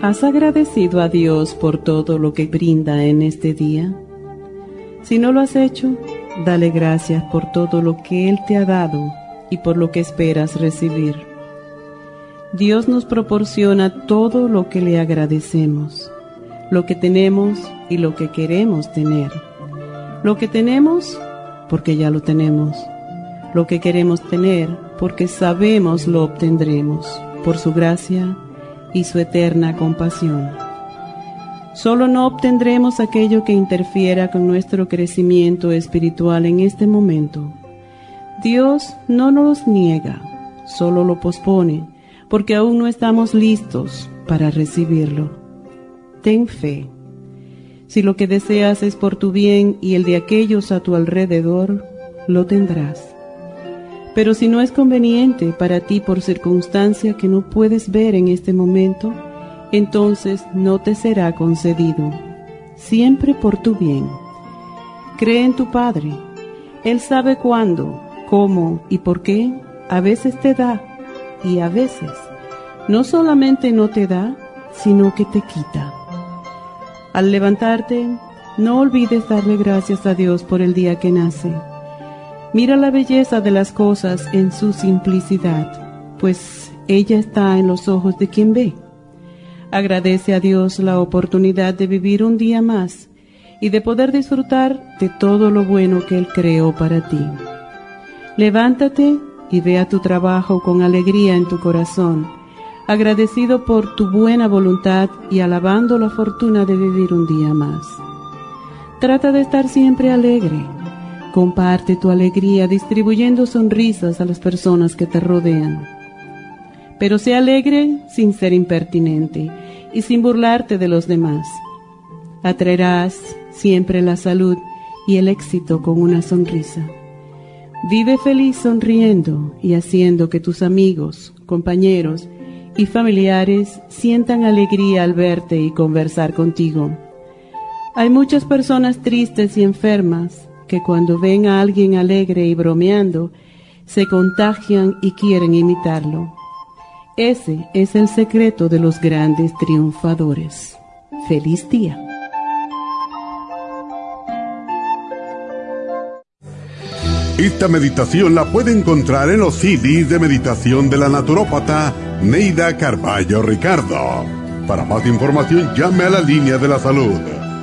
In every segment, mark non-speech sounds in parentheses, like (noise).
¿Has agradecido a Dios por todo lo que brinda en este día? Si no lo has hecho, dale gracias por todo lo que Él te ha dado y por lo que esperas recibir. Dios nos proporciona todo lo que le agradecemos, lo que tenemos y lo que queremos tener. Lo que tenemos porque ya lo tenemos. Lo que queremos tener porque sabemos lo obtendremos por su gracia y su eterna compasión. Solo no obtendremos aquello que interfiera con nuestro crecimiento espiritual en este momento. Dios no nos niega, solo lo pospone, porque aún no estamos listos para recibirlo. Ten fe. Si lo que deseas es por tu bien y el de aquellos a tu alrededor, lo tendrás. Pero si no es conveniente para ti por circunstancia que no puedes ver en este momento, entonces no te será concedido, siempre por tu bien. Cree en tu Padre. Él sabe cuándo, cómo y por qué a veces te da y a veces no solamente no te da, sino que te quita. Al levantarte, no olvides darle gracias a Dios por el día que nace Mira la belleza de las cosas en su simplicidad, pues ella está en los ojos de quien ve. Agradece a Dios la oportunidad de vivir un día más y de poder disfrutar de todo lo bueno que Él creó para ti. Levántate y ve a tu trabajo con alegría en tu corazón, agradecido por tu buena voluntad y alabando la fortuna de vivir un día más. Trata de estar siempre alegre Comparte tu alegría distribuyendo sonrisas a las personas que te rodean. Pero sé alegre sin ser impertinente y sin burlarte de los demás. Atraerás siempre la salud y el éxito con una sonrisa. Vive feliz sonriendo y haciendo que tus amigos, compañeros y familiares sientan alegría al verte y conversar contigo. Hay muchas personas tristes y enfermas que cuando ven a alguien alegre y bromeando, se contagian y quieren imitarlo. Ese es el secreto de los grandes triunfadores. Feliz día. Esta meditación la puede encontrar en los CDs de meditación de la naturópata Neida Carballo Ricardo. Para más información llame a la línea de la salud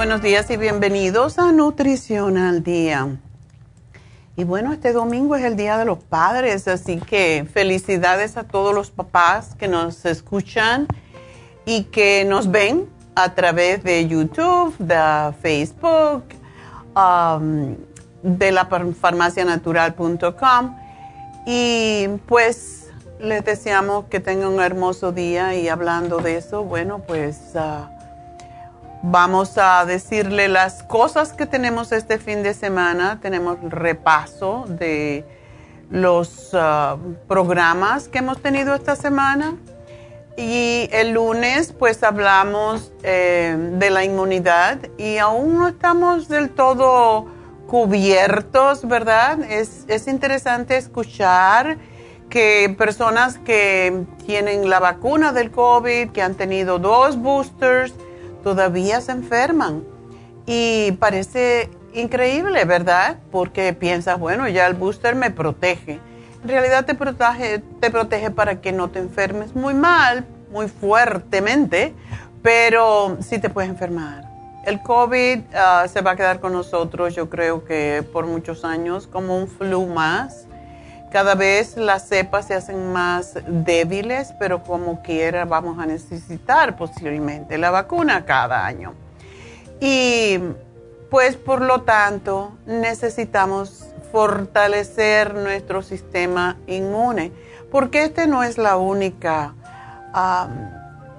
Buenos días y bienvenidos a Nutrición al Día. Y bueno, este domingo es el Día de los Padres, así que felicidades a todos los papás que nos escuchan y que nos ven a través de YouTube, de Facebook, um, de la farmacianatural.com. Y pues les deseamos que tengan un hermoso día y hablando de eso, bueno, pues... Uh, Vamos a decirle las cosas que tenemos este fin de semana. Tenemos repaso de los ah, programas que hemos tenido esta semana. Y el lunes pues hablamos eh, de la inmunidad y aún no estamos del todo cubiertos, ¿verdad? Es, es interesante escuchar que personas que tienen la vacuna del COVID, que han tenido dos boosters, todavía se enferman. Y parece increíble, ¿verdad? Porque piensas, bueno, ya el booster me protege. En realidad te protege, te protege para que no te enfermes muy mal, muy fuertemente, pero sí te puedes enfermar. El COVID ah, se va a quedar con nosotros, yo creo que por muchos años, como un flu más. Cada vez las cepas se hacen más débiles, pero como quiera vamos a necesitar posiblemente la vacuna cada año. Y pues por lo tanto necesitamos fortalecer nuestro sistema inmune, porque este no es la única,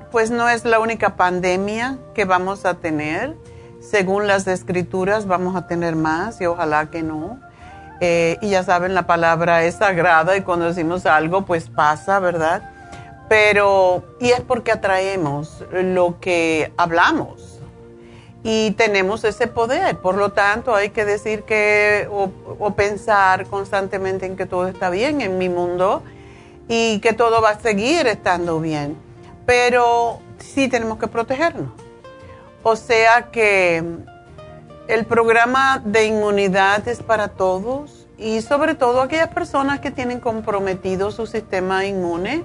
pues no es la única pandemia que vamos a tener. Según las escrituras vamos a tener más y ojalá que no eh, y ya saben, la palabra es sagrada y cuando decimos algo, pues pasa, ¿verdad? Pero, y es porque atraemos lo que hablamos y tenemos ese poder. Por lo tanto, hay que decir que, o, o pensar constantemente en que todo está bien en mi mundo y que todo va a seguir estando bien. Pero sí tenemos que protegernos. O sea que el programa de inmunidad es para todos y sobre todo aquellas personas que tienen comprometido su sistema inmune,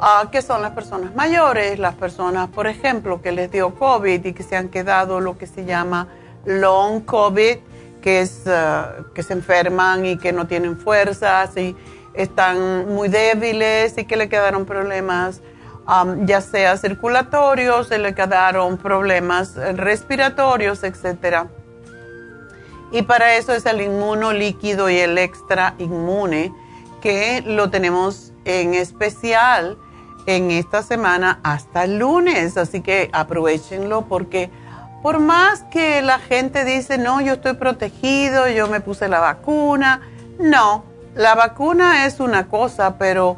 uh, que son las personas mayores, las personas, por ejemplo, que les dio COVID y que se han quedado lo que se llama long COVID, que es ah, que se enferman y que no tienen fuerzas y están muy débiles y que le quedaron problemas ya sea circulatorios, se le quedaron problemas respiratorios, etc. Y para eso es el inmuno líquido y el extra inmune, que lo tenemos en especial en esta semana hasta el lunes. Así que aprovechenlo porque por más que la gente dice, no, yo estoy protegido, yo me puse la vacuna, no, la vacuna es una cosa, pero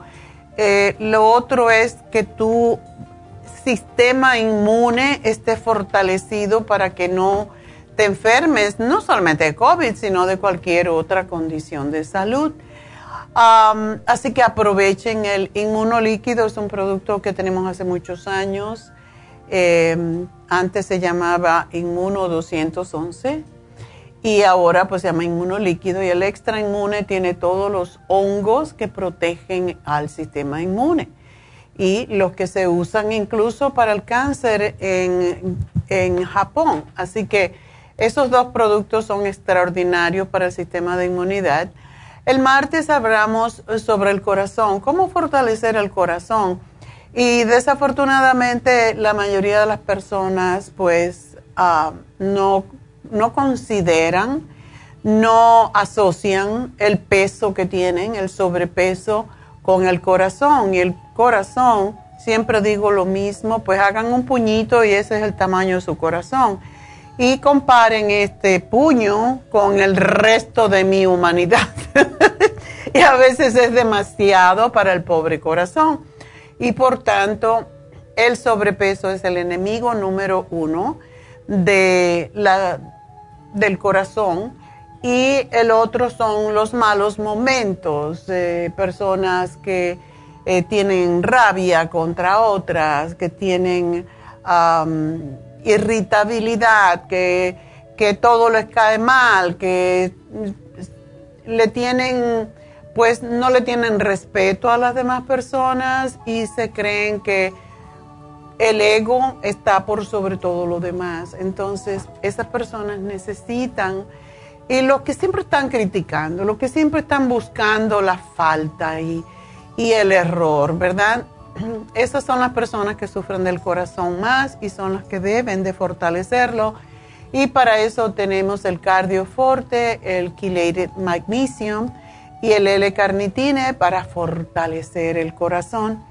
eh, lo otro es que tu sistema inmune esté fortalecido para que no te enfermes, no solamente de COVID, sino de cualquier otra condición de salud. así que aprovechen el inmunolíquido, es un producto que tenemos hace muchos años. Em, antes se llamaba Inmuno 211 y ahora pues se llama inmunolíquido y el extra inmune tiene todos los hongos que protegen al sistema inmune y los que se usan incluso para el cáncer en, en Japón. Así que esos dos productos son extraordinarios para el sistema de inmunidad. El martes hablamos sobre el corazón, cómo fortalecer el corazón. Y desafortunadamente la mayoría de las personas pues ah, no no consideran, no asocian el peso que tienen, el sobrepeso, con el corazón. Y el corazón, siempre digo lo mismo, pues hagan un puñito y ese es el tamaño de su corazón. Y comparen este puño con el resto de mi humanidad. (laughs) y a veces es demasiado para el pobre corazón. Y por tanto, el sobrepeso es el enemigo número uno de la del corazón y el otro son los malos momentos, personas que eh, tienen rabia contra otras, que tienen irritabilidad, que, que todo les cae mal, que le tienen, pues no le tienen respeto a las demás personas y se creen que el ego está por sobre todo lo demás. Entonces, esas personas necesitan, y los que siempre están criticando, los que siempre están buscando la falta y, el error, ¿verdad? (clears throat) Esas son las personas que sufren del corazón más y son las que deben de fortalecerlo. Y para eso tenemos el cardioforte, el chelated magnesium y el L-carnitine para fortalecer el corazón.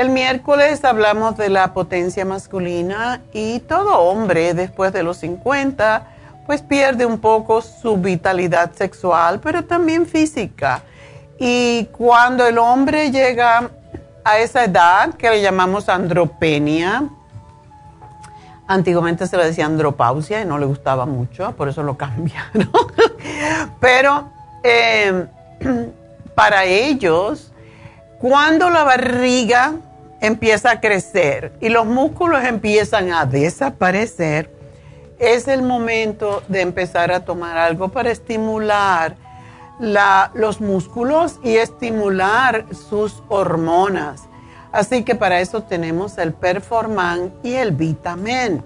El miércoles hablamos de la potencia masculina y todo hombre después de los 50 pues pierde un poco su vitalidad sexual, pero también física. Y cuando el hombre llega a esa edad que le llamamos andropenia, antiguamente se le decía andropausia y no le gustaba mucho, por eso lo (laughs) cambiaron. pero eh, (clears throat) para ellos, cuando la barriga empieza a crecer y los músculos empiezan a desaparecer, es el momento de empezar a tomar algo para estimular los músculos y estimular sus hormonas. Así que para eso tenemos el Performan y el Vitamin.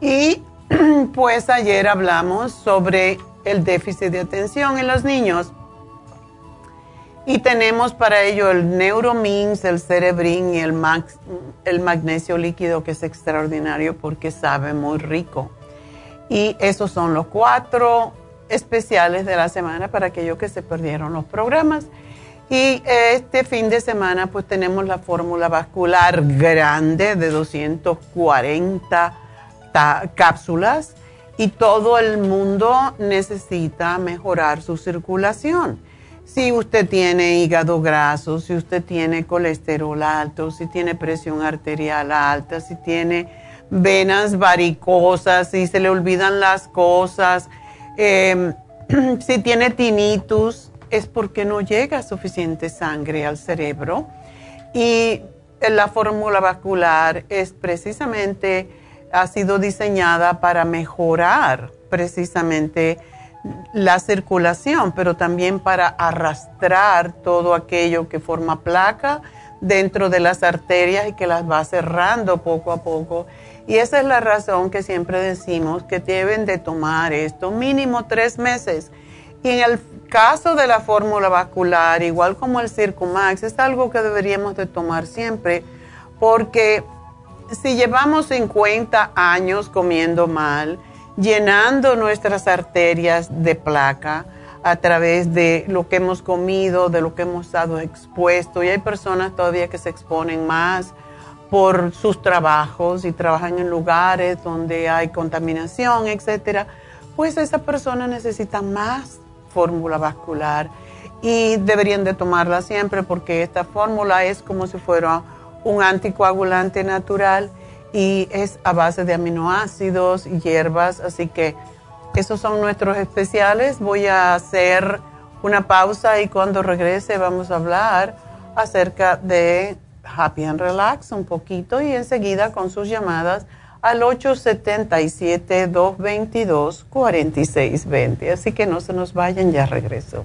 Y (clears throat) pues ayer hablamos sobre el déficit de atención en los niños y tenemos para ello el Neuromins, el Cerebrin y el, el magnesio líquido que es extraordinario porque sabe muy rico. Y esos son los cuatro especiales de la semana para aquellos que se perdieron los programas. Y este fin de semana pues tenemos la fórmula vascular grande de 240 cápsulas y todo el mundo necesita mejorar su circulación si usted tiene hígado graso, si usted tiene colesterol alto, si tiene presión arterial alta, si tiene venas varicosas, si se le olvidan las cosas, em, (clears throat) si tiene tinnitus, es porque no llega suficiente sangre al cerebro. Y la fórmula vascular es precisamente, ha sido diseñada para mejorar precisamente la circulación, pero también para arrastrar todo aquello que forma placa dentro de las arterias y que las va cerrando poco a poco. Y esa es la razón que siempre decimos que deben de tomar esto mínimo tres meses. Y en el caso de la fórmula vascular, igual como el Circumax, es algo que deberíamos de tomar siempre porque si llevamos 50 años comiendo mal, llenando nuestras arterias de placa a través de lo que hemos comido, de lo que hemos estado expuesto. Y hay personas todavía que se exponen más por sus trabajos y trabajan en lugares donde hay contaminación, etcétera. Pues esa persona necesita más fórmula vascular y deberían de tomarla siempre porque esta fórmula es como si fuera un anticoagulante natural y es a base de aminoácidos y hierbas, así que esos son nuestros especiales. Voy a hacer una pausa y cuando regrese vamos a hablar acerca de Happy and Relax un poquito y enseguida con sus llamadas al 877-222-4620. Así que no se nos vayan, ya regreso.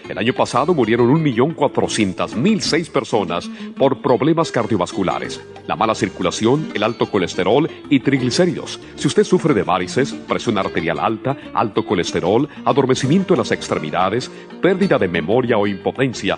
El año pasado murieron 1.400.006 personas por problemas cardiovasculares, la mala circulación, el alto colesterol y triglicéridos. Si usted sufre de varices, presión arterial alta, alto colesterol, adormecimiento en las extremidades, pérdida de memoria o impotencia,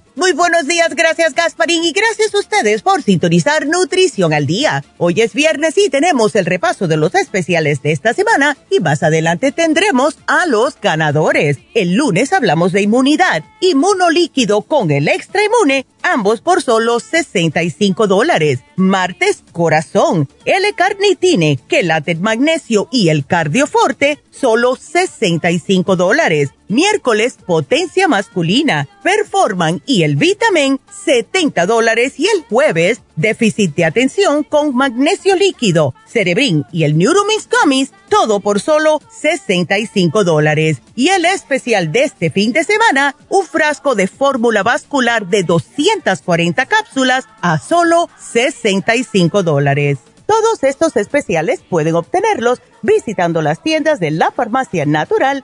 Muy buenos días, gracias Gasparín y gracias a ustedes por sintonizar Nutrición al Día. Hoy es viernes y tenemos el repaso de los especiales de esta semana y más adelante tendremos a los ganadores. El lunes hablamos de inmunidad, inmunolíquido con el extra inmune, ambos por solo 65 dólares. Martes, corazón, L-carnitine, quelate magnesio y el cardioforte, solo 65 dólares. Miércoles, potencia masculina, performan y el vitamin, 70 dólares. Y el jueves, déficit de atención con magnesio líquido, cerebrin y el Neuromix Gummies, todo por solo 65 dólares. Y el especial de este fin de semana, un frasco de fórmula vascular de 240 cápsulas a solo 65 dólares. Todos estos especiales pueden obtenerlos visitando las tiendas de la farmacia natural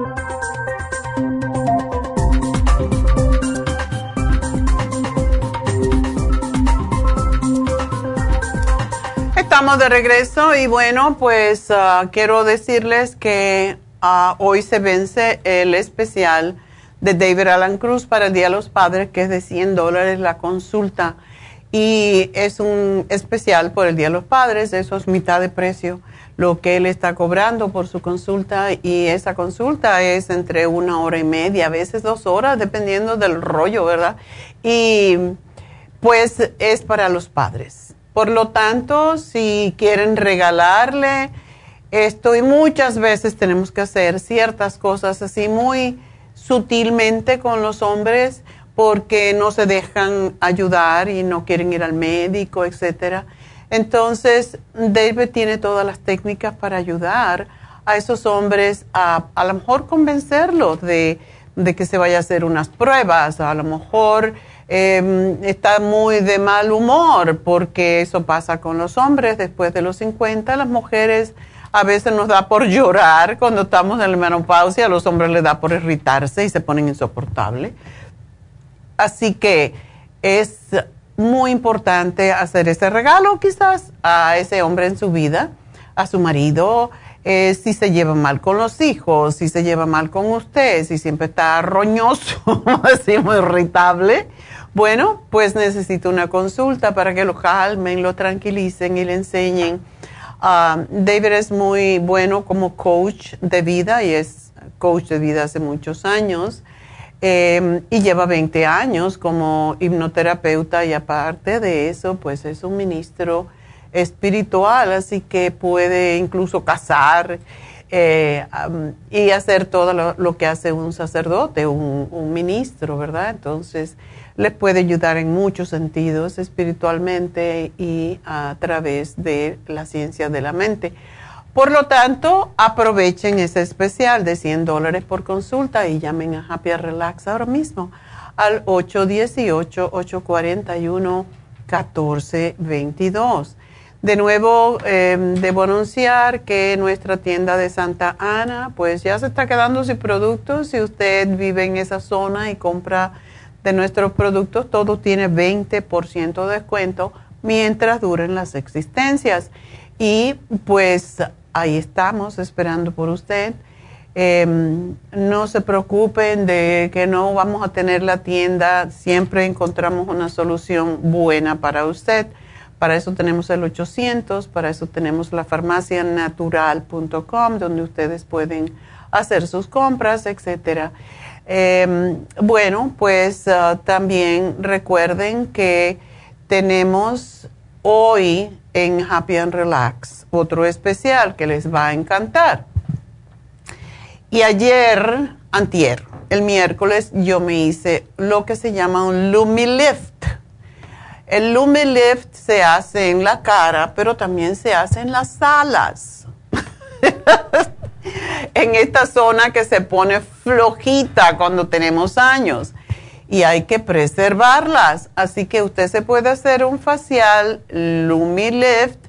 Estamos de regreso y bueno, pues ah, quiero decirles que ah, hoy se vence el especial de David Alan Cruz para el Día de los Padres, que es de 100 dólares la consulta. Y es un especial por el Día de los Padres, eso es mitad de precio lo que él está cobrando por su consulta y esa consulta es entre una hora y media, a veces dos horas, dependiendo del rollo, ¿verdad? Y pues es para los padres por lo tanto, si quieren regalarle esto, y muchas veces tenemos que hacer ciertas cosas así muy sutilmente con los hombres porque no se dejan ayudar y no quieren ir al médico, etcétera. Entonces, David tiene todas las técnicas para ayudar a esos hombres a a lo mejor convencerlos de, de que se vaya a hacer unas pruebas, a lo mejor Em, está muy de mal humor, porque eso pasa con los hombres después de los 50. Las mujeres a veces nos da por llorar cuando estamos en la menopausia, a los hombres les da por irritarse y se ponen insoportables. Así que es muy importante hacer ese regalo quizás a ese hombre en su vida, a su marido, eh, si se lleva mal con los hijos, si se lleva mal con usted, si siempre está roñoso, (laughs) así muy irritable bueno, pues necesito una consulta para que lo calmen, lo tranquilicen y le enseñen. Ah, David es muy bueno como coach de vida y es coach de vida hace muchos años em, y lleva 20 años como hipnoterapeuta y aparte de eso, pues es un ministro espiritual, así que puede incluso casar eh, y hacer todo lo, que hace un sacerdote, un ministro, ¿verdad? Entonces, les puede ayudar en muchos sentidos, espiritualmente y a través de la ciencia de la mente. Por lo tanto, aprovechen ese especial de 100 dólares por consulta y llamen a Happy Relax ahora mismo al 818-841-1422. De nuevo, em, debo anunciar que nuestra tienda de Santa Ana, pues ya se está quedando sin productos. Si usted vive en esa zona y compra de nuestros productos, todo tiene 20% de descuento mientras duren las existencias. Y pues ahí estamos esperando por usted. Em, no se preocupen de que no vamos a tener la tienda, siempre encontramos una solución buena para usted. Para eso tenemos el 800, para eso tenemos la farmacianatural.com, donde ustedes pueden hacer sus compras, etcétera. Em, bueno, pues ah, también recuerden que tenemos hoy en Happy and Relax, otro especial que les va a encantar. Y ayer, antier, el miércoles, yo me hice lo que se llama un Lumi Lift. El Lumi Lift se hace en la cara, pero también se hace en las alas. (laughs) en esta zona que se pone flojita cuando tenemos años y hay que preservarlas. Así que usted se puede hacer un facial Lumi Lift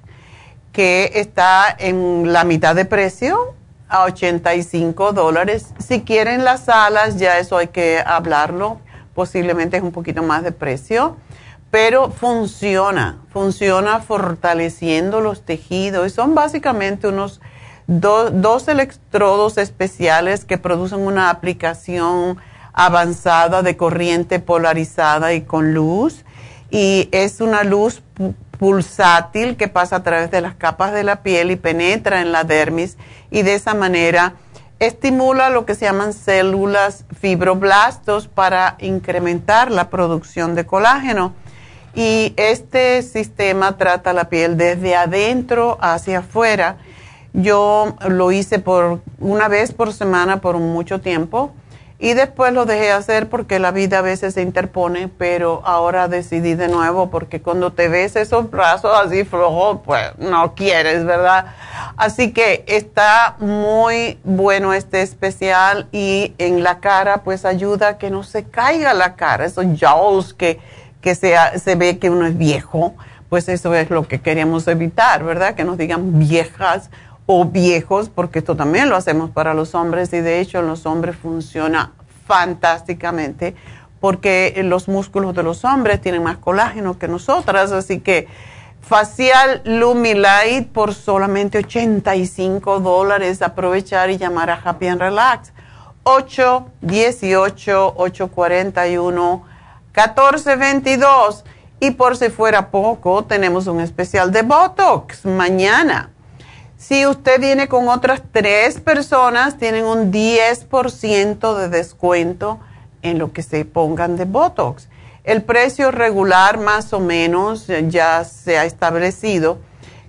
que está en la mitad de precio a 85 dólares. Si quieren las alas, ya eso hay que hablarlo. Posiblemente es un poquito más de precio. Pero funciona, funciona fortaleciendo los tejidos. Y son básicamente unos dos electrodos especiales que producen una aplicación avanzada de corriente polarizada y con luz. Y es una luz pulsátil que pasa a través de las capas de la piel y penetra en la dermis y de esa manera estimula lo que se llaman células fibroblastos para incrementar la producción de colágeno. Y este sistema trata la piel desde adentro hacia afuera. Yo lo hice por una vez por semana por mucho tiempo y después lo dejé hacer porque la vida a veces se interpone, pero ahora decidí de nuevo porque cuando te ves esos brazos así flojos, pues no quieres, ¿verdad? Así que está muy bueno este especial y en la cara pues ayuda a que no se caiga la cara, esos jaws que, que se, se ve que uno es viejo, pues eso es lo que queríamos evitar, ¿verdad? Que nos digan viejas o viejos, porque esto también lo hacemos para los hombres y de hecho en los hombres funciona fantásticamente porque los músculos de los hombres tienen más colágeno que nosotras, así que facial Lumilight por solamente 85 dólares. Aprovechar y llamar a Happy and Relax. 818-841-1422. Y por si fuera poco, tenemos un especial de Botox mañana. Si usted viene con otras tres personas, tienen un 10% de descuento en lo que se pongan de Botox. El precio regular más o menos ya se ha establecido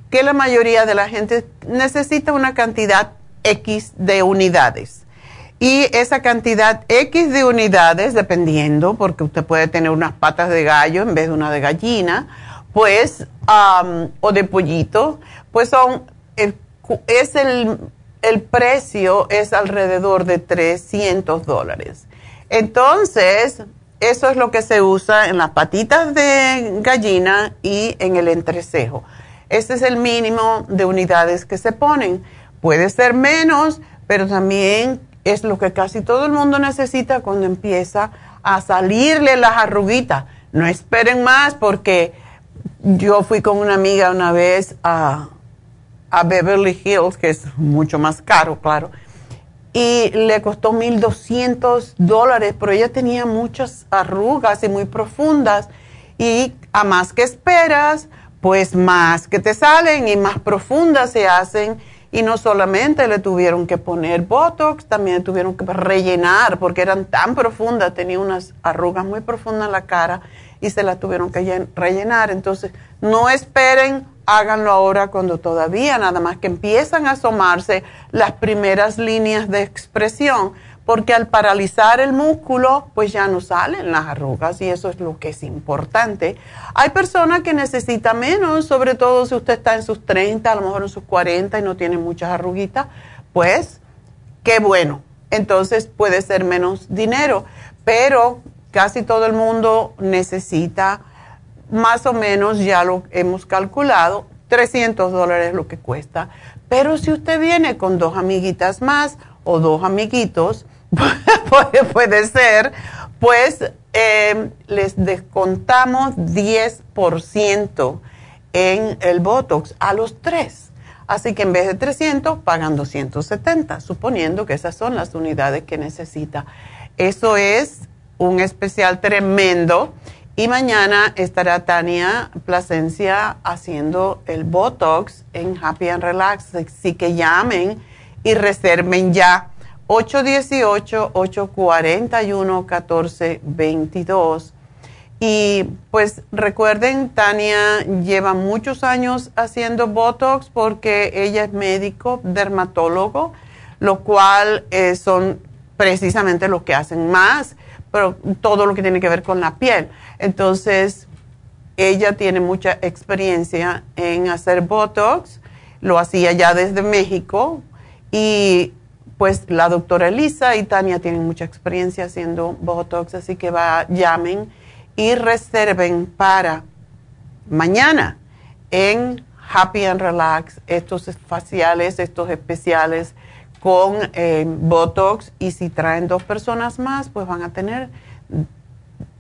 que la mayoría de la gente necesita una cantidad X de unidades. Y esa cantidad X de unidades, dependiendo, porque usted puede tener unas patas de gallo en vez de una de gallina, pues, o de pollito, pues son es el, el precio es alrededor de 300 dólares. Entonces, eso es lo que se usa en las patitas de gallina y en el entrecejo. Este es el mínimo de unidades que se ponen. Puede ser menos, pero también es lo que casi todo el mundo necesita cuando empieza a salirle las arruguitas. No esperen más porque yo fui con una amiga una vez a, a Beverly Hills, que es mucho más caro, claro, y le costó 1.200 dólares, pero ella tenía muchas arrugas y muy profundas, y a más que esperas, pues más que te salen y más profundas se hacen. Y no solamente le tuvieron que poner Botox, también tuvieron que rellenar porque eran tan profundas, tenía unas arrugas muy profundas en la cara y se las tuvieron que rellenar. Entonces, no esperen háganlo ahora cuando todavía nada más que empiezan a asomarse las primeras líneas de expresión, porque al paralizar el músculo, pues ya no salen las arrugas y eso es lo que es importante. Hay personas que necesitan menos, sobre todo si usted está en sus 30, a lo mejor en sus 40 y no tiene muchas arruguitas, pues qué bueno. Entonces puede ser menos dinero, pero casi todo el mundo necesita más o menos ya lo hemos calculado, 300 dólares lo que cuesta. Pero si usted viene con dos amiguitas más o dos amiguitos, (laughs) puede, ser, pues em, les descontamos 10% en el Botox a los tres. Así que en vez de 300, pagan 270, suponiendo que esas son las unidades que necesita. Eso es un especial tremendo y mañana estará Tania Plasencia haciendo el Botox en Happy and Relax. Así que llamen y reserven ya 818-841-1422. Y pues recuerden, Tania lleva muchos años haciendo Botox porque ella es médico, dermatólogo, lo cual eh, son precisamente lo que hacen más, pero todo lo que tiene que ver con la piel. Entonces, ella tiene mucha experiencia en hacer Botox, lo hacía ya desde México y pues la doctora Elisa y Tania tienen mucha experiencia haciendo Botox, así que va, llamen y reserven para mañana en Happy and Relax estos faciales, estos especiales con eh, Botox y si traen dos personas más, pues van a tener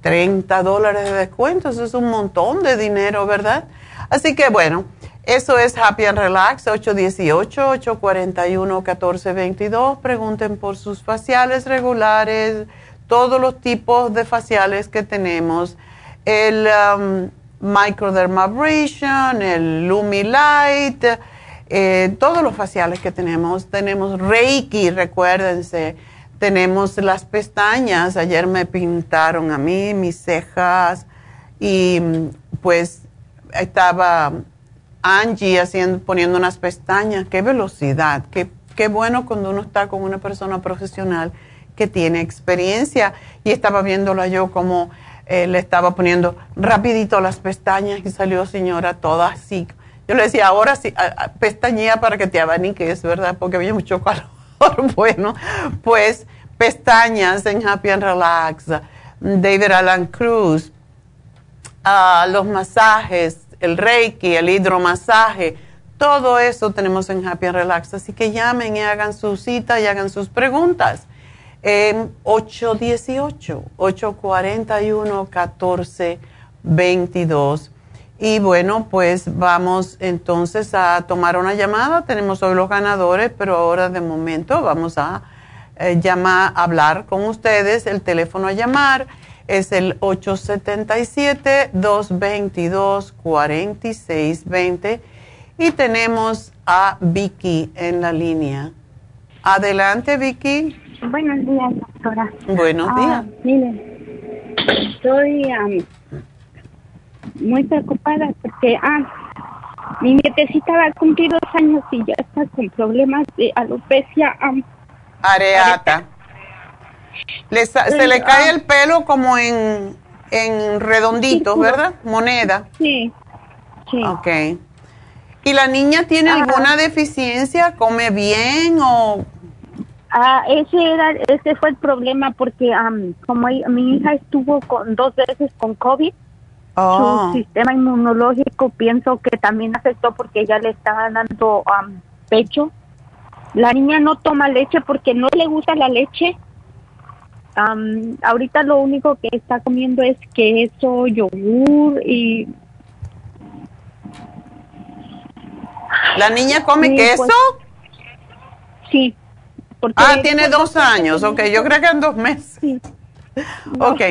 30 dólares de descuento. Eso es un montón de dinero, ¿verdad? Así que bueno, eso es Happy and Relax 818-841-1422. Pregunten por sus faciales regulares todos los tipos de faciales que tenemos, el um, microdermabrasion, el Lumilight, eh, todos los faciales que tenemos. Tenemos Reiki, recuérdense. Tenemos las pestañas. Ayer me pintaron a mí mis cejas y pues estaba Angie haciendo, poniendo unas pestañas. Qué velocidad, qué, qué bueno cuando uno está con una persona profesional que tiene experiencia y estaba viéndola yo como eh, le estaba poniendo rapidito las pestañas y salió señora toda así. Yo le decía, ahora sí, pestañea para que te abaniques, ¿verdad? Porque había mucho calor. (laughs) bueno, pues pestañas en Happy and Relax, David Alan Cruz, uh, los masajes, el Reiki, el hidromasaje, todo eso tenemos en Happy and Relax. Así que llamen y hagan su cita y hagan sus preguntas en 818-841-1422. Y bueno, pues vamos entonces a tomar una llamada. Tenemos hoy los ganadores, pero ahora de momento vamos a eh, llamar, hablar con ustedes. El teléfono a llamar es el 877-222-4620. Y tenemos a Vicky en la línea. Adelante, Vicky. Buenos días, doctora. Buenos ah, días. Mire, estoy muy preocupada porque ah, mi nietecita va a cumplir dos años y ya está con problemas de alopecia areata. se le cae el pelo como en, en redonditos, ¿verdad? Moneda. Sí, sí. Ok. ¿Y la niña tiene alguna deficiencia? ¿Come bien o Ah, ese era, ese fue el problema porque como mi hija estuvo con dos veces con COVID, su oh. sistema inmunológico pienso que también afectó porque ya le estaba dando pecho. La niña no toma leche porque no le gusta la leche. ahorita lo único que está comiendo es queso, yogur y... ¿La niña come queso? Pues, sí ah, tiene dos años, ok, yo creo que en dos meses. Sí. ok.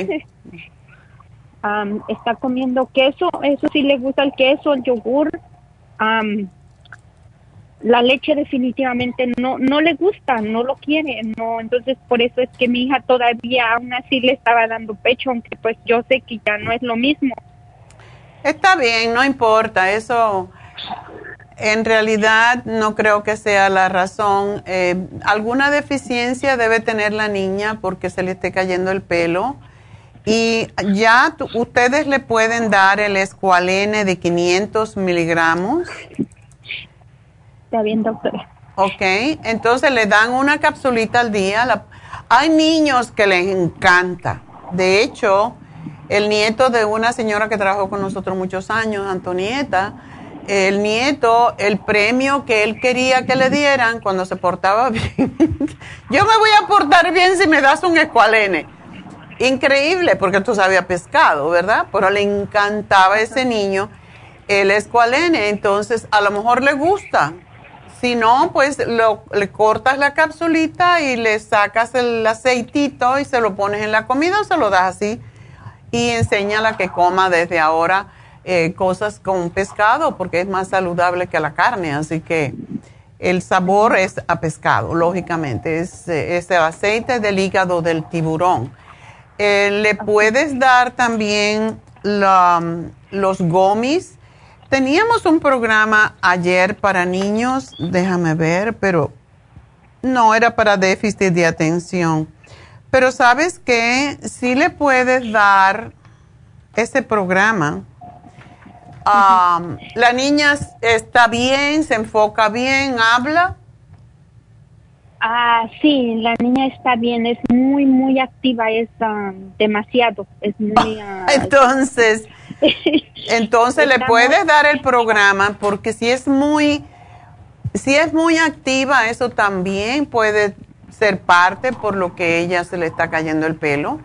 Está comiendo queso, eso sí le gusta el queso, el yogur. la leche definitivamente no no le gusta, no lo quiere, no, entonces por eso es que mi hija todavía aún así le estaba dando pecho, aunque pues yo sé que ya no es lo mismo. Está bien, no importa, eso en realidad no creo que sea la razón. Eh, alguna deficiencia debe tener la niña porque se le esté cayendo el pelo. Y ya ustedes le pueden dar el escualene de 500 miligramos. Está bien, doctora. Ok, entonces le dan una capsulita al día. hay niños que les encanta. De hecho, el nieto de una señora que trabajó con nosotros muchos años, Antonieta, el nieto el premio que él quería que le dieran cuando se portaba (laughs) bien. Yo me voy a portar bien si me das un escualene. Increíble, porque tú sabías pescado, ¿verdad? Pero le encantaba a ese niño el escualene, entonces a lo mejor le gusta. Si no, pues le cortas la capsulita y le sacas el aceitito y se lo pones en la comida o se lo das así y enséñala que coma desde ahora eh, cosas con pescado porque es más saludable que la carne, así que el sabor es a pescado, lógicamente, es, el aceite del hígado del tiburón. Eh, le puedes dar también los gomis. Teníamos un programa ayer para niños, déjame ver, pero no era para déficit de atención. Pero sabes que sí le puedes dar ese programa. la niña está bien, se enfoca bien, habla. Ah, sí, la niña está bien, es muy, muy activa, es demasiado, es muy... Ah, (laughs) entonces, (laughs) entonces le puedes dar el programa porque si es muy, si es muy activa, eso también puede ser parte por lo que ella se le está cayendo el pelo.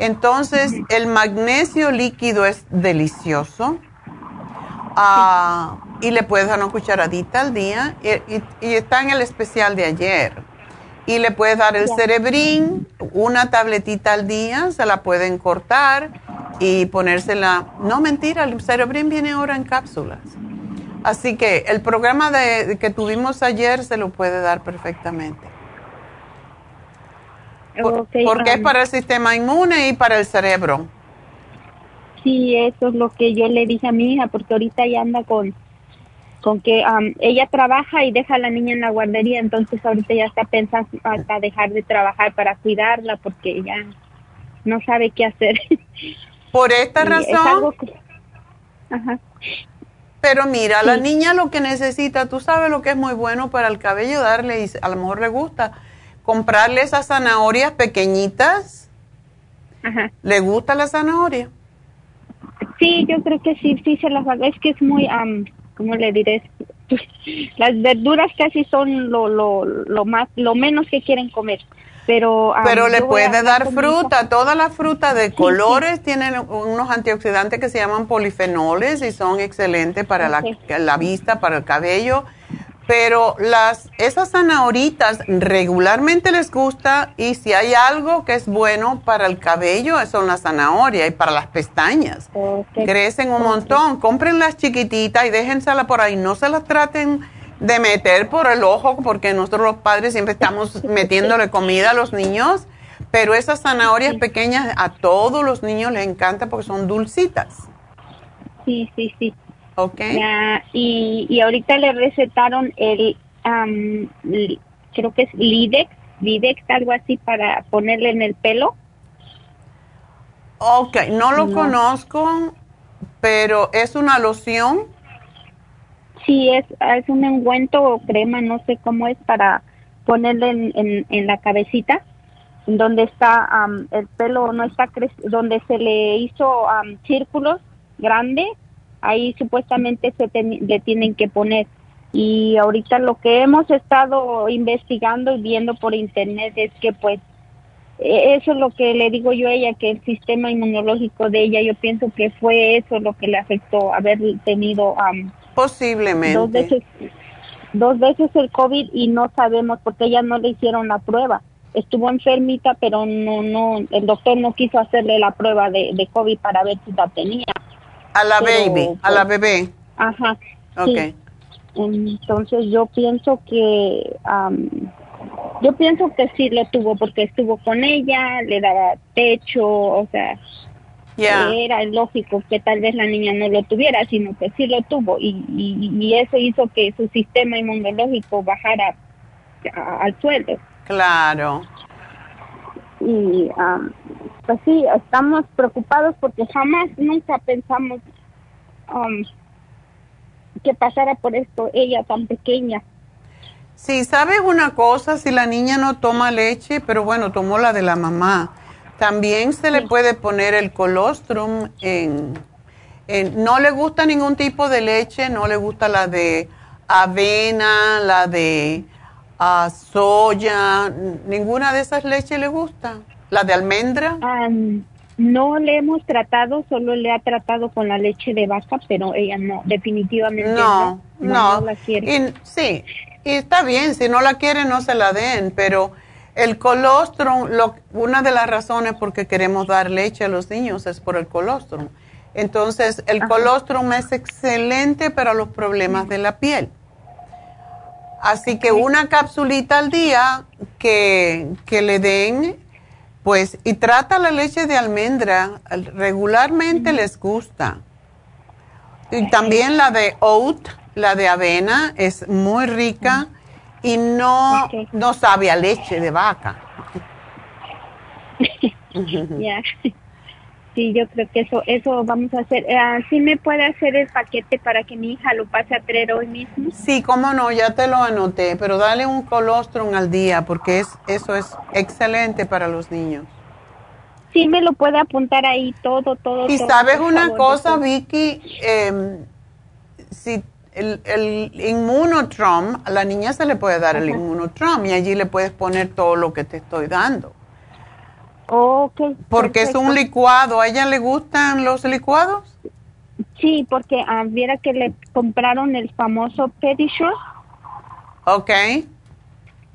Entonces, el magnesio líquido es delicioso. Ah, y le puedes dar una cucharadita al día y, está en el especial de ayer. Y le puedes dar el cerebrín, una tabletita al día, se la pueden cortar y ponérsela. No, mentira, el cerebrín viene ahora en cápsulas. Así que el programa de, que tuvimos ayer se lo puede dar perfectamente. porque es para el sistema inmune y para el cerebro. Sí, eso es lo que yo le dije a mi hija, porque ahorita ella anda con, con que ella trabaja y deja a la niña en la guardería, entonces ahorita ya está pensando hasta dejar de trabajar para cuidarla, porque ya no sabe qué hacer. (laughs) Por esta razón. Ajá. Pero mira, la niña lo que necesita, tú sabes lo que es muy bueno para el cabello, darle, y a lo mejor le gusta, comprarle esas zanahorias pequeñitas. Ajá. ¿Le gusta la zanahoria? Sí, yo creo que sí, sí se las hago. Es que es muy, um, ¿cómo le diré? (laughs) las verduras casi son lo, lo, lo más, lo menos que quieren comer. Pero, pero le puede dar fruta, toda la fruta de colores tienen unos antioxidantes que se llaman polifenoles y son excelentes para la, la, vista, para el cabello pero las esas zanahoritas regularmente les gusta y si hay algo que es bueno para el cabello son las zanahorias y para las pestañas. Crecen un montón. Compren las chiquititas y déjenselas por ahí. No se las traten de meter por el ojo porque nosotros los padres siempre estamos (laughs) metiéndole comida a los niños. Pero esas zanahorias pequeñas a todos los niños les encanta porque son dulcitas. Sí, sí, sí. Ok. y, y ahorita le recetaron el, creo que es Lidex, Lidex, algo así para ponerle en el pelo. Ok, no lo conozco, pero es una loción. Sí, es, es un ungüento o crema, no sé cómo es, para ponerle en, en, la cabecita, donde está el pelo, no está donde se le hizo círculos grandes ahí supuestamente se le tienen que poner. Y ahorita lo que hemos estado investigando y viendo por internet es que pues e, eso es lo que le digo yo a ella, que el sistema inmunológico de ella, yo pienso que fue eso lo que le afectó, haber tenido... Posiblemente. Dos veces, dos veces el COVID y no sabemos porque ella no le hicieron la prueba. Estuvo enfermita, pero no, no, el doctor no quiso hacerle la prueba de, de COVID para ver si la tenía. A la baby, a la pues, bebé. Ajá. Ok. Entonces yo pienso que, yo pienso que sí lo tuvo porque estuvo con ella, le daba techo, o sea, era lógico que tal vez la niña no lo tuviera, sino que sí lo tuvo y, y, eso hizo que su sistema inmunológico bajara al suelo. Claro. Y pues sí, estamos preocupados porque jamás, nunca pensamos um, que pasara por esto ella tan pequeña. Sí, ¿sabes una cosa? Si la niña no toma leche, pero bueno, tomó la de la mamá, también se le puede poner el colostrum en, en, No le gusta ningún tipo de leche, no le gusta la de avena, la de uh, soya, ninguna de esas leches le gusta. ¿La de almendra? no le hemos tratado, solo le ha tratado con la leche de vaca, pero ella no, definitivamente no. No, no, la quiere. sí, y está bien, si no la quiere no se la den, pero el colostrum, lo, una de las razones por que queremos dar leche a los niños es por el colostrum. Entonces, el colostrum es excelente para los problemas de la piel. Así que una capsulita al día que, que le den Pues, y trata la leche de almendra, regularmente les gusta. Y también la de oat, la de avena, es muy rica y no, no sabe a leche de vaca. (laughs) Sí, yo creo que eso eso vamos a hacer. Uh, ¿Sí me puede hacer el paquete para que mi hija lo pase a traer hoy mismo? Sí, cómo no, ya te lo anoté, pero dale un colostrum al día porque es eso es excelente para los niños. Sí, me lo puede apuntar ahí todo, todo. Y sabes una cosa, Vicky, eh, si el, el inmunotrom, a la niña se le puede dar el inmunotrom y allí le puedes poner todo lo que te estoy dando. Okay, porque es un licuado. ¿A ella le gustan los licuados? Sí, porque ah, viera que le compraron el famoso Pedisure. Ok.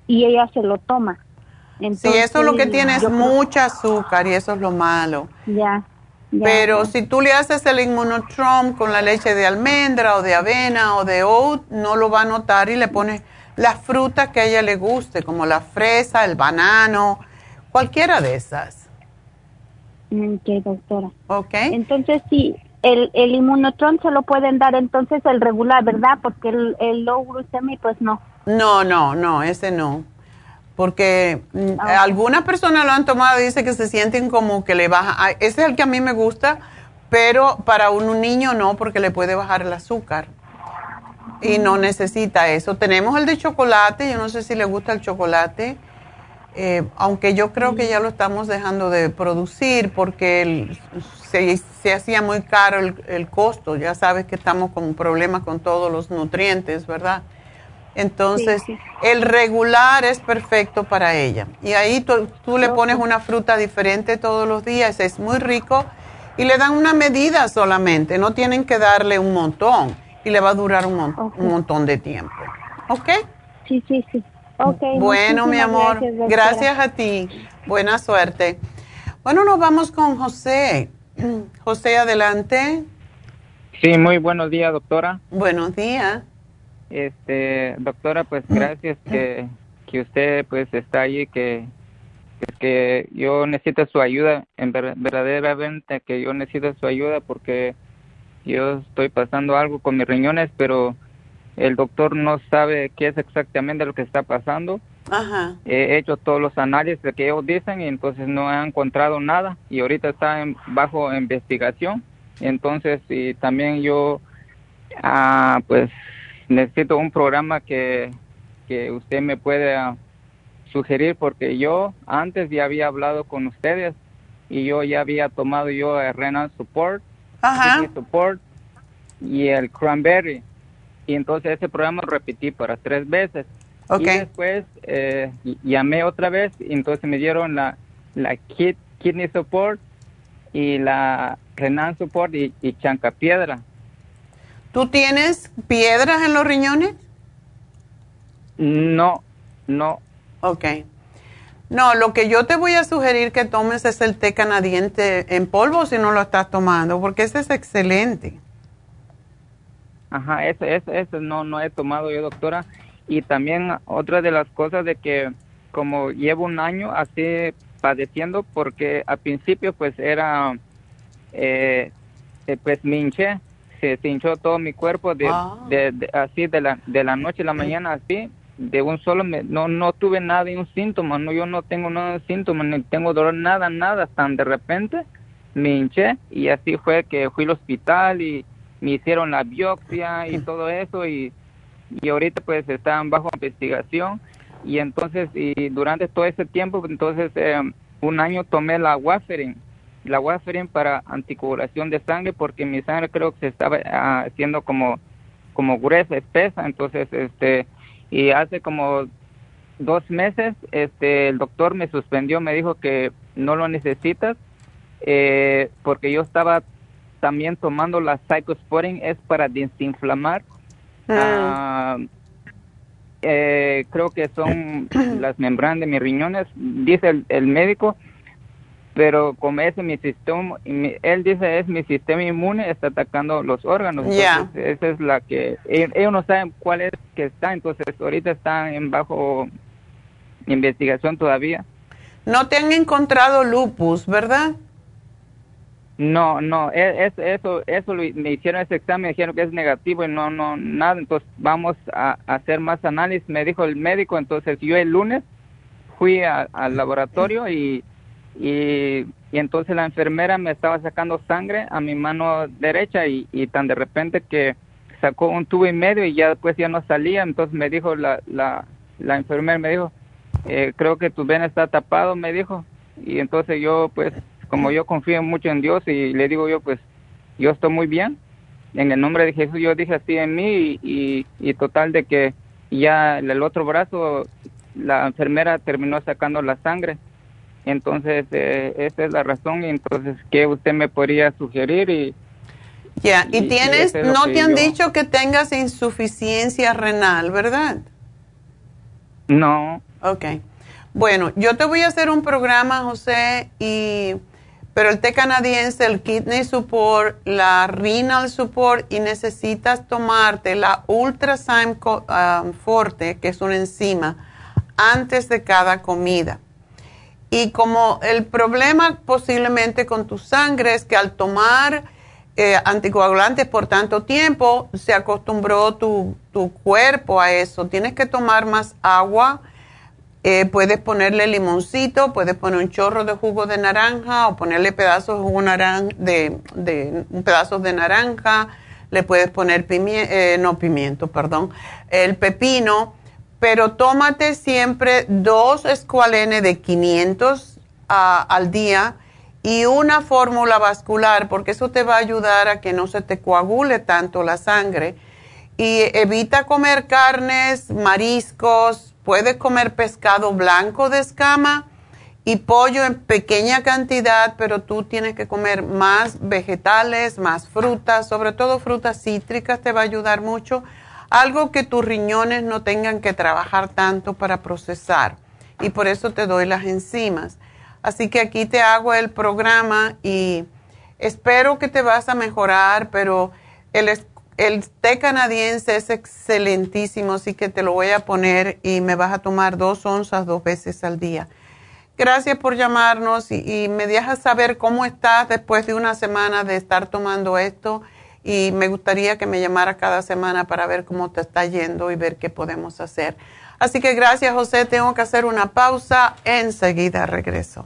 Y ella se lo toma. sí, eso lo que tiene es mucha azúcar y eso es lo malo. Ya. Pero si tú le haces el inmunotrom con la leche de almendra o de avena o de oat, no lo va a notar y le pones las frutas que a ella le guste, como la fresa, el banano, Cualquiera de esas. Ok, doctora. Ok. Entonces, sí, el, el inmunotron se lo pueden dar entonces el regular, ¿verdad? Porque el, el low glucemic, pues no. No, no, no, ese no. Porque mm, ah, algunas personas lo han tomado y dicen que se sienten como que le baja. Ese es el que a mí me gusta, pero para un niño no, porque le puede bajar el azúcar. Y no necesita eso. Tenemos el de chocolate, yo no sé si le gusta el chocolate eh, aunque yo creo que ya lo estamos dejando de producir porque se, hacía muy caro el, costo, ya sabes que estamos con problemas con todos los nutrientes, ¿verdad? Entonces, el regular es perfecto para ella. Y ahí tú, le pones una fruta diferente todos los días, es muy rico y le dan una medida solamente, no tienen que darle un montón y le va a durar un, un montón de tiempo. ¿Ok? Sí, sí, sí bueno, mi amor, gracias, a ti. Buena suerte. Bueno, nos vamos con José. (clears throat) José, adelante. Sí, muy buenos días, doctora. Buenos días. Este, doctora, pues gracias que, que usted pues está ahí, que, que yo necesito su ayuda, en verdaderamente que yo necesito su ayuda porque yo estoy pasando algo con mis riñones, pero el doctor no sabe qué es exactamente lo que está pasando. Ajá. He hecho todos los análisis que ellos dicen y entonces no he encontrado nada y ahorita está en, bajo investigación. Entonces, y también yo, ah, pues, necesito un programa que, que usted me pueda sugerir porque yo antes ya había hablado con ustedes y yo ya había tomado yo el Renal Support, Support y el Cranberry y entonces ese programa lo repetí para tres veces. Y después eh, llamé otra vez y entonces me dieron la, la Kidney Support y la Renal Support y, y Chanca Piedra. ¿Tú tienes piedras en los riñones? No, no. Ok. No, lo que yo te voy a sugerir que tomes es el té canadiense en polvo si no lo estás tomando, porque ese es excelente. Ajá, ese, ese, ese no, no he tomado yo, doctora. Y también otra de las cosas de que como llevo un año así padeciendo, porque al principio pues era, eh, eh pues me hinché, se, hinchó todo mi cuerpo de, ah. de, así de la, de la noche a la mañana así, de un solo, no, no tuve nada de un síntoma, no, yo no tengo nada de síntoma, ni tengo dolor, nada, nada, tan de repente me hinché y así fue que fui al hospital y me hicieron la biopsia (laughs) y todo eso y, y ahorita pues están bajo investigación. Y entonces y durante todo ese tiempo entonces eh, un año tomé la warfarin la warfarin para anticoagulación de sangre porque mi sangre creo que se estaba ah, haciendo como como gruesa espesa. Entonces este y hace como dos meses este el doctor me suspendió me dijo que no lo necesitas eh, porque yo estaba también tomando la cyclosporin es para desinflamar. Ah. Ah, eh, creo que son (clears throat) las membranas de mis riñones, dice el, médico, pero como es mi sistema, él dice es mi sistema inmune, está atacando los órganos. Esa es la que, ellos, no saben cuál es que está, entonces ahorita están en bajo investigación todavía. No te han encontrado lupus, ¿verdad? No, no, e, es, eso, eso me hicieron ese examen, dijeron que es negativo y no, no, nada, entonces vamos a, hacer más análisis, me dijo el médico, entonces yo el lunes fui al laboratorio y, y, entonces la enfermera me estaba sacando sangre a mi mano derecha y, y tan de repente que sacó un tubo y medio y ya después ya no salía, entonces me dijo la, la, la enfermera, me dijo, eh, creo que tu vena está tapado, me dijo, y entonces yo pues como yo confío mucho en Dios y le digo yo, pues yo estoy muy bien. En el nombre de Jesús yo dije así en mí y, y, total de que ya el otro brazo, la enfermera terminó sacando la sangre. Entonces, eh, esa es la razón. Y entonces, ¿qué usted me podría sugerir? Y, ya, y, tienes, no te han dicho que tengas insuficiencia renal, ¿verdad? No. Ok. Bueno, yo te voy a hacer un programa, José, y pero el té canadiense, el kidney support, la renal support y necesitas tomarte la ultrasign um, forte, que es una enzima, antes de cada comida. Y como el problema posiblemente con tu sangre es que al tomar eh, anticoagulantes por tanto tiempo, se acostumbró tu, tu cuerpo a eso. Tienes que tomar más agua eh, puedes ponerle limoncito, puedes poner un chorro de jugo de naranja o ponerle pedazos de jugo de, de pedazos de naranja. Le puedes poner pimiento, eh, no pimiento, perdón, el pepino. Pero tómate siempre dos escualenes de 500 al día y una fórmula vascular, porque eso te va a ayudar a que no se te coagule tanto la sangre. Y evita comer carnes, mariscos, Puedes comer pescado blanco de escama y pollo en pequeña cantidad, pero tú tienes que comer más vegetales, más frutas, sobre todo frutas cítricas te va a ayudar mucho. Algo que tus riñones no tengan que trabajar tanto para procesar. Y por eso te doy las enzimas. Así que aquí te hago el programa y espero que te vas a mejorar, pero el el té canadiense es excelentísimo, así que te lo voy a poner y me vas a tomar dos onzas dos veces al día. Gracias por llamarnos y, me dejas saber cómo estás después de una semana de estar tomando esto y me gustaría que me llamara cada semana para ver cómo te está yendo y ver qué podemos hacer. Así que gracias José, tengo que hacer una pausa, enseguida regreso.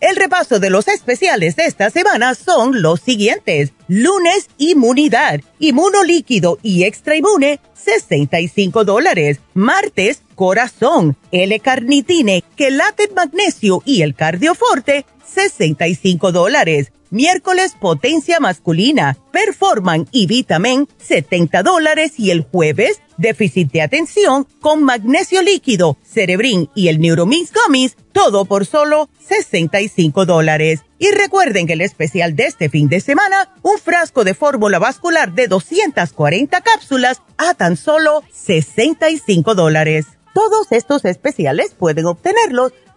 El repaso de los especiales de esta semana son los siguientes. Lunes, inmunidad, inmunolíquido y extra inmune, 65 dólares. Martes, corazón, L-carnitine, quelate magnesio y el cardioforte, 65 dólares. Miércoles potencia masculina, performan y vitamin 70 dólares y el jueves déficit de atención con magnesio líquido, cerebrin y el neuromix gummies, todo por solo 65 dólares. Y recuerden que el especial de este fin de semana, un frasco de fórmula vascular de 240 cápsulas a tan solo 65 dólares. Todos estos especiales pueden obtenerlos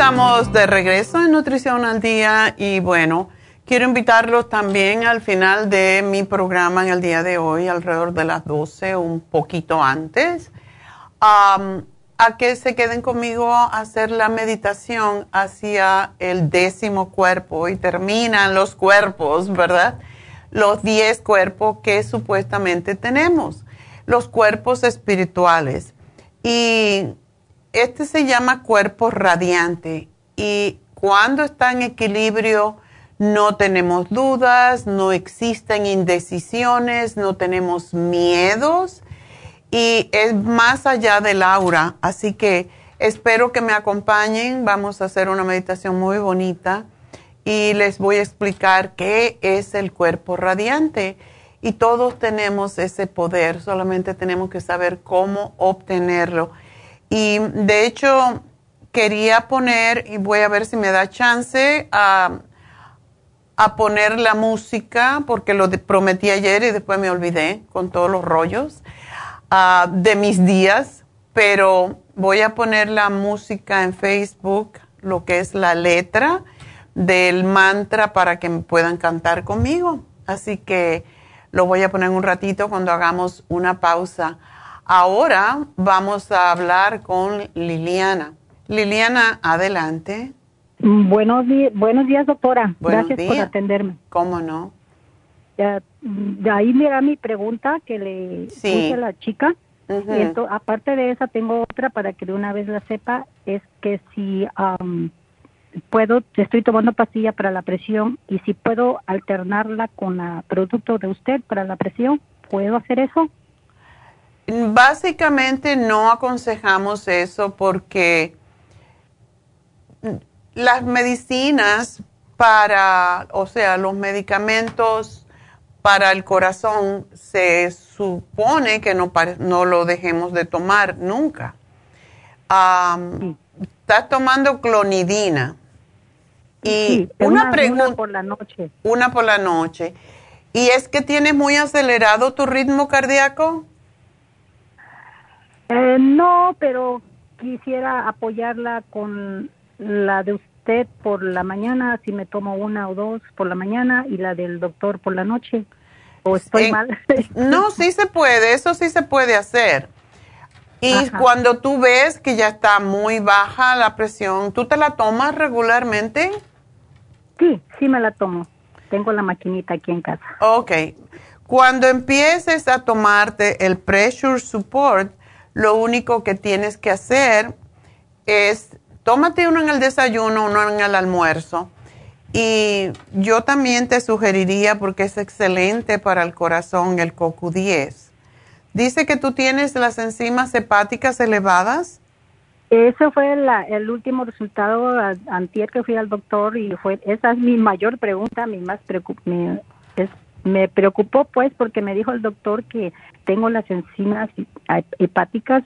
Estamos de regreso en Nutrición al Día y bueno, quiero invitarlos también al final de mi programa en el día de hoy, alrededor de las 12, un poquito antes, a que se queden conmigo a hacer la meditación hacia el décimo cuerpo y terminan los cuerpos, ¿verdad? Los 10 cuerpos que supuestamente tenemos, los cuerpos espirituales. Y este se llama cuerpo radiante y cuando está en equilibrio no tenemos dudas, no existen indecisiones, no tenemos miedos y es más allá del aura. Así que espero que me acompañen. Vamos a hacer una meditación muy bonita y les voy a explicar qué es el cuerpo radiante. Y todos tenemos ese poder, solamente tenemos que saber cómo obtenerlo. Y de hecho, quería poner, y voy a ver si me da chance, a, poner la música, porque lo prometí ayer y después me olvidé con todos los rollos ah, de mis días, pero voy a poner la música en Facebook, lo que es la letra del mantra para que me puedan cantar conmigo. Así que lo voy a poner un ratito cuando hagamos una pausa. Ahora vamos a hablar con Liliana. Liliana, adelante. Buenos, buenos días, doctora. Gracias por atenderme. ¿Cómo no? de ahí mira mi pregunta que le hice a la chica. y aparte de esa, tengo otra para que de una vez la sepa, es que si puedo, estoy tomando pastilla para la presión y si puedo alternarla con el producto de usted para la presión, ¿puedo hacer eso? Básicamente no aconsejamos eso porque las medicinas para, o sea, los medicamentos para el corazón se supone que no, no lo dejemos de tomar nunca. estás tomando clonidina. Y una pregunta. Una por la noche. Una por la noche. ¿Y es que tienes muy acelerado tu ritmo cardíaco? Eh, no, pero quisiera apoyarla con la de usted por la mañana, si me tomo una o dos por la mañana y la del doctor por la noche. ¿O estoy mal? (laughs) no, sí se puede, eso sí se puede hacer. Y cuando tú ves que ya está muy baja la presión, ¿tú te la tomas regularmente? Sí, sí me la tomo. Tengo la maquinita aquí en casa. Ok. Cuando empieces a tomarte el pressure support, lo único que tienes que hacer es tómate uno en el desayuno, uno en el almuerzo. Y yo también te sugeriría, porque es excelente para el corazón, el CoQ10. Dice que tú tienes las enzimas hepáticas elevadas. Ese fue el último resultado antier que fui al doctor y fue esa es mi mayor pregunta, mi más me, me preocupó pues porque me dijo el doctor que tengo las enzimas hepáticas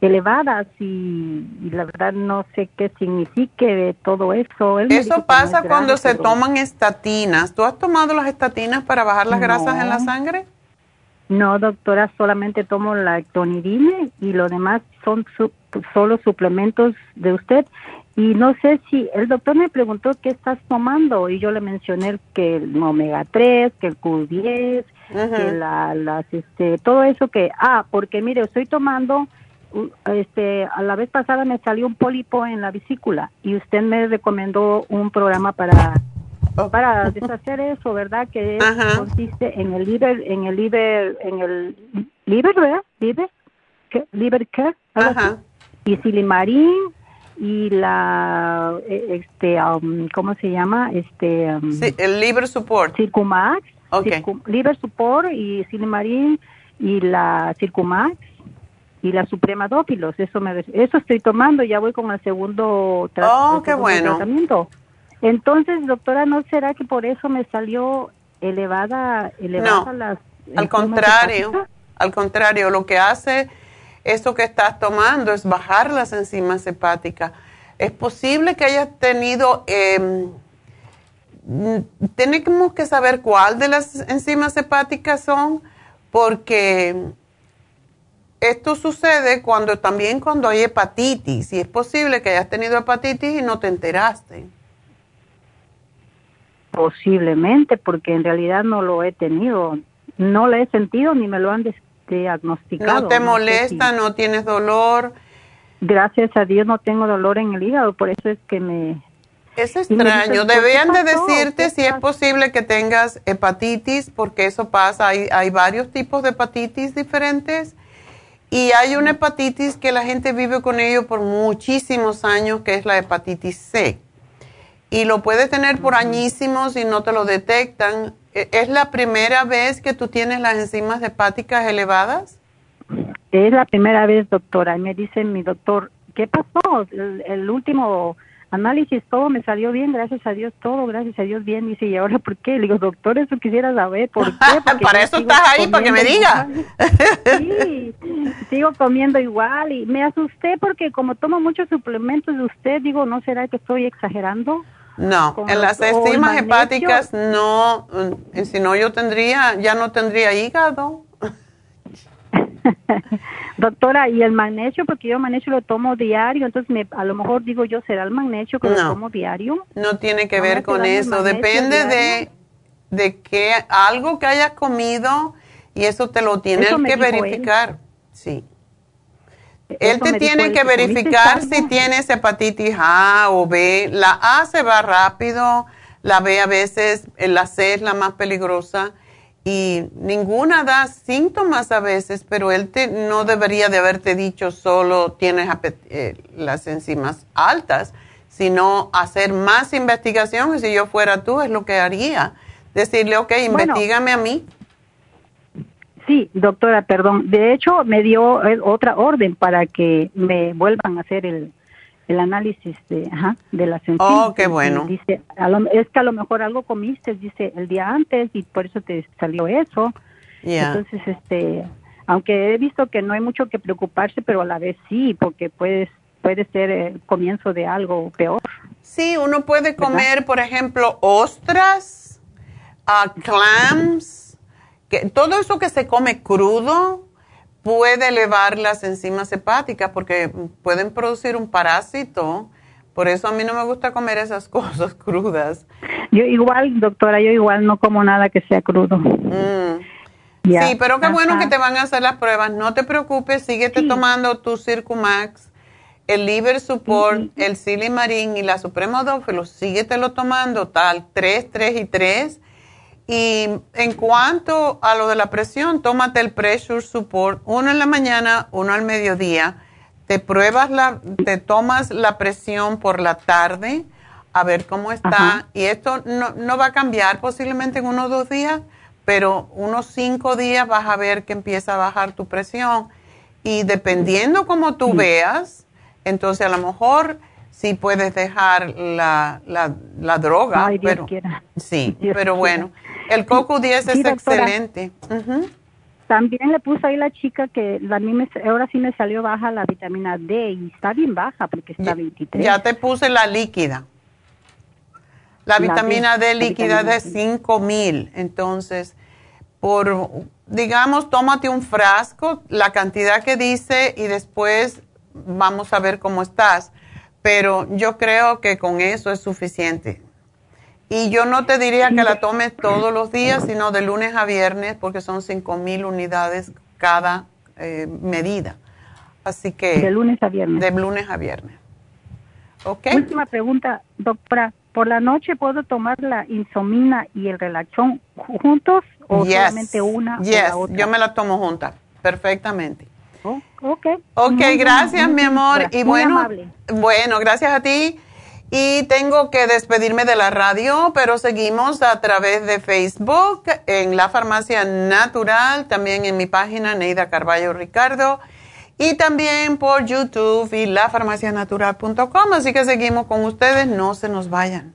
elevadas y, la verdad no sé qué signifique todo eso. eso pasa cuando se toman estatinas. ¿Tú has tomado las estatinas para bajar las grasas en la sangre? No, doctora, solamente tomo la tonidina y lo demás son solo suplementos de usted. Y no sé si el doctor me preguntó qué estás tomando y yo le mencioné que el omega 3, que el Q10, que la, las, este, todo eso que, ah, porque mire, estoy tomando, este, a la vez pasada me salió un pólipo en la vesícula y usted me recomendó un programa para para deshacer (laughs) eso, ¿verdad? Que consiste en el liver, en el liver, en el liver, ¿verdad? Liver, ¿qué? liver care, y silimarín y la, e, este, um, ¿cómo se llama? Este, um, sí, el liver support. Circumax Okay. Liver Support y Cinemarín y la Circumax y la Suprema Dófilos. Eso me eso estoy tomando, ya voy con el segundo, oh, qué bueno. tratamiento. Entonces, doctora, ¿no será que por eso me salió elevada elevada no, al contrario, al contrario, lo que hace esto que estás tomando es bajar las enzimas hepáticas. Es posible que hayas tenido, em, tenemos que saber cuál de las enzimas hepáticas son, porque esto sucede cuando también cuando hay hepatitis, y es posible que hayas tenido hepatitis y no te enteraste. Posiblemente, porque en realidad no lo he tenido, no lo he sentido ni me lo han diagnosticado. ¿No te molesta, no tienes dolor? Gracias a Dios no tengo dolor en el hígado, por eso es que me... Es extraño, deberían de decirte si es posible que tengas hepatitis, porque eso pasa, hay, hay varios tipos de hepatitis diferentes y hay una hepatitis que la gente vive con ello por muchísimos años, que es la hepatitis C. Y lo puedes tener por añísimos y no te lo detectan. ¿E-, ¿Es la primera vez que tú tienes las enzimas hepáticas elevadas? Es la primera vez, doctora. Y me dice mi doctor, ¿qué pasó? El, último análisis, todo me salió bien, gracias a Dios, todo, gracias a Dios bien. Dice, ¿y ahora por qué? Le digo, doctor, eso quisiera saber, ¿por (laughs) qué? para eso estás ahí, para que me diga. sí, sigo comiendo igual y me asusté porque como tomo muchos suplementos de usted, digo, ¿no será que estoy exagerando? No, en las enzimas hepáticas no, mm, si no yo tendría, ya no tendría hígado. (laughs) Doctora, ¿y el magnesio? Porque yo magnesio lo tomo diario, entonces me, a lo mejor digo yo, ¿será el magnesio que lo tomo diario? No tiene que ver con eso, depende de, de que algo que hayas comido y eso te lo tienes que verificar. Sí. Él te tiene que verificar si tienes hepatitis A o B. La A se va rápido, la B a veces, la C es la más peligrosa y ninguna da síntomas a veces, pero él te, no debería de haberte dicho solo tienes eh, las enzimas altas, sino hacer más investigación y si yo fuera tú es lo que haría. Decirle, ok, investigame a mí. Sí, doctora, perdón. De hecho, me dio eh, otra orden para que me vuelvan a hacer el, el análisis de, ajá, de las enzimas. Oh, qué bueno. Dice, es que a lo mejor algo comiste, dice, el día antes y por eso te salió eso. Entonces, este, aunque he visto que no hay mucho que preocuparse, pero a la vez sí, porque puedes, puede ser el comienzo de algo peor. Sí, uno puede comer, por ejemplo, ostras, uh, clams, que todo eso que se come crudo puede elevar las enzimas hepáticas porque pueden producir un parásito. Por eso a mí no me gusta comer esas (laughs) cosas crudas. Yo igual, doctora, yo igual no como nada que sea crudo. Mm. sí, pero qué bueno que te van a hacer las pruebas. No te preocupes, síguete tomando tu Circumax, el Liver Support, el Silimarín y la Supremo Dófilo. Síguetelo tomando tal, 3, 3 y 3 y en cuanto a lo de la presión, tómate el Pressure Support, uno en la mañana, uno al mediodía. Te pruebas la, te tomas la presión por la tarde a ver cómo está. Y esto no, no, va a cambiar posiblemente en unos dos días, pero unos cinco días vas a ver que empieza a bajar tu presión. Y dependiendo como tú veas, entonces a lo mejor sí puedes dejar la, la, droga. pero, Sí, pero bueno. El coco 10 es excelente. También le puse ahí la chica que la, ahora sí me salió baja la vitamina D y está bien baja porque está 23. Ya te puse la líquida. La, vitamina D, líquida de 5000. Entonces, por, digamos, tómate un frasco, la cantidad que dice y después vamos a ver cómo estás. Pero yo creo que con eso es suficiente. Y yo no te diría que la (laughs) tomes todos los días, sino de lunes a viernes, porque son 5.000 unidades cada eh, medida. Así que... De lunes a viernes. De lunes a viernes. ¿Ok? Última pregunta, doctora. ¿Por la noche puedo tomar la insomina y el relaxón juntos o solamente una o la otra? yo me la tomo junta, perfectamente. Oh, ok. Ok, gracias, mi amor. y bueno, bueno, gracias a ti. Y tengo que despedirme de la radio, pero seguimos a través de Facebook, en la Farmacia Natural, también en mi página Neida Carballo Ricardo, y también por YouTube y lafarmacianatural.com. Así que seguimos con ustedes, no se nos vayan.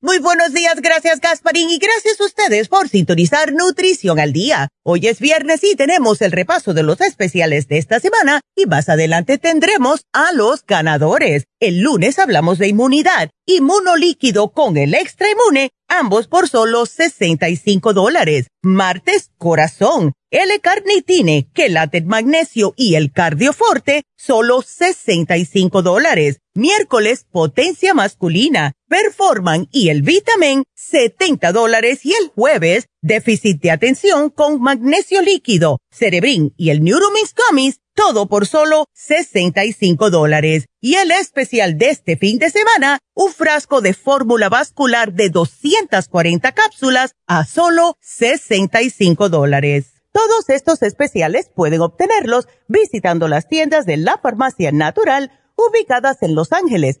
Muy buenos días, gracias Gasparín y gracias a ustedes por sintonizar Nutrición al Día. Hoy es viernes y tenemos el repaso de los especiales de esta semana y más adelante tendremos a los ganadores. El lunes hablamos de inmunidad, inmunolíquido con el extra inmune, ambos por solo 65 dólares. Martes, corazón, L-carnitine, quelate magnesio y el cardioforte, solo 65 dólares. Miércoles, potencia masculina, performan y el vitamin, 70 dólares. Y el jueves, déficit de atención con magnesio líquido, cerebrin y el Neuromix Gummies, todo por solo 65 dólares. Y el especial de este fin de semana, un frasco de fórmula vascular de 240 cápsulas a solo 65 dólares. Todos estos especiales pueden obtenerlos visitando las tiendas de la farmacia natural ubicadas en Los Ángeles,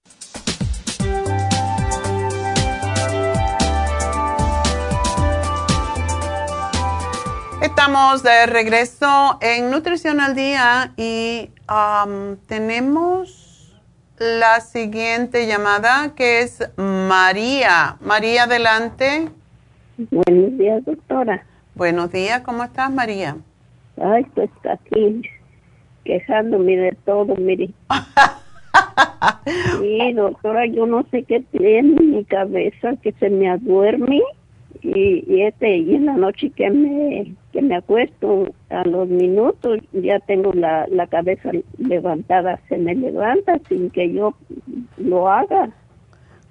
Estamos de regreso en Nutrición al Día y um, tenemos la siguiente llamada que es María. María, adelante. Buenos días, doctora. Buenos días, ¿cómo estás, María? Ay, pues aquí quejándome de todo, mire. (laughs) sí, doctora, yo no sé qué tiene en mi cabeza, que se me aduerme y, y este y en la noche que me que me acuesto a los minutos ya tengo la, la cabeza levantada se me levanta sin que yo lo haga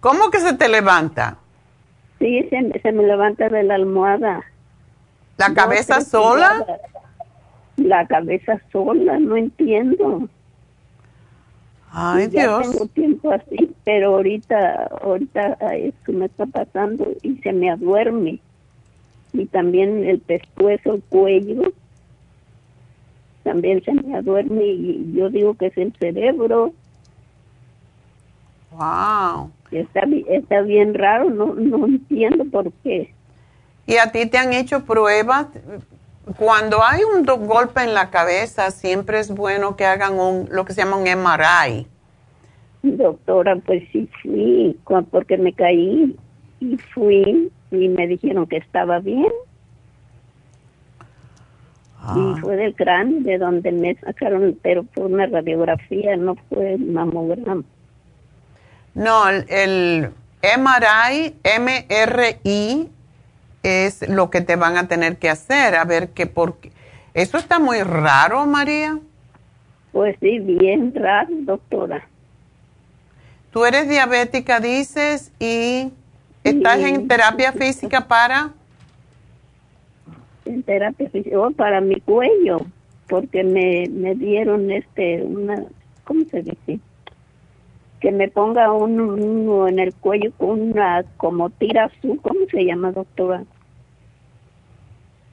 ¿cómo que se te levanta? sí se, se me levanta de la almohada ¿la cabeza sola? la cabeza sola no entiendo Ay, Dios. tengo tiempo así, pero ahorita, ahorita eso me está pasando y se me aduerme. Y también el pescuezo, el cuello, también se me aduerme y yo digo que es el cerebro. Wow. Está, está bien raro, no, no entiendo por qué. ¿Y a ti te han hecho pruebas? Cuando hay un golpe en la cabeza, siempre es bueno que hagan un, lo que se llama un MRI. Doctora, pues sí fui, porque me caí y fui y me dijeron que estaba bien. Y ah. fue del cráneo de donde me sacaron, pero fue una radiografía, no fue mamograma. No, el, el MRI, MRI, es lo que te van a tener que hacer, a ver qué por qué. ¿Eso está muy raro, María? Pues sí, bien raro, doctora. Tú eres diabética, dices, y estás en terapia física para... En terapia física, oh, para mi cuello, porque me, me dieron este, una, ¿cómo se dice? Que me ponga uno, en el cuello con una como tira azul, ¿cómo se llama, doctora?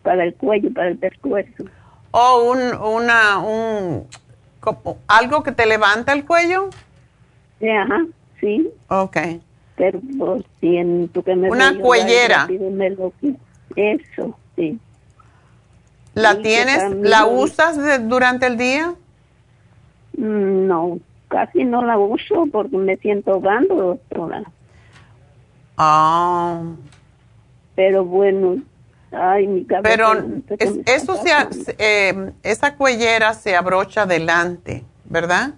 Para el cuello, para el pescuezo. ¿O oh, un, una, un, algo que te levanta el cuello? Sí, ajá, sí. Ok. Pero pues, siento que me Una cuellera. Eso, sí. ¿La tienes, la usas durante el día? Mm, no, casi no la uso porque me siento ahogando, doctora. Ah. Pero bueno, ay, mi cabeza. Pero eso se, eh, esa cuellera se abrocha adelante, ¿verdad?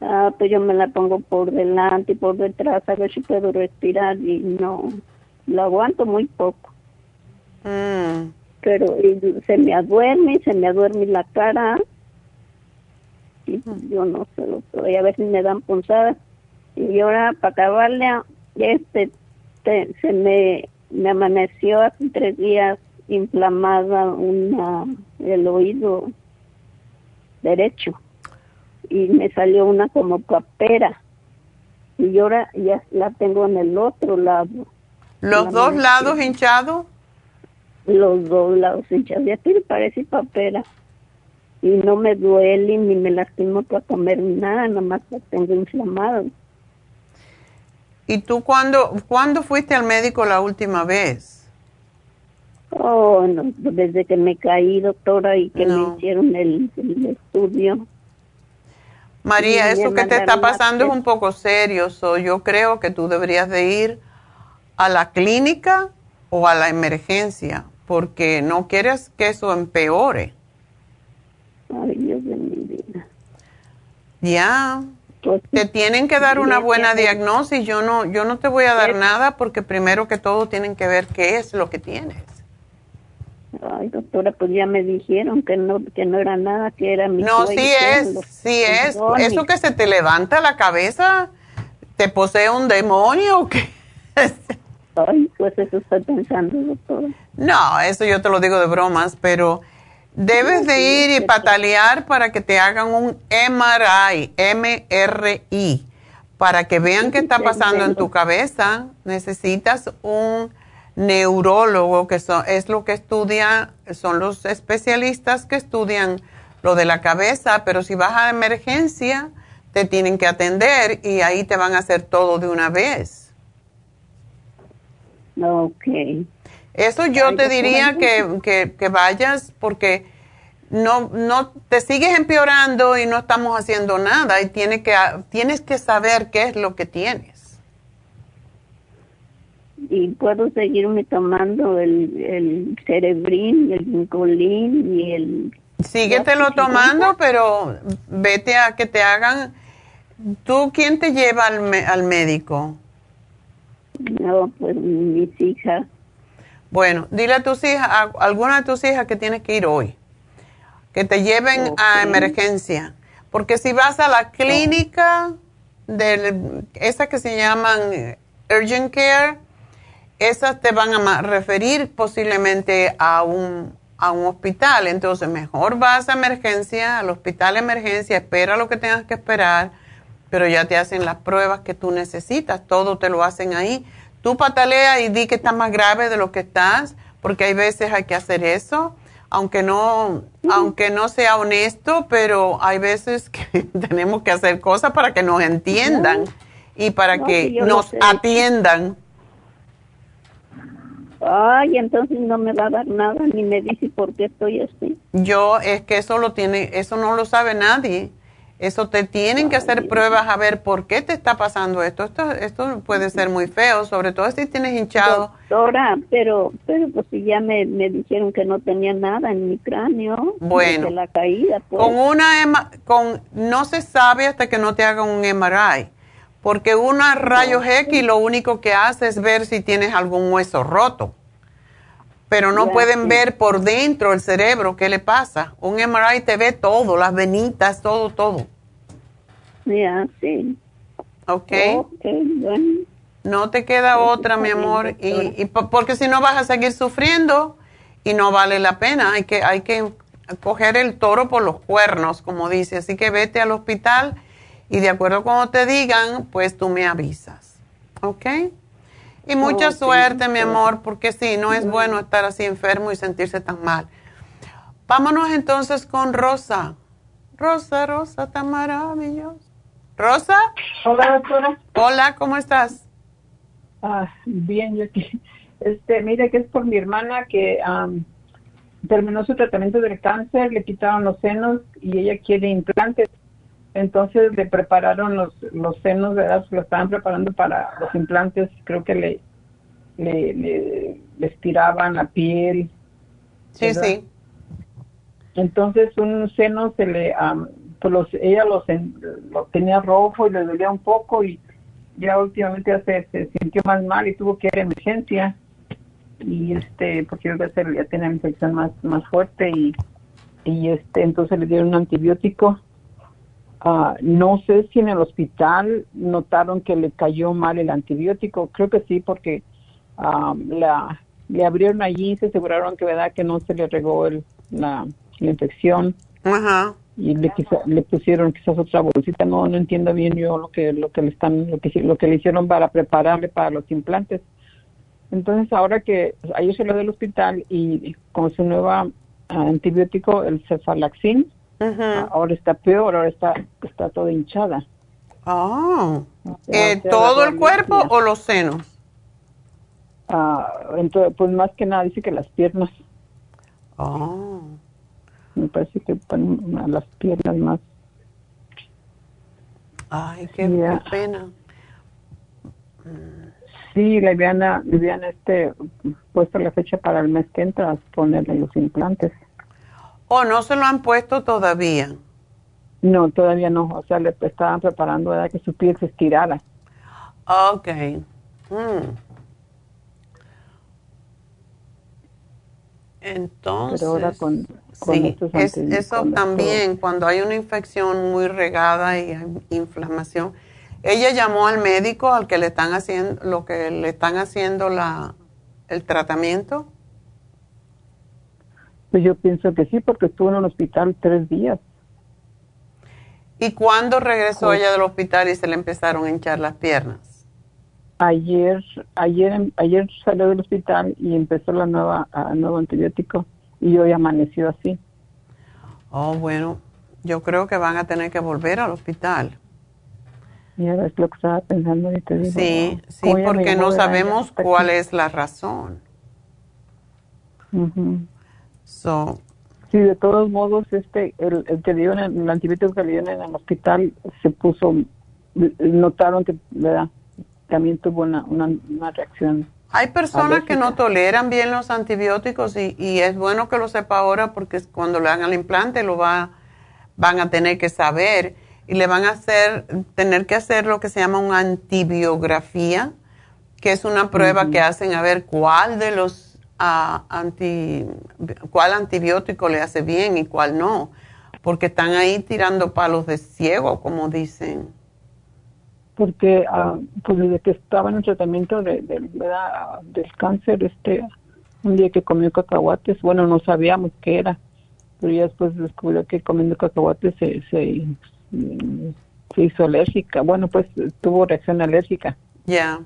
Ah, pues yo me la pongo por delante y por detrás a ver si puedo respirar y no, lo aguanto muy poco. Mm. Pero se me aduerme, se me aduerme la cara y yo no sé, voy a ver si me dan punzadas. Y ahora para acabarle, este, se me, me amaneció hace tres días inflamada una, el oído derecho y me salió una como papera y ahora ya la tengo en el otro lado. ¿Los dos lados hinchados? Los dos lados hinchados. Ya tiene parece papera. Y no me duele ni me lastimo para comer nada, nada más la tengo inflamado. ¿Y tú cuándo, cuándo fuiste al médico la última vez? Oh, no, desde que me caí, doctora, y que me hicieron el, estudio. María, eso que te está pasando es un poco serio. yo creo que tú deberías de ir a la clínica o a la emergencia, porque no quieres que eso empeore. Ay, Dios de mi vida. Ya, pues te tienen que dar una buena diagnosis. Yo no, yo no te voy a dar nada porque primero que todo tienen que ver qué es lo que tienes. Ay, doctora, pues ya me dijeron que no, que no era nada, que era mi No, sí es, sí es. Eso que se te levanta la cabeza, ¿te posee un demonio o qué? (laughs) Ay, pues eso estoy pensando, doctora. No, eso yo te lo digo de bromas, pero Debes de ir y patalear para que te hagan un MRI, MRI, para que vean qué está pasando en tu cabeza. Necesitas un neurólogo, que es lo que estudia, son los especialistas que estudian lo de la cabeza, pero si vas a emergencia, te tienen que atender y ahí te van a hacer todo de una vez. Ok. Eso yo te diría que, que, vayas porque no, no te sigues empeorando y no estamos haciendo nada y tiene que, tienes que saber qué es lo que tienes. Y puedo seguirme tomando el, el cerebrín, el vincolín y el... Síguetelo tomando, pero vete a que te hagan... ¿Tú quién te lleva al, al médico? No, pues mis hijas. Bueno, dile a tus hijas, a alguna de tus hijas que tienes que ir hoy, que te lleven a emergencia, porque si vas a la clínica, de esa que se llaman Urgent Care, esas te van a referir posiblemente a un, a un hospital. Entonces, mejor vas a emergencia, al hospital de emergencia, espera lo que tengas que esperar, pero ya te hacen las pruebas que tú necesitas, todo te lo hacen ahí Tú patalea y di que estás más grave de lo que estás, porque hay veces hay que hacer eso, aunque no, aunque no sea honesto, pero hay veces que (laughs) tenemos que hacer cosas para que nos entiendan y para que nos atiendan. Ay, entonces no me va a dar nada ni me dice por qué estoy así. Yo es que eso lo tiene, eso no lo sabe nadie. Eso te tienen que hacer pruebas a ver por qué te está pasando esto. Esto, esto puede ser muy feo, sobre todo si tienes hinchado. Doctora, pero, pero pues si ya me, dijeron que no tenía nada en mi cráneo. Bueno. la caída. Pues. Con una, con, no se sabe hasta que no te hagan un MRI. Porque una rayos X lo único que hace es ver si tienes algún hueso roto. Pero no pueden ver por dentro el cerebro qué le pasa. Un MRI te ve todo, las venitas, todo, todo. Ya, sí. Ok. No te queda otra, mi amor. Y, porque si no vas a seguir sufriendo y no vale la pena. Hay que, hay que coger el toro por los cuernos, como dice. Así que vete al hospital y de acuerdo a como te digan, pues tú me avisas. ¿Ok? Y mucha suerte, mi amor, porque sí, no es bueno estar así enfermo y sentirse tan mal. Vámonos entonces con Rosa. Rosa, Rosa, tan maravillosa. Rosa. Hola, doctora. Hola, ¿cómo estás? Ah, bien, yo aquí. Este, mire que es por mi hermana que terminó su tratamiento del cáncer, le quitaron los senos y ella quiere implantes. Entonces le prepararon los, los senos, ¿verdad? Lo estaban preparando para los implantes. Creo que le, le, le, estiraban la piel. Sí, sí. Entonces un seno se le, pues los, ella los, lo tenía rojo y le dolía un poco y ya últimamente ya se, se sintió más mal y tuvo que ir a emergencia y este porque ya tenía infección más más fuerte y y este entonces le dieron un antibiótico ah, no sé si en el hospital notaron que le cayó mal el antibiótico. Creo que sí porque ah, la le abrieron allí y se aseguraron que verdad que no se le regó el, la, infección. Y le, le pusieron quizás otra bolsita. No no entiendo bien yo lo que lo que le están lo que lo que le hicieron para prepararle para los implantes. Entonces, ahora que ayer se lo del hospital y con su nuevo antibiótico, el cefalaxin, ahora está peor, ahora está, está toda hinchada. Ah, ¿todo el cuerpo o los senos? Ah, entonces, pues más que nada dice que las piernas. Ah. Me parece que las piernas más. Ay, qué, pena. Sí, le habían, le este, puesto la fecha para el mes que entra a ponerle los implantes. ¿O no se lo han puesto todavía? No, todavía no. O sea, le estaban preparando para que su piel se estirara. Ok. Mm. Entonces, Pero ahora con, sí, eso también, cuando hay una infección muy regada y hay inflamación, ella llamó al médico al que le están haciendo lo que le están haciendo la el tratamiento. Pues yo pienso que sí, porque estuvo en el hospital tres días. ¿Y cuándo regresó ella del hospital y se le empezaron a hinchar las piernas? Ayer, ayer, ayer salió del hospital y empezó la nueva, el nuevo antibiótico y hoy amaneció así. Oh, bueno, yo creo que van a tener que volver al hospital. Y ahora es lo que estaba pensando ahorita. sí, sí, porque no sabemos cuál es la razón. Sí, de todos modos, este, el, el que el antibiótico que le dieron en el hospital se puso, notaron que ¿verdad? también tuvo una, una, reacción. Hay personas que no toleran bien los antibióticos y, y, es bueno que lo sepa ahora porque cuando le hagan el implante lo va, van a tener que saber y le van a hacer, tener que hacer lo que se llama una antibiografía, que es una prueba que hacen a ver cuál de los uh, anti, cuál antibiótico le hace bien y cuál no, porque están ahí tirando palos de ciego, como dicen. Porque uh, pues desde que estaba en el tratamiento de, del cáncer, este, un día que comió cacahuates, bueno, no sabíamos qué era, pero ya después descubrió que comiendo cacahuates se, se se hizo alérgica. Bueno, pues tuvo reacción alérgica. Ya.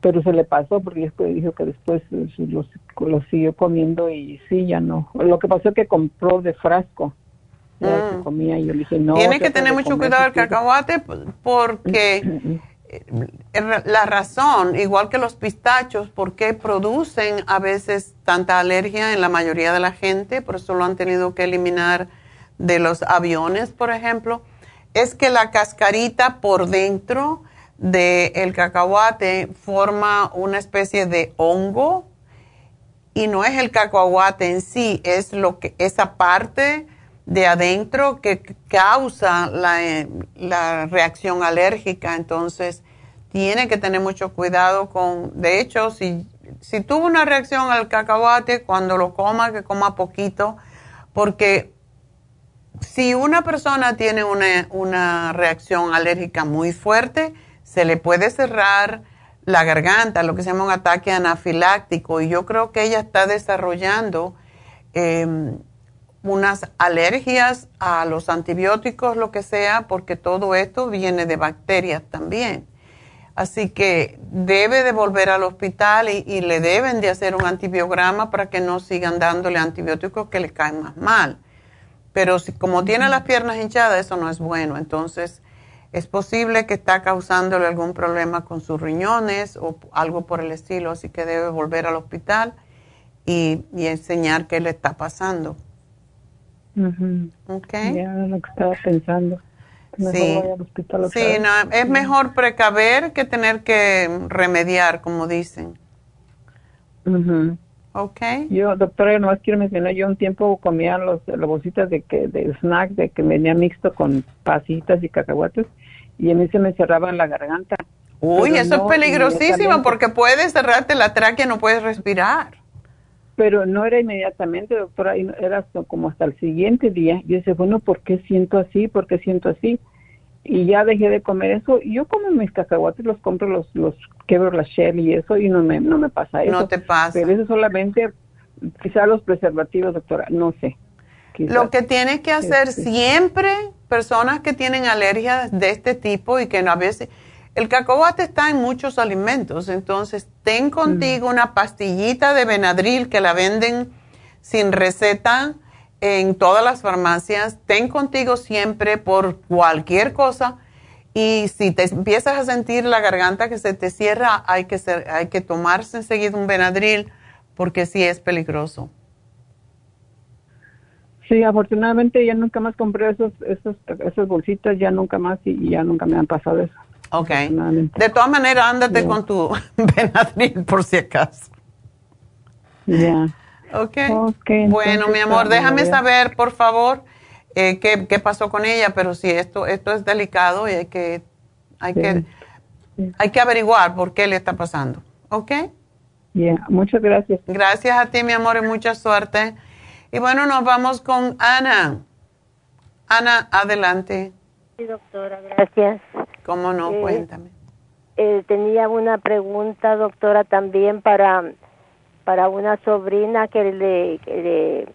Pero se le pasó porque después dijo que después lo, siguió comiendo y sí, ya no. Lo que pasó es que compró de frasco. Mm. comía y yo le dije, no. Tiene que tener mucho cuidado el cacahuate porque la razón, igual que los pistachos, porque producen a veces tanta alergia en la mayoría de la gente, por eso lo han tenido que eliminar de los aviones, por ejemplo, es que la cascarita por dentro del cacahuate forma una especie de hongo y no es el cacahuate en sí, es lo que esa parte de adentro que causa la, la reacción alérgica. Entonces, tiene que tener mucho cuidado con, de hecho, si, si tuvo una reacción al cacahuate, cuando lo coma, que coma poquito, porque si una persona tiene una, reacción alérgica muy fuerte, se le puede cerrar la garganta, lo que se llama un ataque anafiláctico, y yo creo que ella está desarrollando em, unas alergias a los antibióticos, lo que sea, porque todo esto viene de bacterias también. Así que debe de volver al hospital y, y le deben de hacer un antibiograma para que no sigan dándole antibióticos que le caen más mal. Pero si, como tiene las piernas hinchadas, eso no es bueno. Entonces, es posible que está causándole algún problema con sus riñones o algo por el estilo, así que debe volver al hospital y, enseñar qué le está pasando. okay. Ya lo que estaba pensando. sí, sí no, es mejor precaver que tener que remediar, como dicen. Okay. Yo, doctora, nomás quiero mencionar, yo un tiempo comía los, las bolsitas de que de snack de que venía mixto con pasitas y cacahuates y a mí se me cerraba la garganta. Uy, eso es peligrosísimo porque puedes cerrarte la tráquea, no puedes respirar. Pero no era inmediatamente, doctora, era como hasta el siguiente día. Yo decía, bueno, ¿por qué siento así? ¿Por qué siento así? Y ya dejé de comer eso. Yo como mis cacahuates, los compro, los, los quebro la shell y eso, y no me, no me pasa eso. No te pasa. Pero eso solamente, quizá los preservativos, doctora, no sé. Lo que tienes que hacer siempre, personas que tienen alergias de este tipo y que a veces, el cacahuate está en muchos alimentos, entonces ten contigo una pastillita de Benadryl que la venden sin receta en todas las farmacias, ten contigo siempre por cualquier cosa y si te empiezas a sentir la garganta que se te cierra, hay que, ser, hay que tomarse enseguida un Benadryl porque sí es peligroso. Sí, afortunadamente ya nunca más compré esos, esos, esas bolsitas, ya nunca más y, ya nunca me han pasado eso. Ok. De todas maneras, ándate con tu (laughs) Benadryl por si acaso. Ya. Okay. ok. Bueno, mi amor, déjame saber, por favor eh, qué, pasó con ella, pero sí, esto, esto es delicado y hay que, hay que, hay que averiguar por qué le está pasando. ¿Ok? Bien, muchas gracias. Gracias a ti, mi amor, y mucha suerte. Y bueno, nos vamos con Ana. Ana, adelante. Sí, doctora, gracias. ¿Cómo no? Eh, Cuéntame. Eh, tenía una pregunta, doctora, también para, para una sobrina que le, que le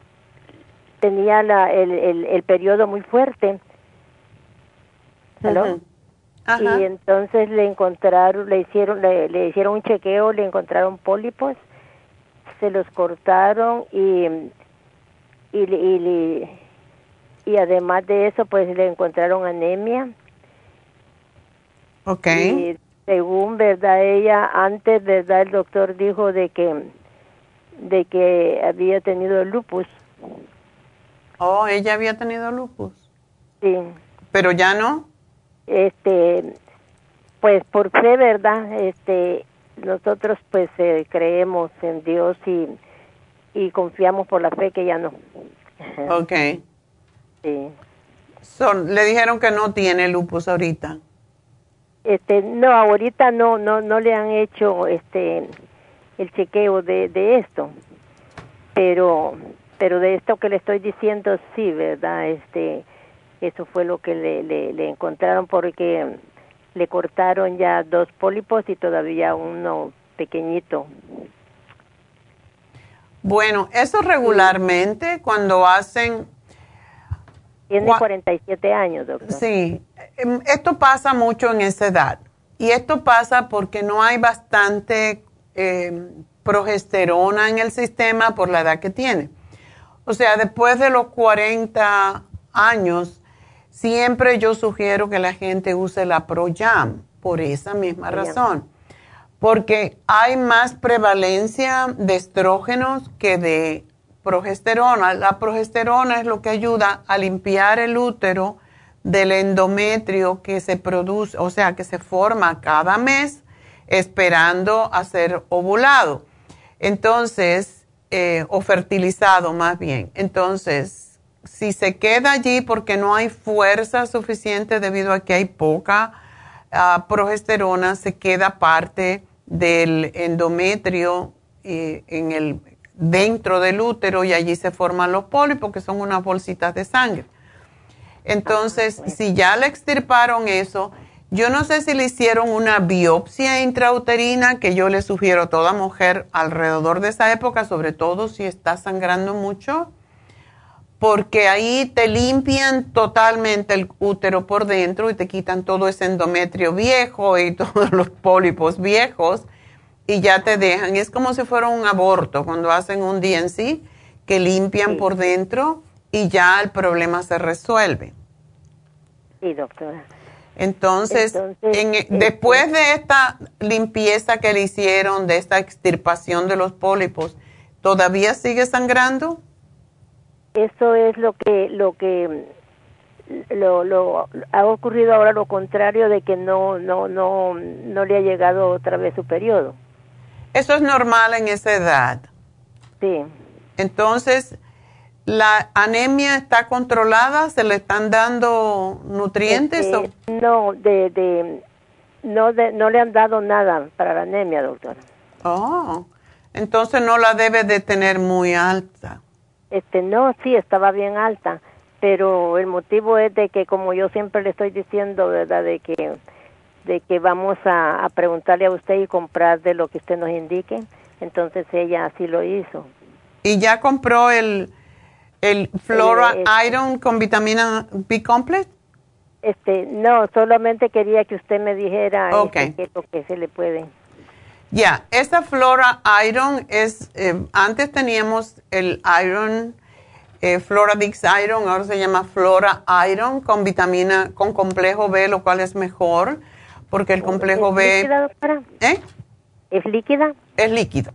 tenía la, el, el, el periodo muy fuerte. Y entonces le encontraron, le hicieron, le, le, hicieron un chequeo, le encontraron pólipos, se los cortaron y y, y, y además de eso, pues le encontraron anemia. Ok. Y según, ¿verdad? Ella, antes, ¿verdad? El doctor dijo de que, de que había tenido lupus. Oh, ella había tenido lupus. Sí. Pero ya no. Este, pues por fe, ¿verdad? Este, nosotros pues eh, creemos en Dios y, y confiamos por la fe que ya no. (laughs) Ok. Sí. Son, le dijeron que no tiene lupus ahorita. Este, no, ahorita no, no, no le han hecho este el chequeo de, de esto, pero pero de esto que le estoy diciendo sí, ¿verdad? Este, eso fue lo que le, le, encontraron porque le cortaron ya dos pólipos y todavía uno pequeñito. Bueno, eso regularmente cuando hacen... Tiene 47 años, doctor. Sí, em, esto pasa mucho en esa edad. Y esto pasa porque no hay bastante em, progesterona en el sistema por la edad que tiene. O sea, después de los 40 años, siempre yo sugiero que la gente use la ProYam por esa misma razón. Porque hay más prevalencia de estrógenos que de progesterona. La progesterona es lo que ayuda a limpiar el útero del endometrio que se produce, o sea, que se forma cada mes esperando a ser ovulado. Entonces, eh, o fertilizado más bien. Entonces, si se queda allí porque no hay fuerza suficiente debido a que hay poca ah, progesterona, se queda parte del endometrio eh, en el, dentro del útero y allí se forman los pólipos, que son unas bolsitas de sangre. Entonces, si ya le extirparon eso, yo no sé si le hicieron una biopsia intrauterina, que yo le sugiero a toda mujer alrededor de esa época, sobre todo si está sangrando mucho, porque ahí te limpian totalmente el útero por dentro y te quitan todo ese endometrio viejo y (laughs) todos los pólipos viejos y ya te dejan. Es como si fuera un aborto cuando hacen un DNC, que limpian por dentro y ya el problema se resuelve. Sí, doctora. Entonces, eh, después de esta limpieza que le hicieron, de esta extirpación de los pólipos, ¿todavía sigue sangrando? Eso es lo que lo que lo, lo ha ocurrido ahora lo contrario de que no no no no le ha llegado otra vez su periodo. Eso es normal en esa edad. Sí. Entonces, ¿La anemia está controlada? ¿Se le están dando nutrientes? Este, no, de, de, no, de, no le han dado nada para la anemia, doctora. Oh, entonces no la debe de tener muy alta. Este, no, sí, estaba bien alta, pero el motivo es de que, como yo siempre le estoy diciendo, ¿verdad? De que, de que vamos a, a preguntarle a usted y comprar de lo que usted nos indique. Entonces ella así lo hizo. ¿Y ya compró el ¿El Flora Iron con vitamina B complex? Este, no, solamente quería que usted me dijera este, qué es lo que se le puede. Ya, esta Flora Iron es, eh, antes teníamos el Iron, eh, Flora Dix Iron, ahora se llama Flora Iron con vitamina, con complejo B, lo cual es mejor, porque el complejo ¿Es B... Líquida, doctora? ¿Eh? ¿Es líquida? Es líquido.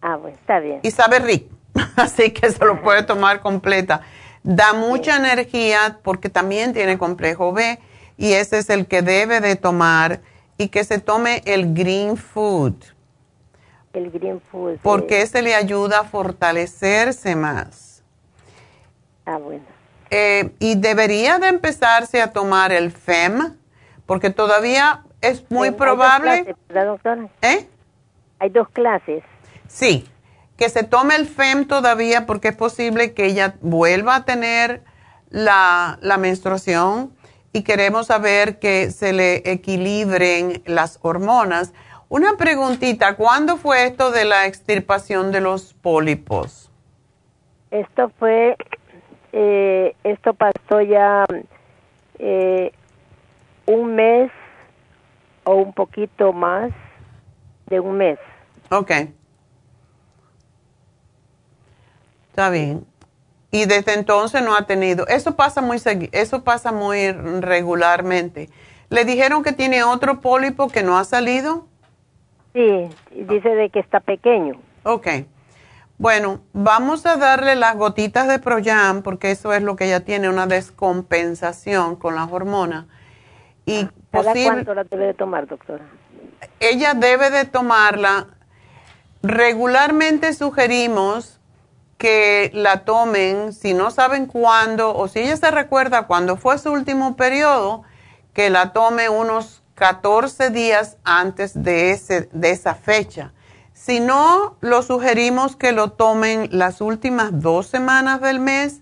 Ah, bueno, está bien. Y sabe rico. (laughs) así que se lo puede tomar completa. Da mucha energía porque también tiene complejo B y ese es el que debe de tomar y que se tome el green food. El green food. Porque ese le ayuda a fortalecerse más. Ah, bueno. Eh, y debería de empezarse a tomar el FEM porque todavía es muy probable. Hay dos clases, doctora? ¿Eh? Hay dos clases. Sí, que se tome el FEM todavía porque es posible que ella vuelva a tener la, menstruación y queremos saber que se le equilibren las hormonas. Una preguntita, ¿cuándo fue esto de la extirpación de los pólipos? Esto fue, eh, esto pasó ya eh, un mes o un poquito más de un mes. Ok. Está bien. Y desde entonces no ha tenido. Eso pasa muy eso pasa muy regularmente. ¿Le dijeron que tiene otro pólipo que no ha salido? Sí, dice de que está pequeño. Ok. Bueno, vamos a darle las gotitas de Proyam porque eso es lo que ella tiene, una descompensación con las hormonas. Y ¿Cada cuánto la debe de tomar, doctora? Ella debe de tomarla. Regularmente sugerimos que la tomen, si no saben cuándo, o si ella se recuerda cuándo fue su último periodo, que la tome unos 14 días antes de, ese, de esa fecha. Si no, lo sugerimos que lo tomen las últimas dos semanas del mes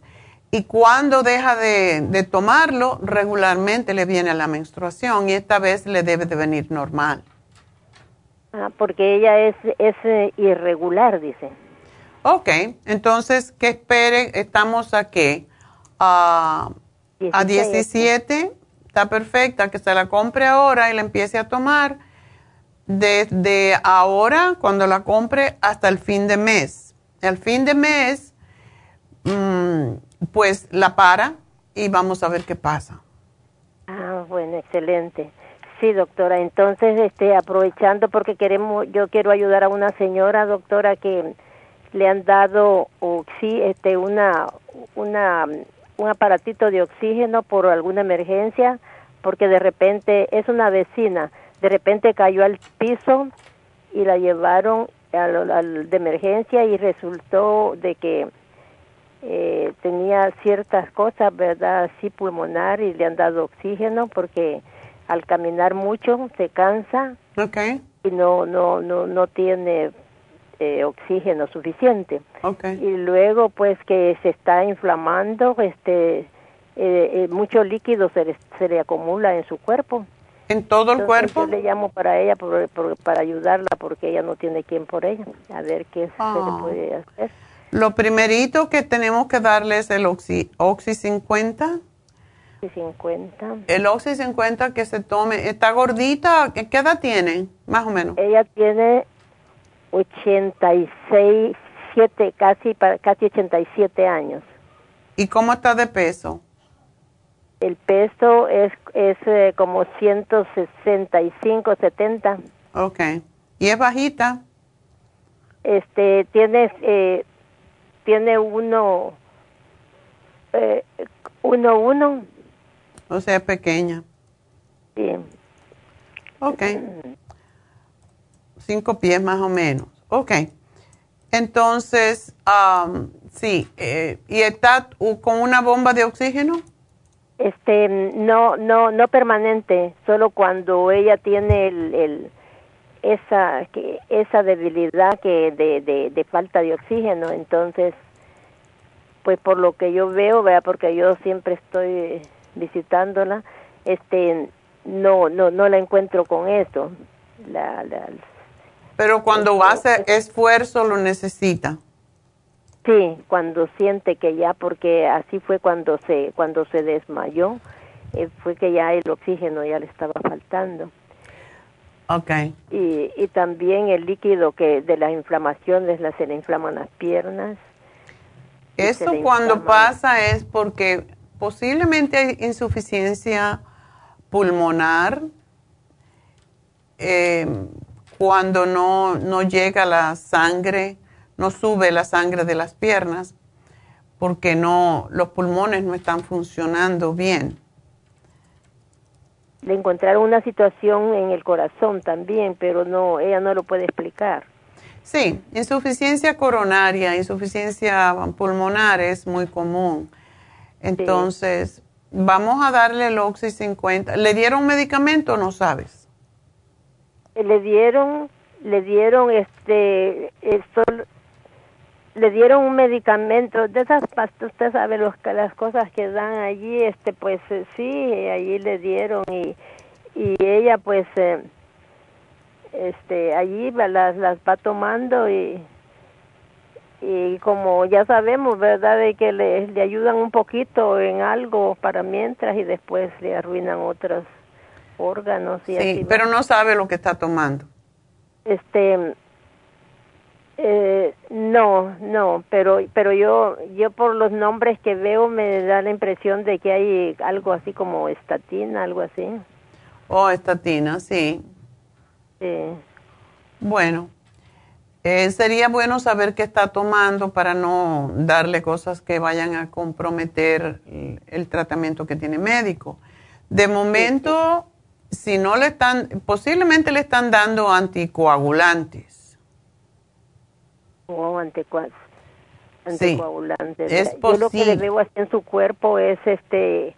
y cuando deja de, tomarlo, regularmente le viene la menstruación y esta vez le debe de venir normal. Ah, porque ella es, es eh, irregular, dice. Ok, entonces, ¿qué espere? Estamos aquí a, a 17, está perfecta, que se la compre ahora y la empiece a tomar desde ahora, cuando la compre, hasta el fin de mes. El fin de mes, mm, pues la para y vamos a ver qué pasa. Ah, bueno, excelente. Sí, doctora. Entonces, este, aprovechando porque queremos, yo quiero ayudar a una señora, doctora, que le han dado oxi, este, una, una, un aparatito de oxígeno por alguna emergencia, porque de repente es una vecina, de repente cayó al piso y la llevaron al, de emergencia y resultó de que eh, tenía ciertas cosas, ¿verdad? Así pulmonar y le han dado oxígeno porque al caminar mucho se cansa okay. y no, no, no, no tiene eh, oxígeno suficiente. Y luego pues que se está inflamando, este, eh, eh, mucho líquido se le, se le acumula en su cuerpo. ¿En todo el cuerpo? Yo le llamo para ella, para ayudarla, porque ella no tiene quien por ella. A ver qué se le ah. puede hacer. Lo primerito que tenemos que darle es el Oxy, Oxy 50. 50. El Oxy 50 que se tome. ¿Está gordita? ¿Qué edad tiene? Más o menos. Ella tiene 86, 7, casi, casi 87 años. ¿Y cómo está de peso? El peso es, es eh, como 165, 70. Ok. ¿Y es bajita? Este, tiene, eh, tiene uno, eh, uno, uno. O sea, pequeña. Sí. Ok. Cinco pies más o menos. Ok. Entonces, um, sí, eh, ¿y está con una bomba de oxígeno? Este, no, no, no permanente, solo cuando ella tiene el, el esa, que, esa debilidad que de, de, falta de oxígeno, entonces, pues por lo que yo veo, vea, porque yo siempre estoy visitándola, este, no, no, no la encuentro con eso. La, la, Pero cuando hace esfuerzo lo necesita. Sí, cuando siente que ya, porque así fue cuando se, cuando se desmayó, eh, fue que ya el oxígeno ya le estaba faltando. Okay. Y, y también el líquido que de las inflamaciones, la, se le inflaman las piernas. Eso cuando pasa es porque posiblemente hay insuficiencia pulmonar, eh, cuando no, no llega la sangre no sube la sangre de las piernas porque no los pulmones no están funcionando bien. Le encontraron una situación en el corazón también, pero no ella no lo puede explicar. Sí, insuficiencia coronaria, insuficiencia pulmonar es muy común. Entonces, vamos a darle el Oxy 50. ¿Le dieron medicamento o no sabes? Le dieron le dieron este le dieron un medicamento de esas pastas usted sabe los, las cosas que dan allí este pues eh, sí allí le dieron y y ella pues eh, este allí las las va tomando y y como ya sabemos verdad de que le, le ayudan un poquito en algo para mientras y después le arruinan otros órganos y sí pero no sabe lo que está tomando este eh, no, no, pero pero yo yo por los nombres que veo me da la impresión de que hay algo así como estatina, algo así. Oh, estatina, sí. Sí. Bueno, eh, sería bueno saber qué está tomando para no darle cosas que vayan a comprometer el, el tratamiento que tiene médico. De momento, si no le están, posiblemente le están dando anticoagulantes o anticoagulantes. Es Yo lo que le veo así en su cuerpo es este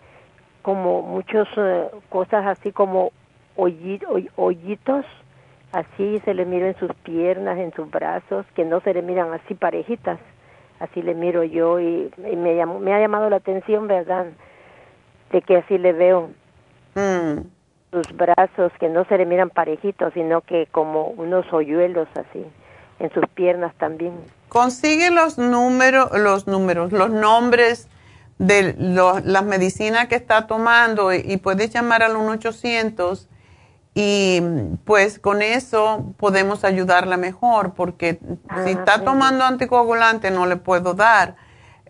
como muchas eh, cosas así como hoyitos, así se le mira en sus piernas, en sus brazos, que no se le miran así parejitas. Así le miro yo y, me, llamó, me ha llamado la atención, ¿verdad? De que así le veo. Mm. Sus brazos que no se le miran parejitos, sino que como unos hoyuelos así en sus piernas también. Consigue los números, los números, los nombres de las medicinas que está tomando y, puedes llamar al 1-800 y pues con eso podemos ayudarla mejor porque si está tomando anticoagulante no le puedo dar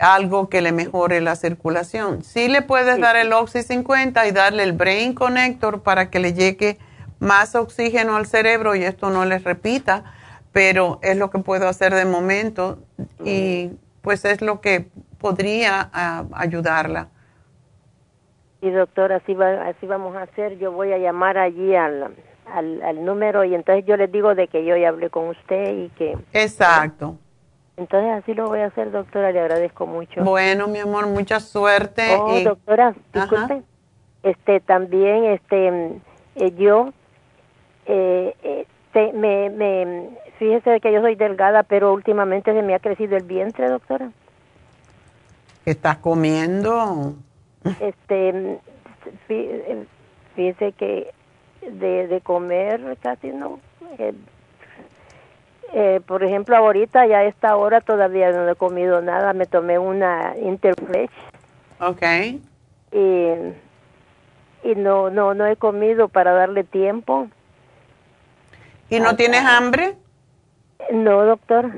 algo que le mejore la circulación. Sí le puedes dar el Oxy 50 y darle el Brain Connector para que le llegue más oxígeno al cerebro y esto no le repita pero es lo que puedo hacer de momento y pues es lo que podría ah, ayudarla. Y doctor, así, va, así vamos a hacer. Yo voy a llamar allí al, al, número y entonces yo les digo de que yo ya hablé con usted y que... Exacto. Entonces así lo voy a hacer, doctora, le agradezco mucho. Bueno, mi amor, mucha suerte. Oh, doctora, disculpe. Este, también, este, eh, yo, eh, eh me, me, fíjese que yo soy delgada, pero últimamente se me ha crecido el vientre, doctora. ¿Qué estás comiendo? Este, fíjese que de, de comer casi no. Eh, por ejemplo, ahorita ya a esta hora todavía no he comido nada. Me tomé una Interfresh. Okay. Y, y no, no, no he comido para darle tiempo. ¿Y no tienes hambre? No, doctor.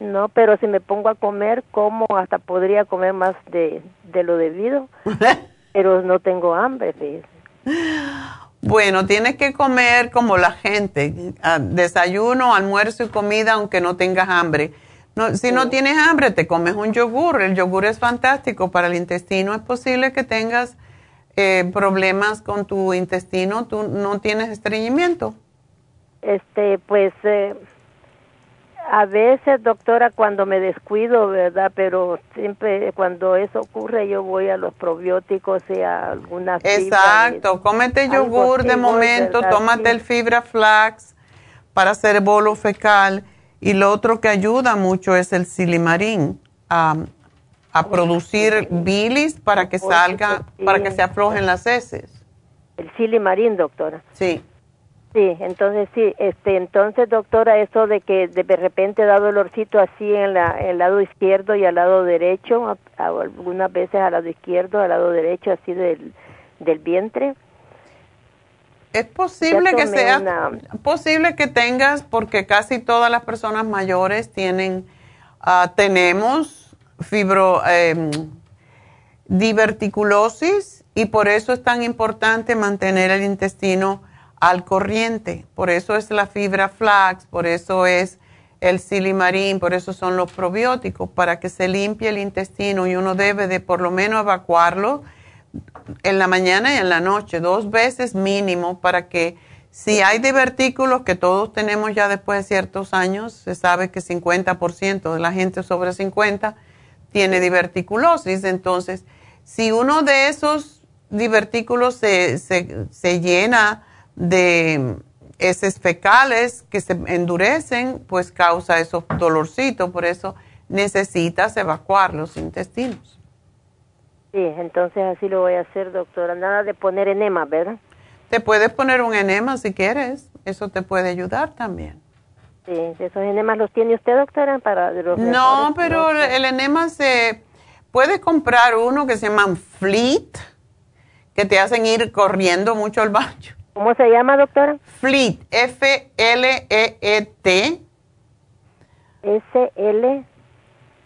No, pero si me pongo a comer, como hasta podría comer más de, de lo debido. (laughs) Pero no tengo hambre, fíjese. Bueno, tienes que comer como la gente, ah, desayuno, almuerzo y comida aunque no tengas hambre. No, si no tienes hambre, te comes un yogur. El yogur es fantástico para el intestino. Es posible que tengas eh, problemas con tu intestino. ¿Tú no tienes estreñimiento? Este, pues eh, a veces, doctora, cuando me descuido, ¿verdad? Pero siempre cuando eso ocurre, yo voy a los probióticos y a alguna Exacto, cómete yogur de momento, tómate el fibra flax para hacer bolo fecal. Y lo otro que ayuda mucho es el silimarín a, a producir bilis para que salga, para que se aflojen las heces. El silimarín, doctora. Sí. Sí, entonces sí, este, entonces doctora, eso de que de repente da dolorcito así en la, el lado izquierdo y al lado derecho, algunas veces al lado izquierdo, al lado derecho, así del, del vientre. Es posible que sea posible que tengas, porque casi todas las personas mayores tienen, uh, tenemos fibro, eh, diverticulosis y por eso es tan importante mantener el intestino al corriente. Por eso es la fibra flax, por eso es el silimarín, por eso son los probióticos, para que se limpie el intestino y uno debe de por lo menos evacuarlo en la mañana y en la noche, dos veces mínimo, para que si hay divertículos que todos tenemos ya después de ciertos años, se sabe que 50% de la gente sobre 50 tiene diverticulosis, entonces si uno de esos divertículos se, se, se llena, de heces fecales que se endurecen, pues causa esos dolorcitos, por eso necesitas evacuar los intestinos. Sí, entonces así lo voy a hacer, doctora. Nada de poner enema, ¿verdad? Te puedes poner un enema si quieres, eso te puede ayudar también. Sí, esos enemas los tiene usted, doctora, para No, pero el enema se puede comprar uno que se llama Fleet, que te hacen ir corriendo mucho al baño. ¿Cómo se llama, doctora? Fleet, F-L-E-E-T. S-L.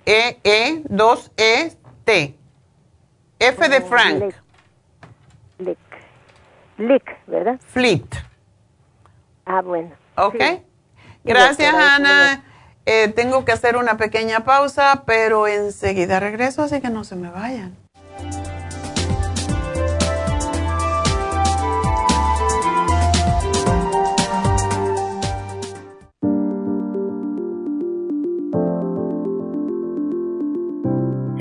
E-E, 2-E-T. F de Frank. Lick. Lick, ¿verdad? Fleet. Ah, bueno. Ok. Gracias, Ana. Eh, tengo que hacer una pequeña pausa, pero enseguida regreso, así que no se me vayan.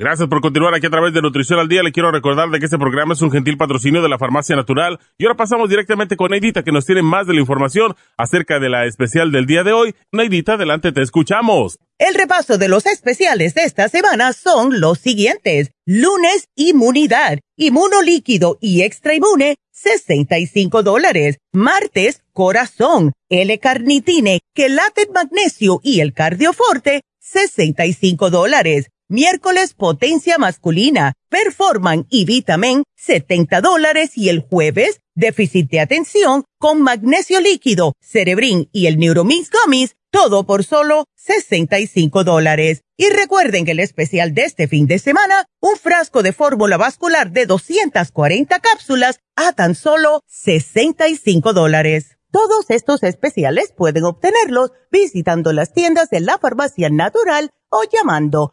Gracias por continuar aquí a través de Nutrición al Día. Le quiero recordar de que este programa es un gentil patrocinio de la Farmacia Natural. Y ahora pasamos directamente con Neidita, que nos tiene más de la información acerca de la especial del día de hoy. Neidita, adelante, te escuchamos. El repaso de los especiales de esta semana son los siguientes. Lunes, inmunidad, inmunolíquido y extra inmune, 65 dólares. Martes, corazón, L-carnitine, quelate magnesio y el cardioforte, 65 dólares Miércoles potencia masculina, performan y vitamin 70 dólares y el jueves déficit de atención con magnesio líquido, cerebrin y el neuromix gummies, todo por solo 65 dólares. Y recuerden que el especial de este fin de semana, un frasco de fórmula vascular de 240 cápsulas a tan solo 65 dólares. Todos estos especiales pueden obtenerlos visitando las tiendas de la farmacia natural o llamando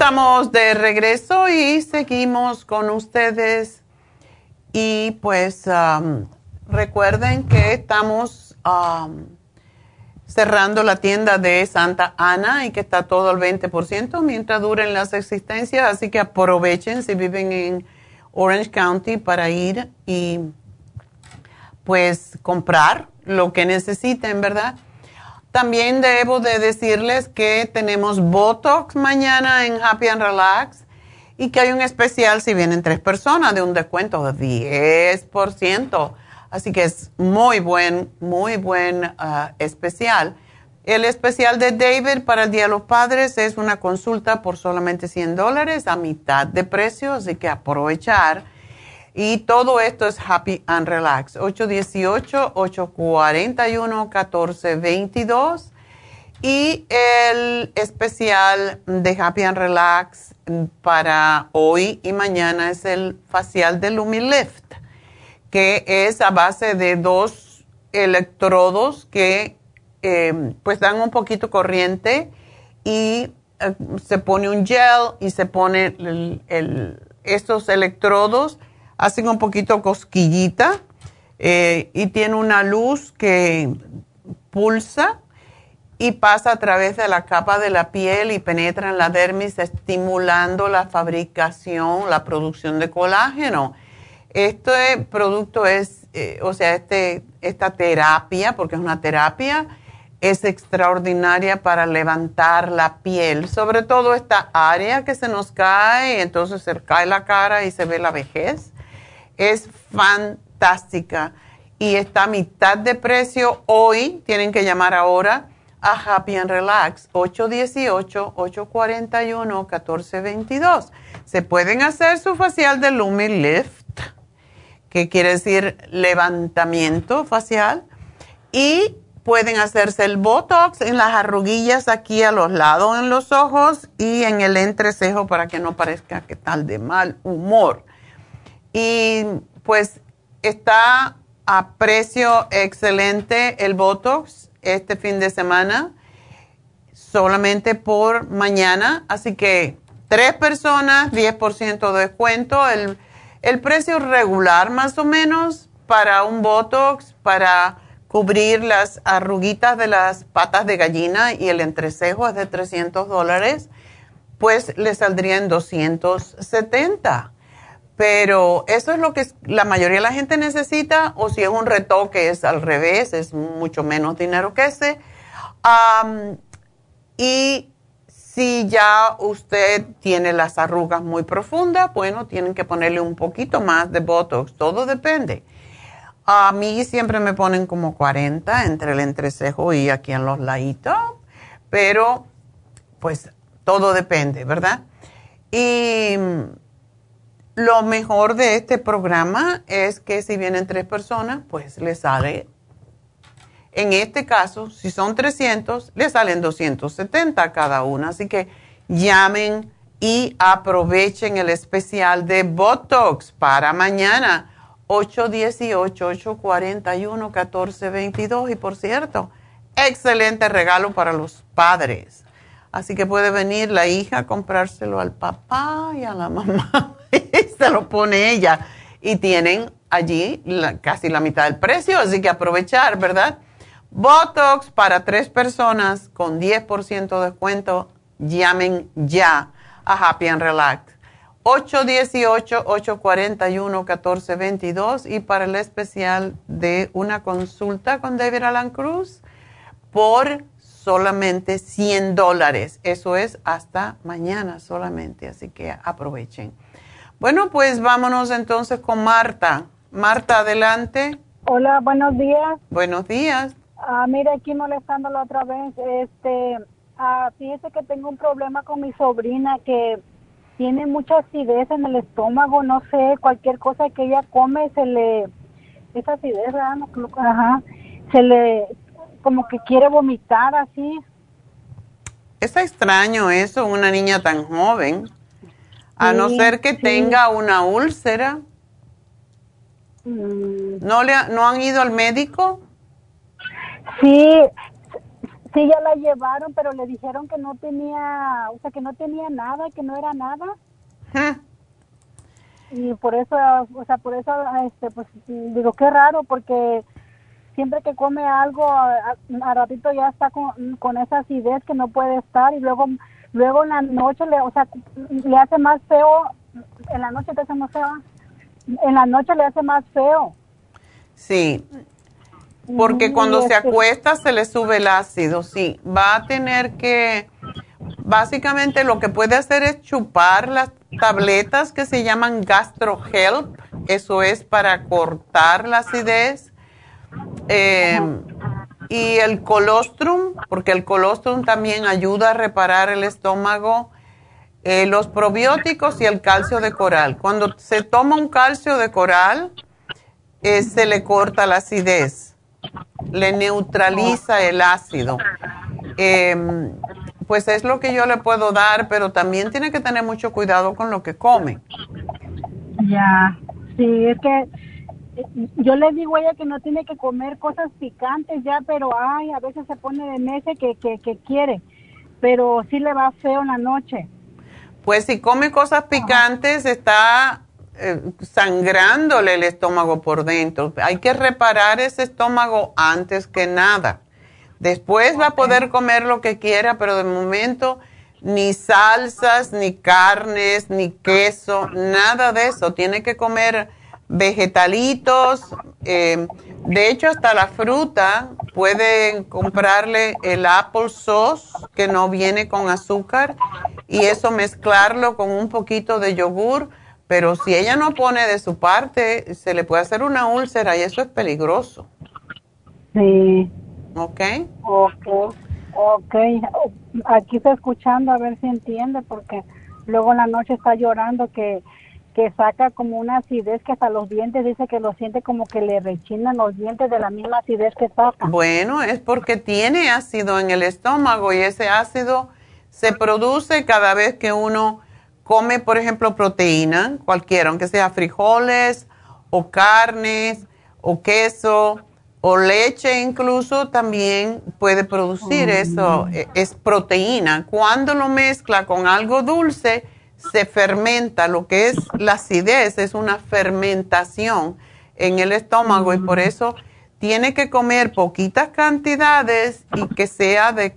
Estamos de regreso y seguimos con ustedes y pues um, recuerden que estamos um, cerrando la tienda de Santa Ana y que está todo al 20% mientras duren las existencias, así que aprovechen si viven en Orange County para ir y pues comprar lo que necesiten, ¿verdad? También debo de decirles que tenemos Botox mañana en Happy and Relax y que hay un especial si vienen tres personas de un descuento de 10%. Así que es muy buen, muy buen ah, especial. El especial de David para el Día de los Padres es una consulta por solamente 100 dólares a mitad de precio, así que aprovechar. Y todo esto es Happy and Relax. 818-841-1422. Y el especial de Happy and Relax para hoy y mañana es el facial de Lumilift, que es a base de dos electrodos que eh, pues dan un poquito corriente y eh, se pone un gel y se pone estos electrodos, hacen un poquito cosquillita eh, y tiene una luz que pulsa y pasa a través de la capa de la piel y penetra en la dermis estimulando la fabricación, la producción de colágeno. Este producto es, eh, o sea, este, esta terapia, porque es una terapia, es extraordinaria para levantar la piel, sobre todo esta área que se nos cae, entonces se cae la cara y se ve la vejez. Es fantástica y está a mitad de precio hoy, tienen que llamar ahora a Happy and Relax 818-841-1422. Se pueden hacer su facial de Lumi Lift, que quiere decir levantamiento facial, y pueden hacerse el Botox en las arruguillas aquí a los lados en los ojos y en el entrecejo para que no parezca que tal de mal humor. Y pues está a precio excelente el Botox este fin de semana solamente por mañana. Así que tres personas, 10% de descuento. El, el precio regular más o menos para un Botox, para cubrir las arruguitas de las patas de gallina y el entrecejo es de 300 dólares, pues le saldría en 270 pero eso es lo que la mayoría de la gente necesita, o si es un retoque es al revés, es mucho menos dinero que ese. y si ya usted tiene las arrugas muy profundas, bueno, tienen que ponerle un poquito más de Botox, todo depende. A mí siempre me ponen como 40 entre el entrecejo y aquí en los laditos, pero pues todo depende, ¿verdad? Y lo mejor de este programa es que si vienen tres personas, pues le sale, en este caso, si son 300, le salen 270 cada una. Así que llamen y aprovechen el especial de Botox para mañana, 818-841-1422. Y por cierto, excelente regalo para los padres. Así que puede venir la hija a comprárselo al papá y a la mamá. (laughs) se lo pone ella. Y tienen allí casi la mitad del precio, así que aprovechar, ¿verdad? Botox para tres personas con 10% de descuento. Llamen ya a Happy and Relax. 818-841-1422 y para el especial de una consulta con David Alan Cruz por solamente 100 dólares. Eso es hasta mañana solamente, así que aprovechen. Bueno, pues vámonos entonces con Marta. Marta, adelante. Hola, buenos días. Buenos días. Ah, mira, aquí molestándola otra vez. Este, ah, fíjese que tengo un problema con mi sobrina que tiene mucha acidez en el estómago, no sé, cualquier cosa que ella come se le, esa acidez, ¿verdad? Ajá, se le, como que quiere vomitar así. Es extraño eso, una niña tan joven, a no ser que tenga una úlcera. Mm. ¿No, le, ¿No han ido al médico? Sí, sí, ya la llevaron, pero le dijeron que no tenía, o sea, que no tenía nada, que no era nada. Y por eso, o sea, por eso, este, pues digo, qué raro, porque siempre que come algo, a, ratito ya está con, con, esa acidez que no puede estar y luego luego en la noche, le, o sea, le hace más feo, en la noche te hace más feo, en la noche le hace más feo. Sí, porque cuando se acuesta se le sube el ácido, sí, va a tener que, básicamente lo que puede hacer es chupar las tabletas que se llaman GastroHelp, eso es para cortar la acidez eh, y el colostrum, porque el colostrum también ayuda a reparar el estómago. Eh, los probióticos y el calcio de coral. Cuando se toma un calcio de coral, eh, se le corta la acidez, le neutraliza el ácido. Em, pues es lo que yo le puedo dar, pero también tiene que tener mucho cuidado con lo que come. Ya, sí, es que yo le digo a ella que no tiene que comer cosas picantes ya, pero ay, a veces se pone de mesa que, que, quiere, pero sí le va feo en la noche. Pues si come cosas picantes está eh, sangrándole el estómago por dentro. Hay que reparar ese estómago antes que nada. Después va a poder comer lo que quiera, pero de momento ni salsas, ni carnes, ni queso, nada de eso. Tiene que comer vegetalitos, eh, de hecho hasta la fruta, pueden comprarle el apple sauce que no viene con azúcar y eso mezclarlo con un poquito de yogur, pero si ella no pone de su parte, se le puede hacer una úlcera y eso es peligroso. Sí. ¿Ok? Ok, ok. Aquí está escuchando a ver si entiende porque luego en la noche está llorando que que saca como una acidez que hasta los dientes dice que lo siente como que le rechinan los dientes de la misma acidez que saca. Bueno, es porque tiene ácido en el estómago y ese ácido se produce cada vez que uno come, por ejemplo, proteína, cualquiera, aunque sea frijoles o carnes o queso o leche incluso también puede producir mm. eso, e, es proteína. Cuando lo mezcla con algo dulce, se fermenta, lo que es la acidez es una fermentación en el estómago y por eso tiene que comer poquitas cantidades y que sea de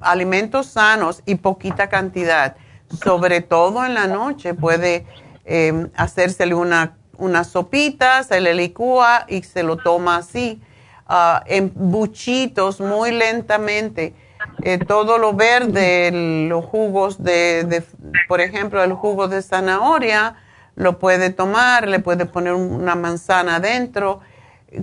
alimentos sanos y poquita cantidad. Sobre todo en la noche puede eh, hacérsele una, una sopita, se le licúa y se lo toma así, ah, en buchitos muy lentamente eh, todo lo verde, los jugos de, por ejemplo, el jugo de zanahoria, lo puede tomar, le puede poner una manzana adentro,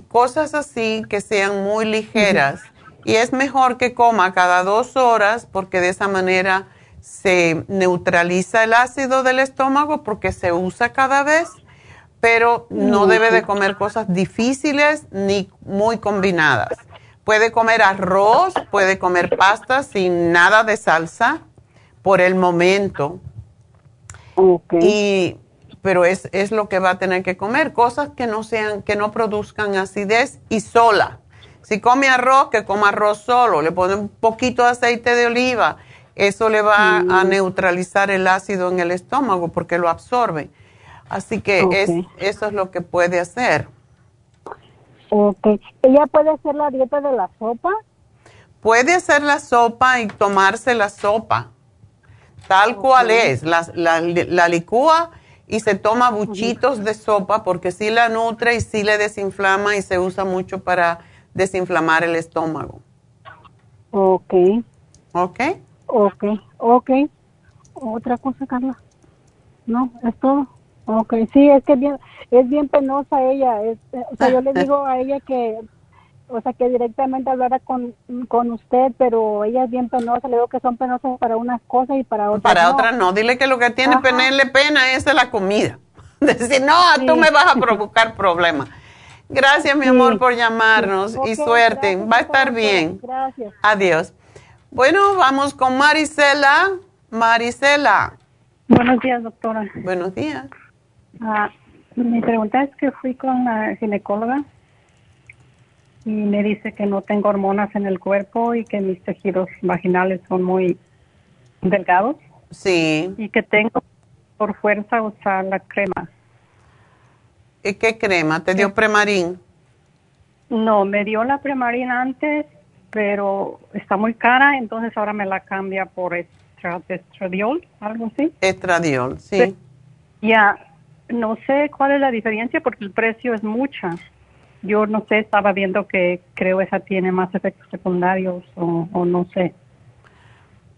cosas así que sean muy ligeras. Y es mejor que coma cada dos horas porque de esa manera se neutraliza el ácido del estómago porque se usa cada vez, pero no debe de comer cosas difíciles ni muy combinadas. Puede comer arroz, puede comer pasta sin nada de salsa por el momento. Y, pero es, es lo que va a tener que comer, cosas que no sean, que no produzcan acidez y sola. Si come arroz, que coma arroz solo, le pone un poquito de aceite de oliva, eso le va a mm. neutralizar el ácido en el estómago porque lo absorbe. Así que es, eso es lo que puede hacer. Ok. ¿Ella puede hacer la dieta de la sopa? Puede hacer la sopa y tomarse la sopa. tal cual es. La, la, licúa y se toma buchitos de sopa porque sí la nutre y sí le desinflama y se usa mucho para desinflamar el estómago. Ok. Ok. Ok, ok. Otra cosa, Carla. No, es todo. Ok, sí, es que bien, es bien penosa ella. Es, eh, o sea, yo le digo a ella que o sea, que directamente hablara con, con usted, pero ella es bien penosa, le digo que son penosas para unas cosas y para otras Para otras no, dile que lo que tiene pena es la comida. (laughs) Decir, no, tú me vas a provocar problemas. Gracias, mi amor, por llamarnos y suerte. Va a estar bien. Gracias. Adiós. Bueno, vamos con Marisela. Marisela. Buenos días, doctora. Buenos días. Ah, mi pregunta es que fui con la ginecóloga y me dice que no tengo hormonas en el cuerpo y que mis tejidos vaginales son muy delgados. Sí. Y que tengo por fuerza usar la crema. ¿Y qué crema? ¿Te dio premarín? No, me dio la premarín antes, pero está muy cara, entonces ahora me la cambia por estradiol, algo así. Estradiol, sí. Ya, no sé cuál es la diferencia porque el precio es mucha yo no sé, estaba viendo que creo esa tiene más efectos secundarios o, no sé.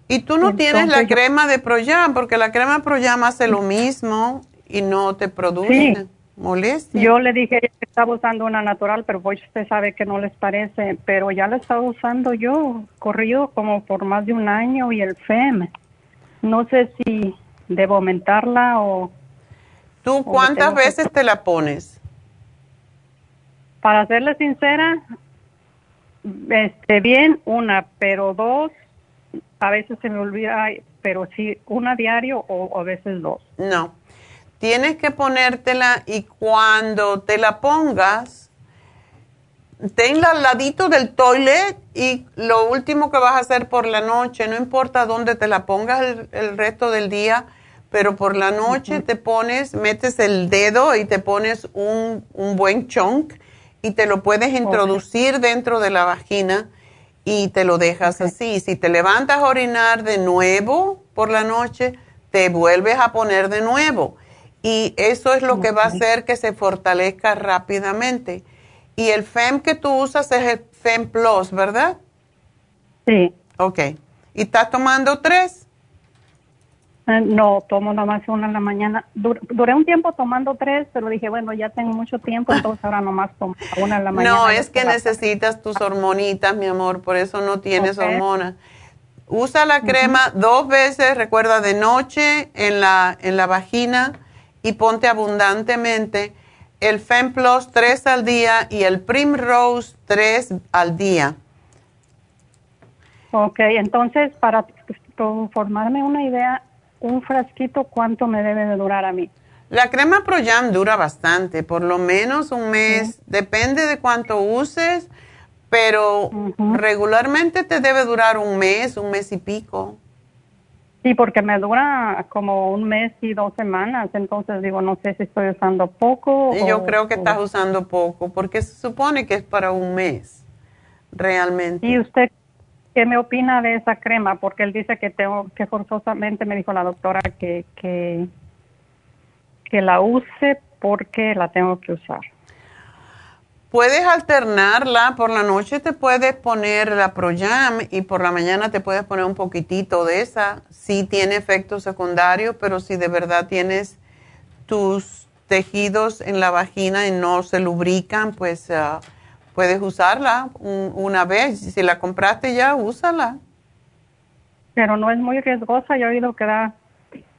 ¿Y tú no tienes la crema de Proyam? Porque la crema Proyam hace lo mismo y no te produce molestia. Yo le dije que estaba usando una natural, pero pues usted sabe que no les parece, pero ya la estaba usando yo, corrido como por más de un año y el FEM. No sé si debo aumentarla o... ¿Tú cuántas veces te la pones? Para serle sincera, este, bien, una, pero dos, a veces se me olvida, pero sí, una diario o a veces dos. No, tienes que ponértela y cuando te la pongas, tenla al ladito del toilet y lo último que vas a hacer por la noche, no importa dónde te la pongas el, resto del día, pero por la noche te pones, metes el dedo y te pones un, un buen chunk y te lo puedes introducir dentro de la vagina y te lo dejas así. Si te levantas a orinar de nuevo por la noche, te vuelves a poner de nuevo. Y eso es lo que va a hacer que se fortalezca rápidamente. Y el FEM que tú usas es el FEM Plus, ¿verdad? Sí. Ok. ¿Y estás tomando tres? Eh, no, tomo nada más una en la mañana. duré un tiempo tomando tres, pero dije, bueno, ya tengo mucho tiempo, (laughs) entonces ahora nomás tomo una en la mañana. No, es que necesitas tus hormonitas, mi amor, por eso no tienes hormonas. Usa la crema dos veces, recuerda, de noche en la, en la vagina y ponte abundantemente el FemPlus tres al día y el Primrose tres al día. Ok, entonces para formarme una idea, un frasquito, ¿cuánto me debe de durar a mí? La crema ProYam dura bastante, por lo menos un mes, depende de cuánto uses, pero regularmente te debe durar un mes, un mes y pico. Sí, porque me dura como un mes y dos semanas, entonces digo, no sé si estoy usando poco. Yo creo que estás usando poco, porque se supone que es para un mes, realmente. ¿Y usted ¿Qué me opina de esa crema? Porque él dice que tengo que forzosamente, me dijo la doctora, que, que, que la use porque la tengo que usar. Puedes alternarla, por la noche te puedes poner la Proyam y por la mañana te puedes poner un poquitito de esa. Sí tiene efectos secundarios, pero si de verdad tienes tus tejidos en la vagina y no se lubrican, pues uh, puedes usarla una vez. Si la compraste ya, úsala. Pero no es muy riesgosa. Yo he oído que da,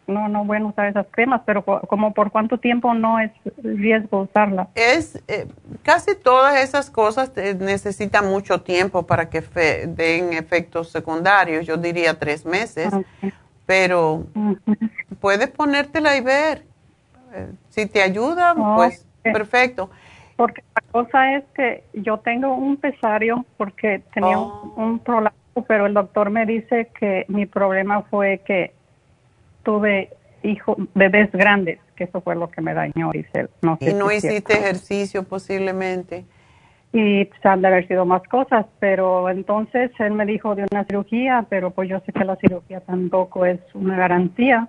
no, no bueno usar esas cremas, pero como por cuánto tiempo no es riesgo usarla. Es, eh, casi todas esas cosas necesitan mucho tiempo para que den efectos secundarios. Yo diría tres meses. Pero puedes ponértela y ver. Si te ayuda, pues perfecto. Porque la cosa es que yo tengo un pesario porque tenía un, problema, pero el doctor me dice que mi problema fue que tuve hijos, bebés grandes, que eso fue lo que me dañó, y no hiciste ejercicio posiblemente. y se han de haber sido más cosas, pero entonces él me dijo de una cirugía, pero pues yo sé que la cirugía tampoco es una garantía.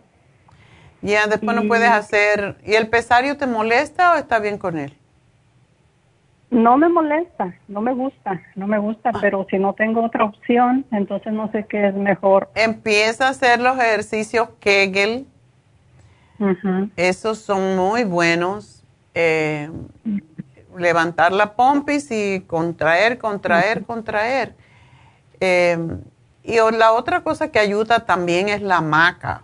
Ya, después no puedes hacer. ¿Y el pesario te molesta o está bien con él? No me molesta, no me gusta, no me gusta, Ah. pero si no tengo otra opción, entonces no sé qué es mejor. Empieza a hacer los ejercicios Kegel. Esos son muy buenos. Eh, levantar la pompis y contraer, contraer, contraer. Eh, y la otra cosa que ayuda también es la maca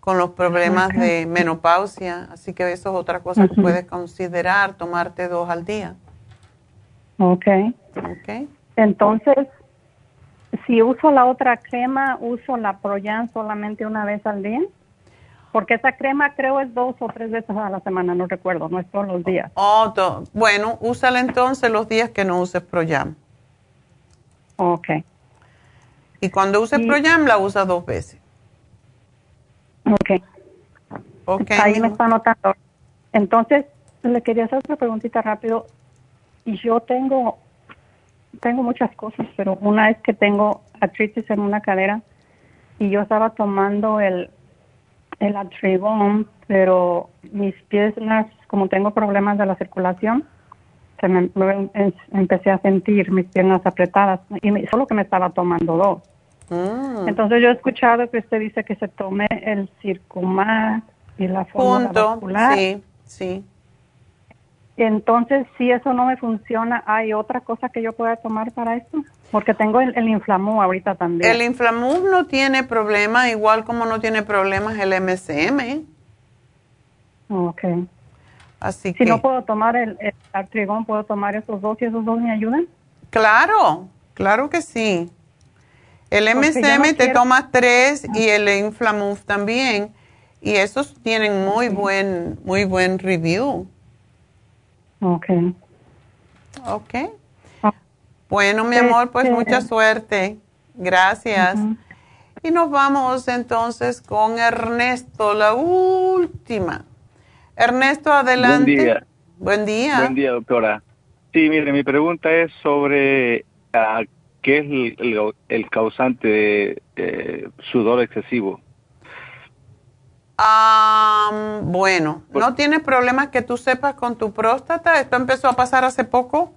con los problemas de menopausia. Así que eso es otra cosa que puedes considerar, tomarte dos al día. Ok. ¿Ok? Entonces, si uso la otra crema, uso la Proyan solamente una vez al día. Porque esa crema creo es dos o tres veces a la semana, no recuerdo, no es todos los días. Oh, to- bueno, úsala entonces los días que no uses Proyam. Ok. Y cuando uses Proyam, la usa dos veces. Ok. Ok. Ahí me está anotando. Entonces, le quería hacer otra preguntita rápido. Y yo tengo, tengo muchas cosas, pero una es que tengo artritis en una cadera y yo estaba tomando el, el Atribon, pero mis piernas, como tengo problemas de la circulación, se me, em- empecé a sentir mis piernas apretadas y me- solo que me estaba tomando dos. Mm. Entonces yo he escuchado que usted dice que se tome el Circumax y la fórmula vascular. sí, sí. Entonces, si eso no me funciona, ¿hay otra cosa que yo pueda tomar para esto? Porque tengo el, el inflamú ahorita también. El Inflamuf no tiene problema, igual como no tiene problemas el MSM. Ok. Así Si que, no puedo tomar el, el artrigón, ¿puedo tomar esos dos y esos dos me ayudan? claro, claro que sí. El MSM no te quiero- tomas tres y el Inflamuf también. Y esos tienen muy buen, muy buen review. Ok. Ok. Bueno, mi amor, pues Este- mucha suerte. Gracias. Y nos vamos entonces con Ernesto, la última. Ernesto, adelante. Buen día. Buen día. Buen día, doctora. Sí, mire, mi pregunta es sobre ah, qué es el, el- el causante de eh, sudor excesivo. Ah, bueno, ¿no tienes problemas que tú sepas con tu próstata? ¿Esto empezó a pasar hace poco?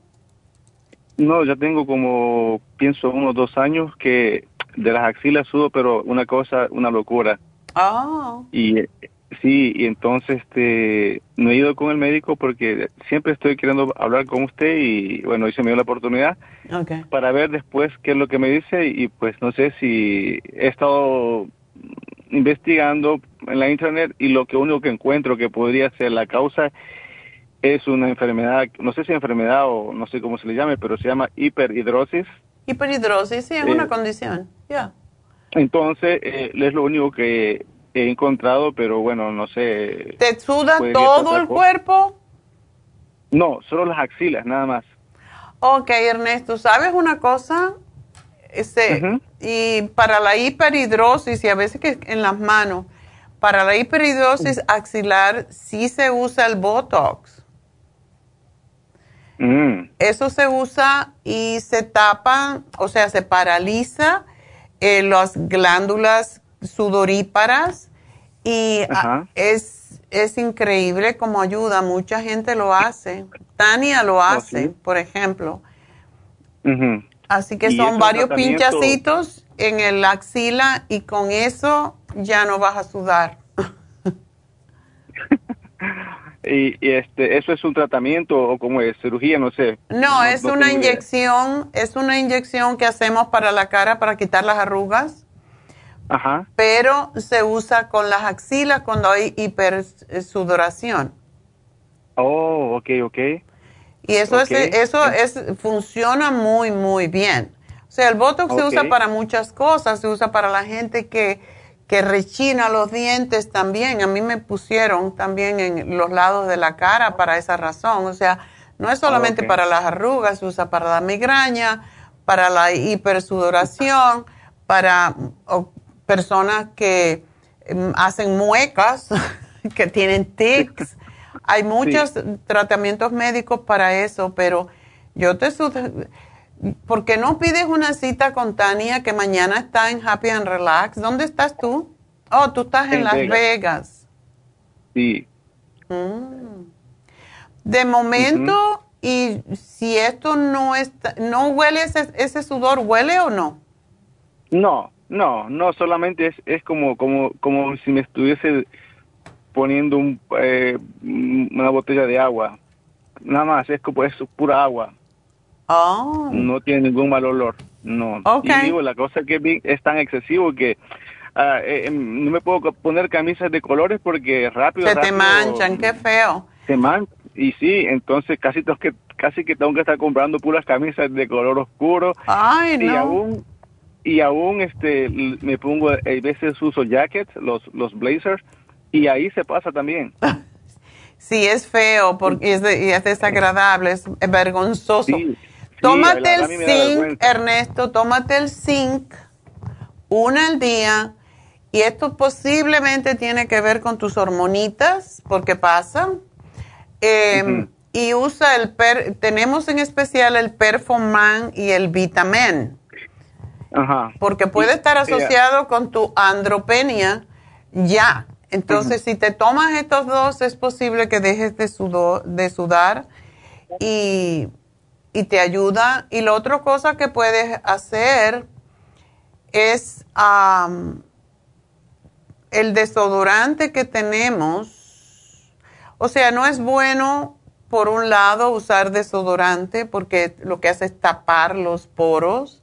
No, ya tengo como, pienso, unos dos años que de las axilas sudo, pero una cosa, una locura. Ah, Y sí, y entonces este, no he ido con el médico porque siempre estoy queriendo hablar con usted y bueno, hoy se me dio la oportunidad para ver después qué es lo que me dice y pues no sé si he estado investigando en la internet y lo que único que encuentro que podría ser la causa es una enfermedad, no sé si enfermedad o no sé cómo se le llame, pero se llama hiperhidrosis. Hiperhidrosis, sí, es Eh, una condición. Ya. Entonces, eh, es lo único que he encontrado, pero bueno, no sé. ¿Te suda ¿Podría todo el cuerpo? No, solo las axilas, nada más. Ok, Ernesto, ¿sabes una cosa? Este, Y para la hiperhidrosis, y a veces que en las manos, para la hiperhidrosis axilar sí se usa el Botox. Mm. Eso se usa y se tapa, o sea, se paraliza eh, las glándulas sudoríparas y ah, Ajá. es, es increíble como ayuda. Mucha gente lo hace. Tania lo hace, sí? por ejemplo. Así que ¿Y es son varios tratamiento- pinchacitos en el axila y con eso ya no vas a sudar. (laughs) Y, y, este, ¿eso es un tratamiento o como es cirugía? No sé. No, es una idea. inyección, es una inyección que hacemos para la cara para quitar las arrugas, Ajá. pero se usa con las axilas cuando hay hipersudoración. Oh, ok, ok. Y eso es eso es funciona muy muy bien. O sea, el botox se usa para muchas cosas, se usa para la gente que que rechina los dientes también. A mí me pusieron también en los lados de la cara para esa razón. O sea, no es solamente para las arrugas, se usa para la migraña, para la hipersudoración, para personas que em, hacen muecas, (laughs) que tienen tics. Hay muchos tratamientos médicos para eso, pero Yo te ¿Por qué no pides una cita con Tania que mañana está en Happy and Relax? ¿Dónde estás tú? Oh, tú estás en, Las Vegas. Sí. Mm. De momento, y si esto no está, no huele ese, ese sudor, ¿huele o no? No, no, no, solamente es, es como, como, como si me estuviese poniendo un, eh, una botella de agua. Nada más, es como es pura agua. Oh. No tiene ningún mal olor, no. Y digo, la cosa que es tan excesivo que ah, eh, em, no me puedo poner camisas de colores porque rápido... Se te manchan, qué feo. Se manchan, y sí, entonces casi que, casi que tengo que estar comprando puras camisas de color oscuro. Ay, no. Y aún, y aún este, me pongo, a veces uso jackets, los, los blazers, y ahí se pasa también. (laughs) Sí, es feo porque es, es desagradable, es vergonzoso. tómate el zinc, Ernesto, tómate el zinc una al día y esto posiblemente tiene que ver con tus hormonitas, porque pasa. Em, y usa el, per, tenemos en especial el Performan y el Vitamin. Ajá. Porque puede estar asociado con tu andropenia ya. Entonces, si te tomas estos dos, es posible que dejes de, de sudar y, te ayuda. Y la otra cosa que puedes hacer es el desodorante que tenemos. O sea, no es bueno, por un lado, usar desodorante porque lo que hace es tapar los poros,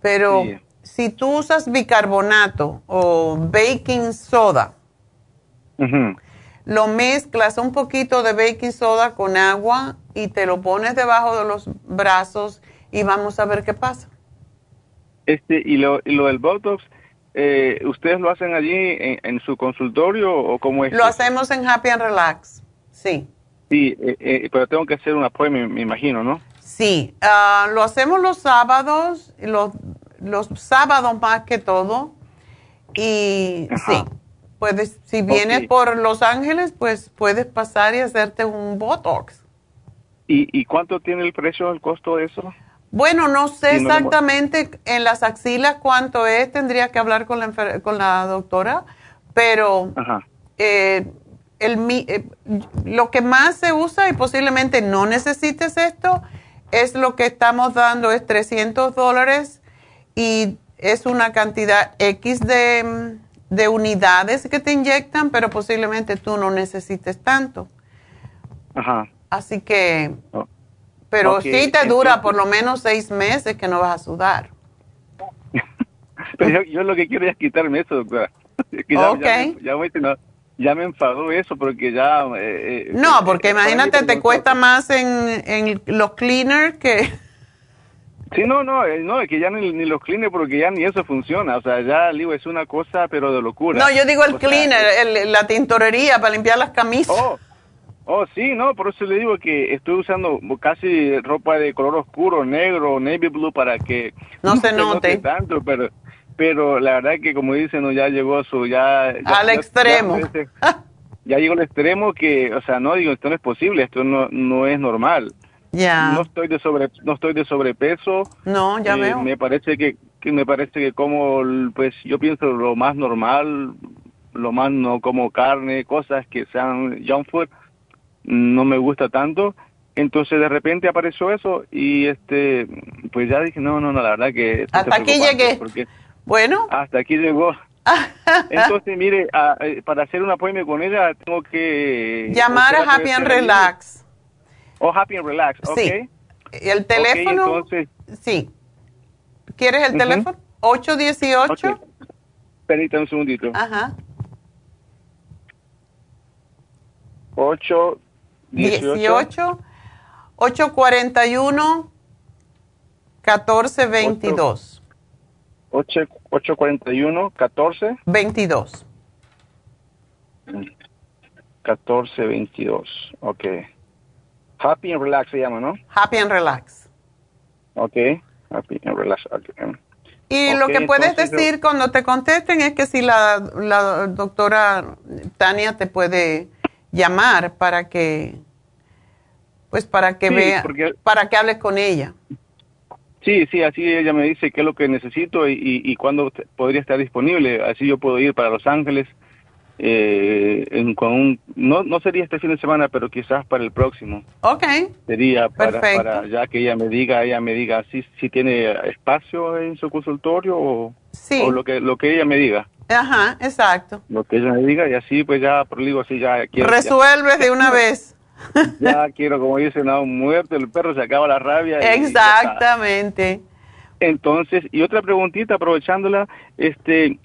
pero si tú usas bicarbonato o baking soda, lo mezclas un poquito de baking soda con agua y te lo pones debajo de los brazos y vamos a ver qué pasa. Este, y lo, y lo del Botox, eh, ¿ustedes lo hacen allí en, su consultorio o cómo es? Lo hacemos en Happy and Relax, sí. Sí, eh, eh, pero tengo que hacer una appointment, me imagino, ¿no? Sí, ah, lo hacemos los sábados, los, los sábados más que todo. Y sí, Puedes, si vienes por Los Ángeles, pues puedes pasar y hacerte un Botox. ¿Y, y cuánto tiene el precio, el costo de eso? Bueno, no sé exactamente en las axilas cuánto es, tendría que hablar con la, con la doctora, pero eh, el, eh, lo que más se usa y posiblemente no necesites esto es lo que estamos dando, es 300 dólares y es una cantidad X de de unidades que te inyectan, pero posiblemente tú no necesites tanto. Ajá. Así que, oh. pero sí te dura por lo menos seis meses que no vas a sudar. (laughs) pero yo, lo que quiero es quitarme eso, doctora. (laughs) ya, ya, me enfadó eso porque ya... Eh, eh, no, porque imagínate, te cuesta más en, en los cleaners que... Sí, no, no, eh, no, es que ya ni, los cleaners, porque ya ni eso funciona. O sea, ya, digo, es una cosa, pero de locura. No, yo digo el cleaner, la tintorería para limpiar las camisas. Oh, oh, sí, no, por eso le digo que estoy usando casi ropa de color oscuro, negro, navy blue, para que no, (laughs) se, note. tanto, pero pero la verdad que como dicen, no, ya llegó su, ya... Al extremo. Ya, llegó al extremo que, o sea, no, digo, esto no es posible, esto no, no es normal. No estoy de sobre no estoy de sobrepeso. No, ya eh, veo. Me parece que, me parece que como pues yo pienso lo más normal, lo más no como carne, cosas que sean junk food, no me gusta tanto. Entonces de repente apareció eso y este pues ya dije, no, no, no, la verdad que hasta aquí llegué. Bueno, hasta aquí llegó. (laughs) Entonces, mire, eh, para hacer un apoyo con ella tengo que llamar a Happy and Relax. Oh, Happy and Relax, ok. Sí. ¿El teléfono? Sí. ¿Quieres el teléfono? 818. Permítame un segundito. Ajá. 8, 18. 841 1422. 8, 841 14 22. 14 22. Ok. Happy and Relax se llama, ¿no? Happy and Relax. Ok, Happy and Relax. Y lo que puedes decir cuando te contesten es que si la, la doctora Tania te puede llamar para que pues para que vea, para que hables con ella. Sí, sí, así ella me dice qué es lo que necesito y, y, cuándo podría estar disponible. Así yo puedo ir para Los Ángeles eh, en, con un, no, no sería este fin de semana, pero quizás para el próximo. Ok. Sería para, para ya que ella me diga, ella me diga si, si tiene espacio en su consultorio o, o lo que lo que ella me diga. Ajá, exacto. Lo que ella me diga y así pues ya, digo así ya quiero. Resuelves de una (laughs) vez. (laughs) ya quiero, como dice, no, muerto, el perro se acaba la rabia. Exactamente. Entonces, y otra preguntita, aprovechándola, este,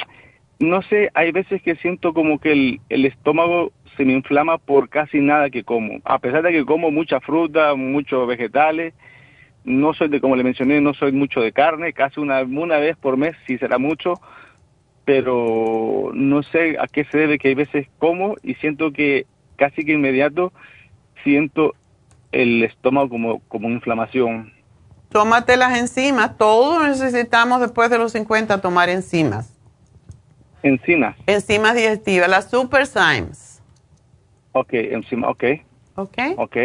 no sé, hay veces que siento como que el, el estómago se me inflama por casi nada que como. A pesar de que como mucha fruta, muchos vegetales, no soy de, como le mencioné, no soy mucho de carne, casi una, una vez por mes, si será mucho, pero no sé a qué se debe que hay veces como y siento que casi que inmediato siento el estómago como, como inflamación. Tómate las enzimas. Todos necesitamos después de los 50 tomar enzimas. Enzimas. Enzimas digestivas, las Super Symes. Ok, encima, ok. Ok. Ok.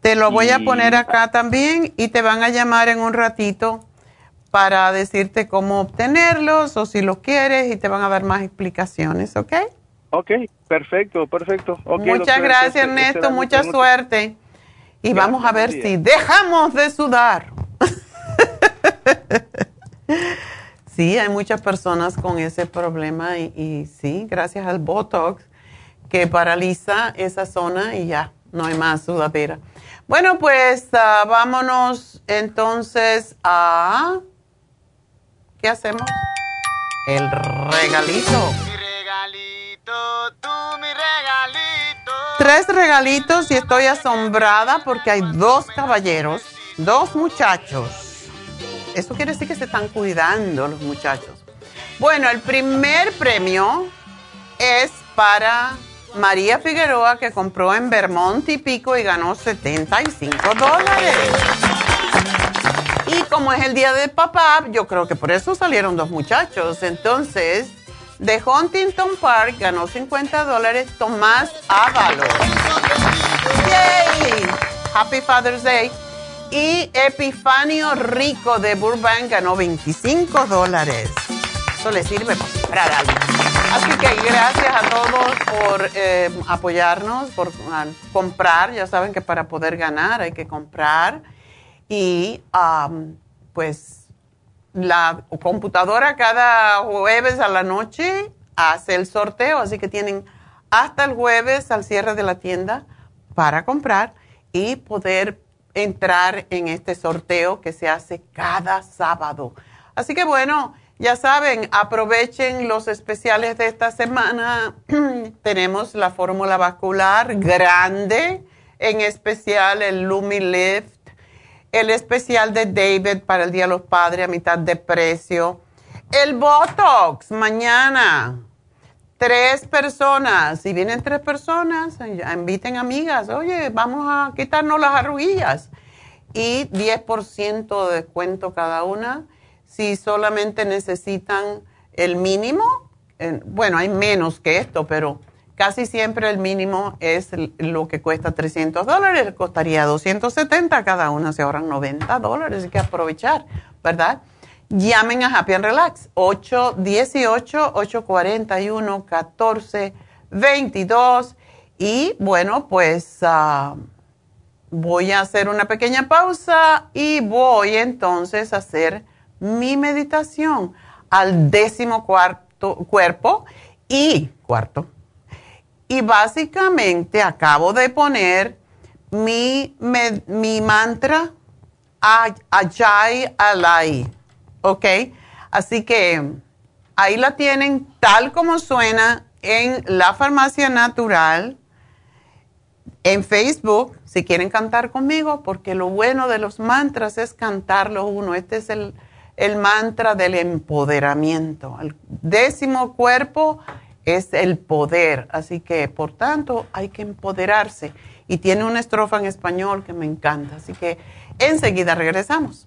Te lo voy a poner acá también y te van a llamar en un ratito para decirte cómo obtenerlos o si los quieres y te van a dar más explicaciones, ¿ok? Ok, perfecto, perfecto. Muchas gracias, Ernesto, mucha suerte. Y vamos a ver si dejamos de sudar. (laughs) sí, hay muchas personas con ese problema y, sí, gracias al Botox que paraliza esa zona y ya, no hay más sudadera. Bueno, pues ah, vámonos entonces a... ¿Qué hacemos? El regalito. Tres regalitos y estoy asombrada porque hay dos caballeros, dos muchachos. Eso quiere decir que se están cuidando los muchachos. Bueno, el primer premio es para María Figueroa que compró en Vermont y Pico y ganó 75 dólares. Y como es el día de papá, yo creo que por eso salieron dos muchachos. Entonces, de Huntington Park ganó 50 dólares Tomás Ábalos. ¡Yay! Happy Father's Day. Y Epifanio Rico de Burbank ganó 25 dólares. Eso le sirve para comprar algo. Así que gracias a todos por eh, apoyarnos, por ah, comprar. Ya saben que para poder ganar hay que comprar. Y pues la computadora cada jueves a la noche hace el sorteo, así que tienen hasta el jueves al cierre de la tienda para comprar y poder entrar en este sorteo que se hace cada sábado. Así que bueno, ya saben, aprovechen los especiales de esta semana. (clears throat) Tenemos la fórmula vascular grande, en especial el Lumilift el especial de David para el Día de los Padres a mitad de precio. El Botox, mañana. Tres personas. Si vienen tres personas, inviten amigas. Oye, vamos a quitarnos las arruguillas. Y 10% de descuento cada una. Si solamente necesitan el mínimo, bueno, hay menos que esto, pero Casi siempre el mínimo es lo que cuesta 300 dólares, costaría 270 cada una, se ahorran 90 dólares, hay que aprovechar, ¿verdad? Llamen a Happy and Relax, 818-841-1422 y bueno, pues ah, voy a hacer una pequeña pausa y voy entonces a hacer mi meditación al décimo cuarto cuerpo y cuarto y básicamente acabo de poner mi, mi mantra Ajay Alai. ¿Ok? Así que ahí la tienen tal como suena en la farmacia natural, en Facebook, si quieren cantar conmigo, porque lo bueno de los mantras es cantarlo uno. Este es el, el mantra del empoderamiento. El décimo cuerpo es el poder. Así que, por tanto, hay que empoderarse. Y tiene una estrofa en español que me encanta. Así que enseguida regresamos.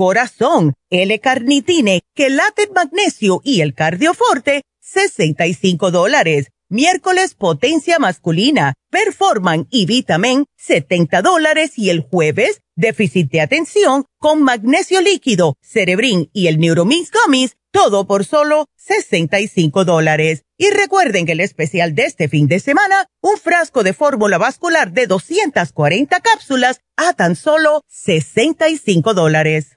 corazón, L-carnitine, quelate magnesio y el cardioforte, 65 dólares. Miércoles, potencia masculina, performan y vitamin, 70 dólares. Y el jueves, déficit de atención con magnesio líquido, cerebrin y el neuromix gummies, todo por solo 65 dólares. Y recuerden que el especial de este fin de semana, un frasco de fórmula vascular de 240 cápsulas a tan solo 65 dólares.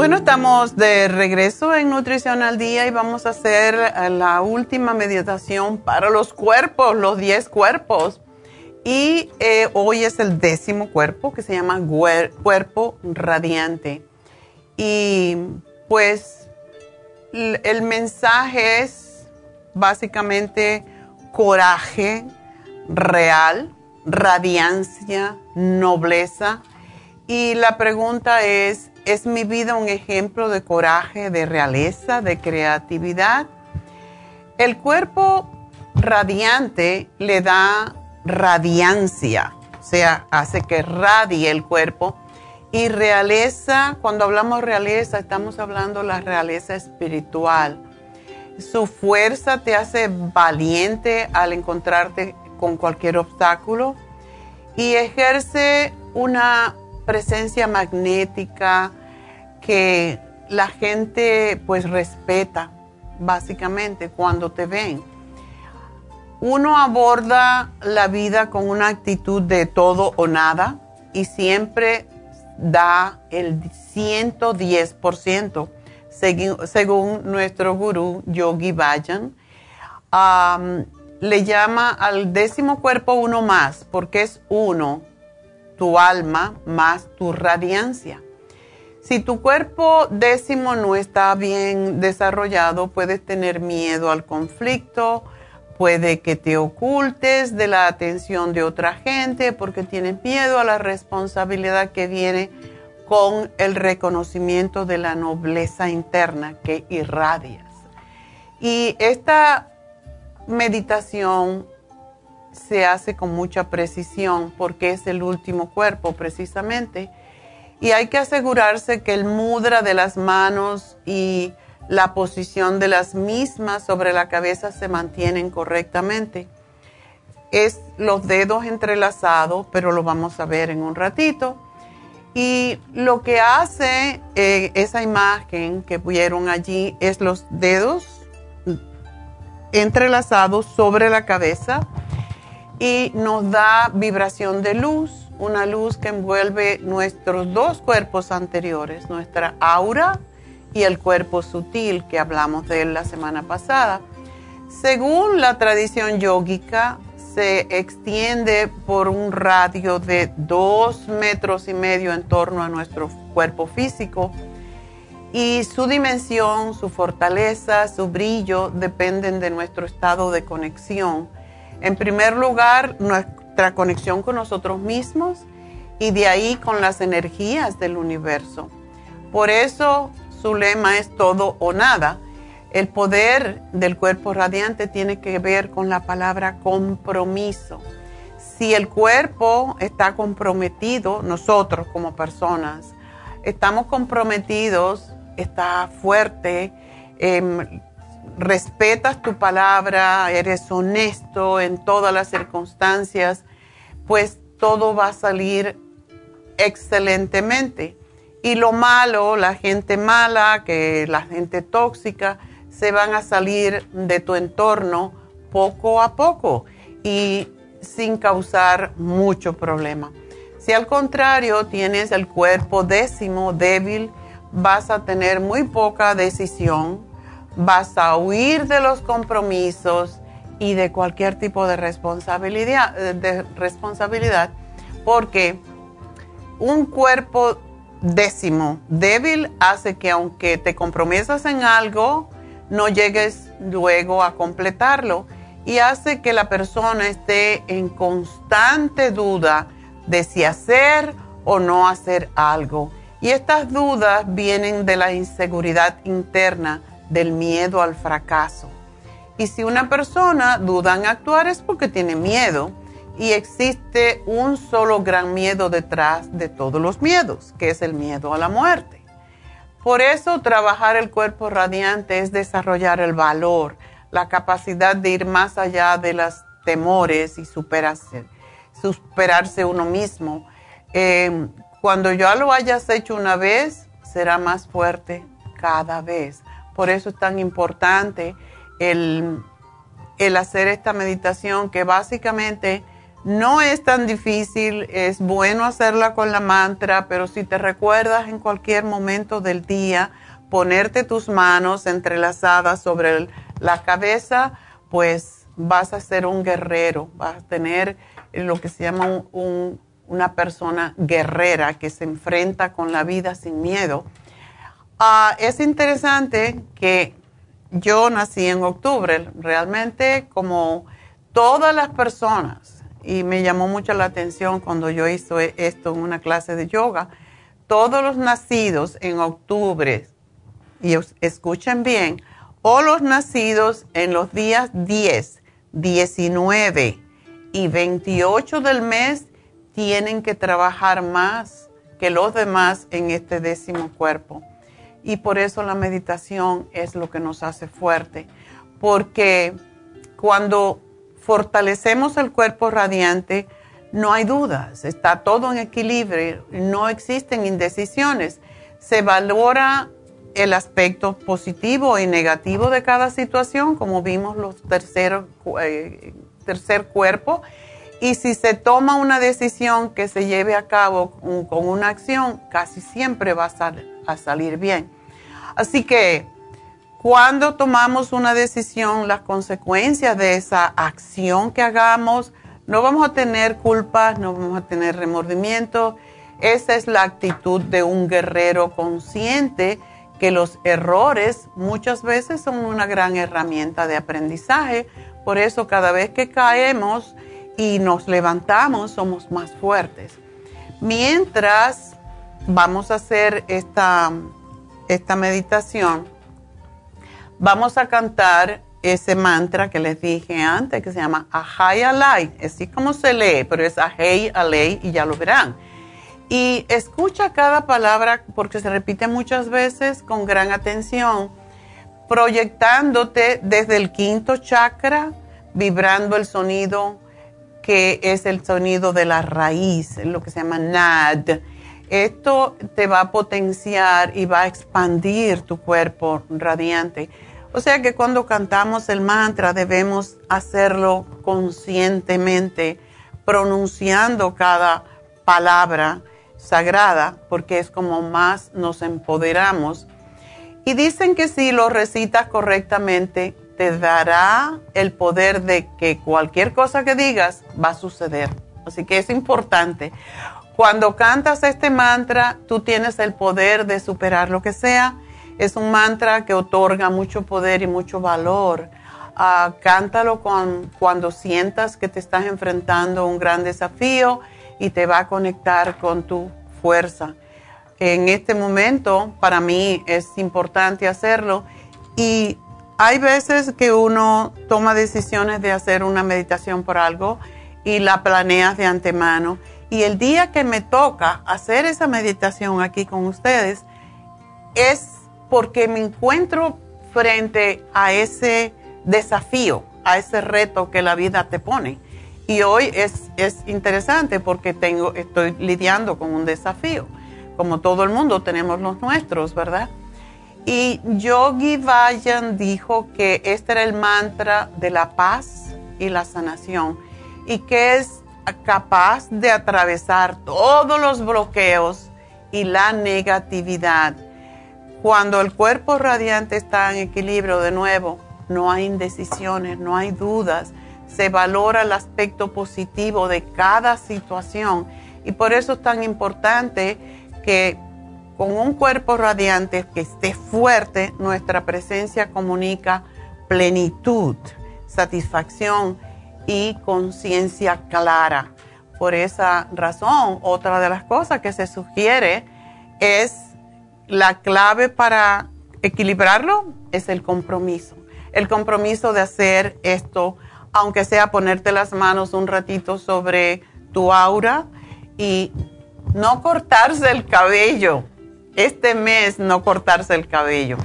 Bueno, estamos de regreso en Nutrición al Día y vamos a hacer eh, la última meditación para los cuerpos, los 10 cuerpos. Y eh, hoy es el décimo cuerpo que se llama cuerpo radiante. Y pues el mensaje es básicamente coraje real, radiancia, nobleza. Y la pregunta es, ¿Es mi vida un ejemplo de coraje, de realeza, de creatividad? El cuerpo radiante le da radiancia, o sea, hace que radie el cuerpo. Y realeza, cuando hablamos realeza, estamos hablando de la realeza espiritual. Su fuerza te hace valiente al encontrarte con cualquier obstáculo y ejerce una presencia magnética que la gente pues respeta básicamente cuando te ven. Uno aborda la vida con una actitud de todo o nada y siempre da el 110%, según, según nuestro gurú Yogi Vayan. le llama al décimo cuerpo uno más, porque es uno, tu alma más tu radiancia. Si tu cuerpo décimo no está bien desarrollado, puedes tener miedo al conflicto, puede que te ocultes de la atención de otra gente porque tienes miedo a la responsabilidad que viene con el reconocimiento de la nobleza interna que irradias. Y esta meditación se hace con mucha precisión porque es el último cuerpo precisamente. Y hay que asegurarse que el mudra de las manos y la posición de las mismas sobre la cabeza se mantienen correctamente. Es los dedos entrelazados, pero lo vamos a ver en un ratito. Y lo que hace eh, esa imagen que vieron allí es los dedos entrelazados sobre la cabeza y nos da vibración de luz, una luz que envuelve nuestros dos cuerpos anteriores, nuestra aura y el cuerpo sutil que hablamos de él la semana pasada. Según la tradición yógica, se extiende por un radio de dos metros y medio en torno a nuestro cuerpo físico y su dimensión, su fortaleza, su brillo dependen de nuestro estado de conexión. En primer lugar, nuestra conexión con nosotros mismos y de ahí con las energías del universo. Por eso su lema es todo o nada. El poder del cuerpo radiante tiene que ver con la palabra compromiso. Si el cuerpo está comprometido, nosotros como personas, estamos comprometidos está fuerte, em, respetas tu palabra, eres honesto en todas las circunstancias, pues todo va a salir excelentemente. Y lo malo, la gente mala, que la gente tóxica, se van a salir de tu entorno poco a poco y sin causar mucho problema. Si al contrario tienes el cuerpo décimo débil, vas a tener muy poca decisión, vas a huir de los compromisos y de cualquier tipo de responsabilidad, de responsabilidad porque un cuerpo décimo débil hace que aunque te comprometas en algo, no llegues luego a completarlo y hace que la persona esté en constante duda de si hacer o no hacer algo. Y estas dudas vienen de la inseguridad interna, del miedo al fracaso. Y si una persona duda en actuar es porque tiene miedo y existe un solo gran miedo detrás de todos los miedos, que es el miedo a la muerte. Por eso trabajar el cuerpo radiante es desarrollar el valor, la capacidad de ir más allá de los temores y superarse, superarse uno mismo. Eh, cuando ya lo hayas hecho una vez, será más fuerte cada vez. Por eso es tan importante el, hacer esta meditación que básicamente no es tan difícil, es bueno hacerla con la mantra, pero si te recuerdas en cualquier momento del día, ponerte tus manos entrelazadas sobre la cabeza, pues vas a ser un guerrero, vas a tener lo que se llama un una persona guerrera que se enfrenta con la vida sin miedo. Ah, es interesante que yo nací en octubre, realmente como todas las personas, y me llamó mucho la atención cuando yo hice esto en una clase de yoga, todos los nacidos en octubre, y escuchen bien, o los nacidos en los días 10, 19 y 28 del mes tienen que trabajar más que los demás en este décimo cuerpo. Y por eso la meditación es lo que nos hace fuerte, porque cuando fortalecemos el cuerpo radiante, no hay dudas, está todo en equilibrio, no existen indecisiones, se valora el aspecto positivo y negativo de cada situación, como vimos los tercer, eh, tercer cuerpo, y si se toma una decisión que se lleve a cabo con, una acción, casi siempre va a, a, salir bien. Así que cuando tomamos una decisión, las consecuencias de esa acción que hagamos, no vamos a tener culpas, no vamos a tener remordimiento. Esa es la actitud de un guerrero consciente, que los errores muchas veces son una gran herramienta de aprendizaje. Por eso cada vez que caemos y nos levantamos, somos más fuertes. Mientras vamos a hacer esta, esta meditación, vamos a cantar ese mantra que les dije antes, que se llama Ahai Alai. Así como se lee, pero es Ahai Alai y ya lo verán. Y escucha cada palabra porque se repite muchas veces con gran atención, proyectándote desde el quinto chakra, vibrando el sonido que es el sonido de la raíz, lo que se llama NAD. Esto te va a potenciar y va a expandir tu cuerpo radiante. O sea que cuando cantamos el mantra debemos hacerlo conscientemente, pronunciando cada palabra sagrada, porque es como más nos empoderamos. Y dicen que si lo recitas correctamente, te dará el poder de que cualquier cosa que digas va a suceder. Así que es importante. Cuando cantas este mantra, tú tienes el poder de superar lo que sea. Es un mantra que otorga mucho poder y mucho valor. Ah, cántalo con, cuando sientas que te estás enfrentando a un gran desafío y te va a conectar con tu fuerza. En este momento, para mí es importante hacerlo y hay veces que uno toma decisiones de hacer una meditación por algo y la planeas de antemano. Y el día que me toca hacer esa meditación aquí con ustedes es porque me encuentro frente a ese desafío, a ese reto que la vida te pone. Y hoy es, es interesante porque tengo, estoy lidiando con un desafío. Como todo el mundo tenemos los nuestros, ¿verdad? Y Yogi Vayan dijo que este era el mantra de la paz y la sanación y que es capaz de atravesar todos los bloqueos y la negatividad. Cuando el cuerpo radiante está en equilibrio de nuevo, no hay indecisiones, no hay dudas, se valora el aspecto positivo de cada situación y por eso es tan importante que con un cuerpo radiante que esté fuerte, nuestra presencia comunica plenitud, satisfacción y conciencia clara. Por esa razón, otra de las cosas que se sugiere es la clave para equilibrarlo es el compromiso. El compromiso de hacer esto, aunque sea ponerte las manos un ratito sobre tu aura y no cortarse el cabello este mes no cortarse el cabello.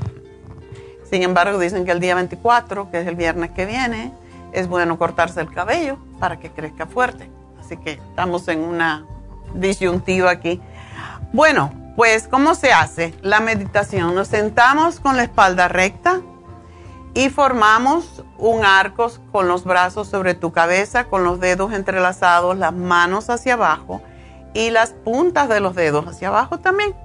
Sin embargo, dicen que el día 24, que es el viernes que viene, es bueno cortarse el cabello para que crezca fuerte. Así que estamos en una disyuntiva aquí. Bueno, pues ¿cómo se hace la meditación? Nos sentamos con la espalda recta y formamos un arco con los brazos sobre tu cabeza, con los dedos entrelazados, las manos hacia abajo y las puntas de los dedos hacia abajo también.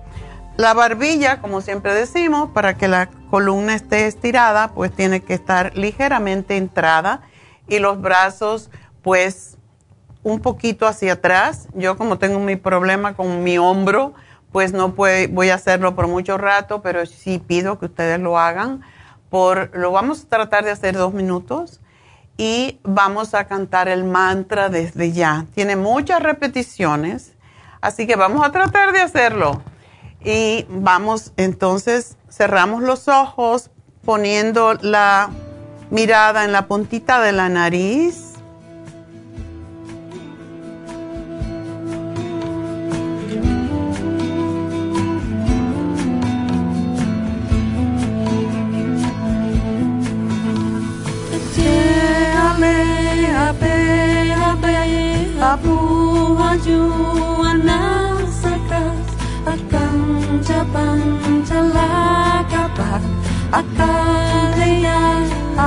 La barbilla, como siempre decimos, para que la columna esté estirada, pues tiene que estar ligeramente entrada y los brazos, pues un poquito hacia atrás. Yo como tengo mi problema con mi hombro, pues no voy a hacerlo por mucho rato, pero sí pido que ustedes lo hagan. Por, lo vamos a tratar de hacer dos minutos y vamos a cantar el mantra desde ya. Tiene muchas repeticiones, así que vamos a tratar de hacerlo. Y vamos, entonces cerramos los ojos poniendo la mirada en la puntita de la nariz.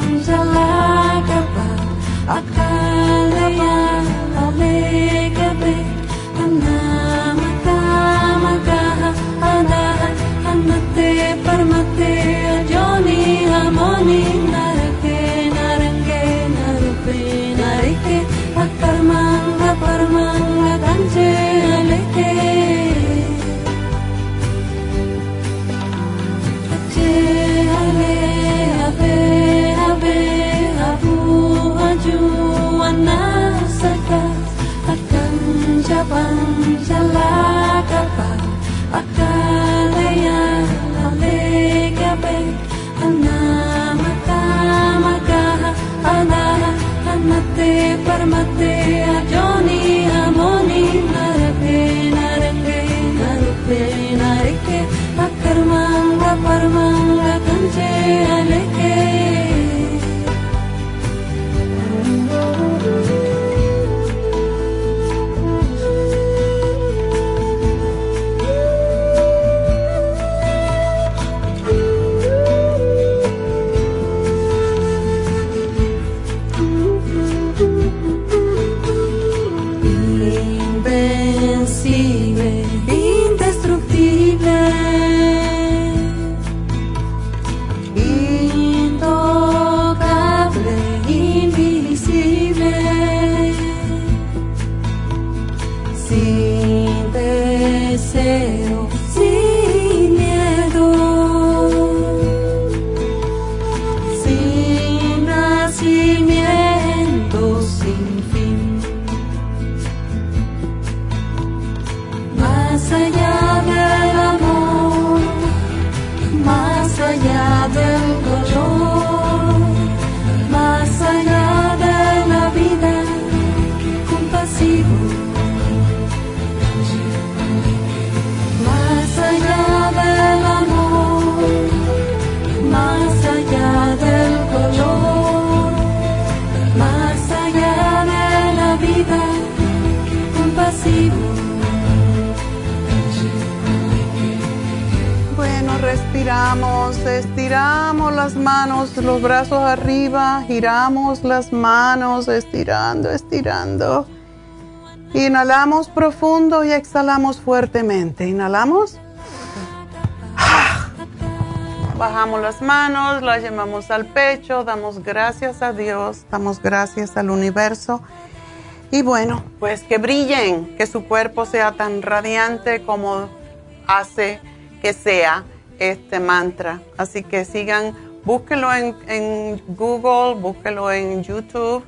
停下来 los brazos arriba, giramos las manos, estirando, estirando. Inhalamos profundo y exhalamos fuertemente. Inhalamos. Bajamos las manos, las llevamos al pecho, damos gracias a Dios, damos gracias al universo. Y bueno, pues que brillen, que su cuerpo sea tan radiante como hace que sea este mantra. Así que sigan, búsquenlo en, Google, búsquenlo en YouTube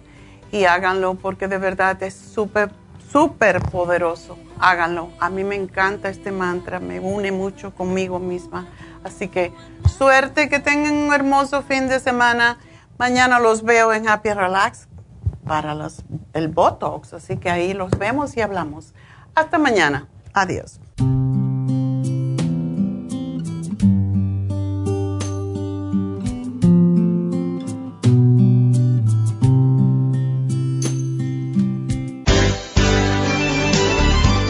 y háganlo porque de verdad es súper, súper poderoso. Háganlo. A mí me encanta este mantra, me une mucho conmigo misma. Así que suerte, que tengan un hermoso fin de semana. Mañana los veo en Happy Relax para los, el Botox. Así que ahí los vemos y hablamos. Hasta mañana. Adiós.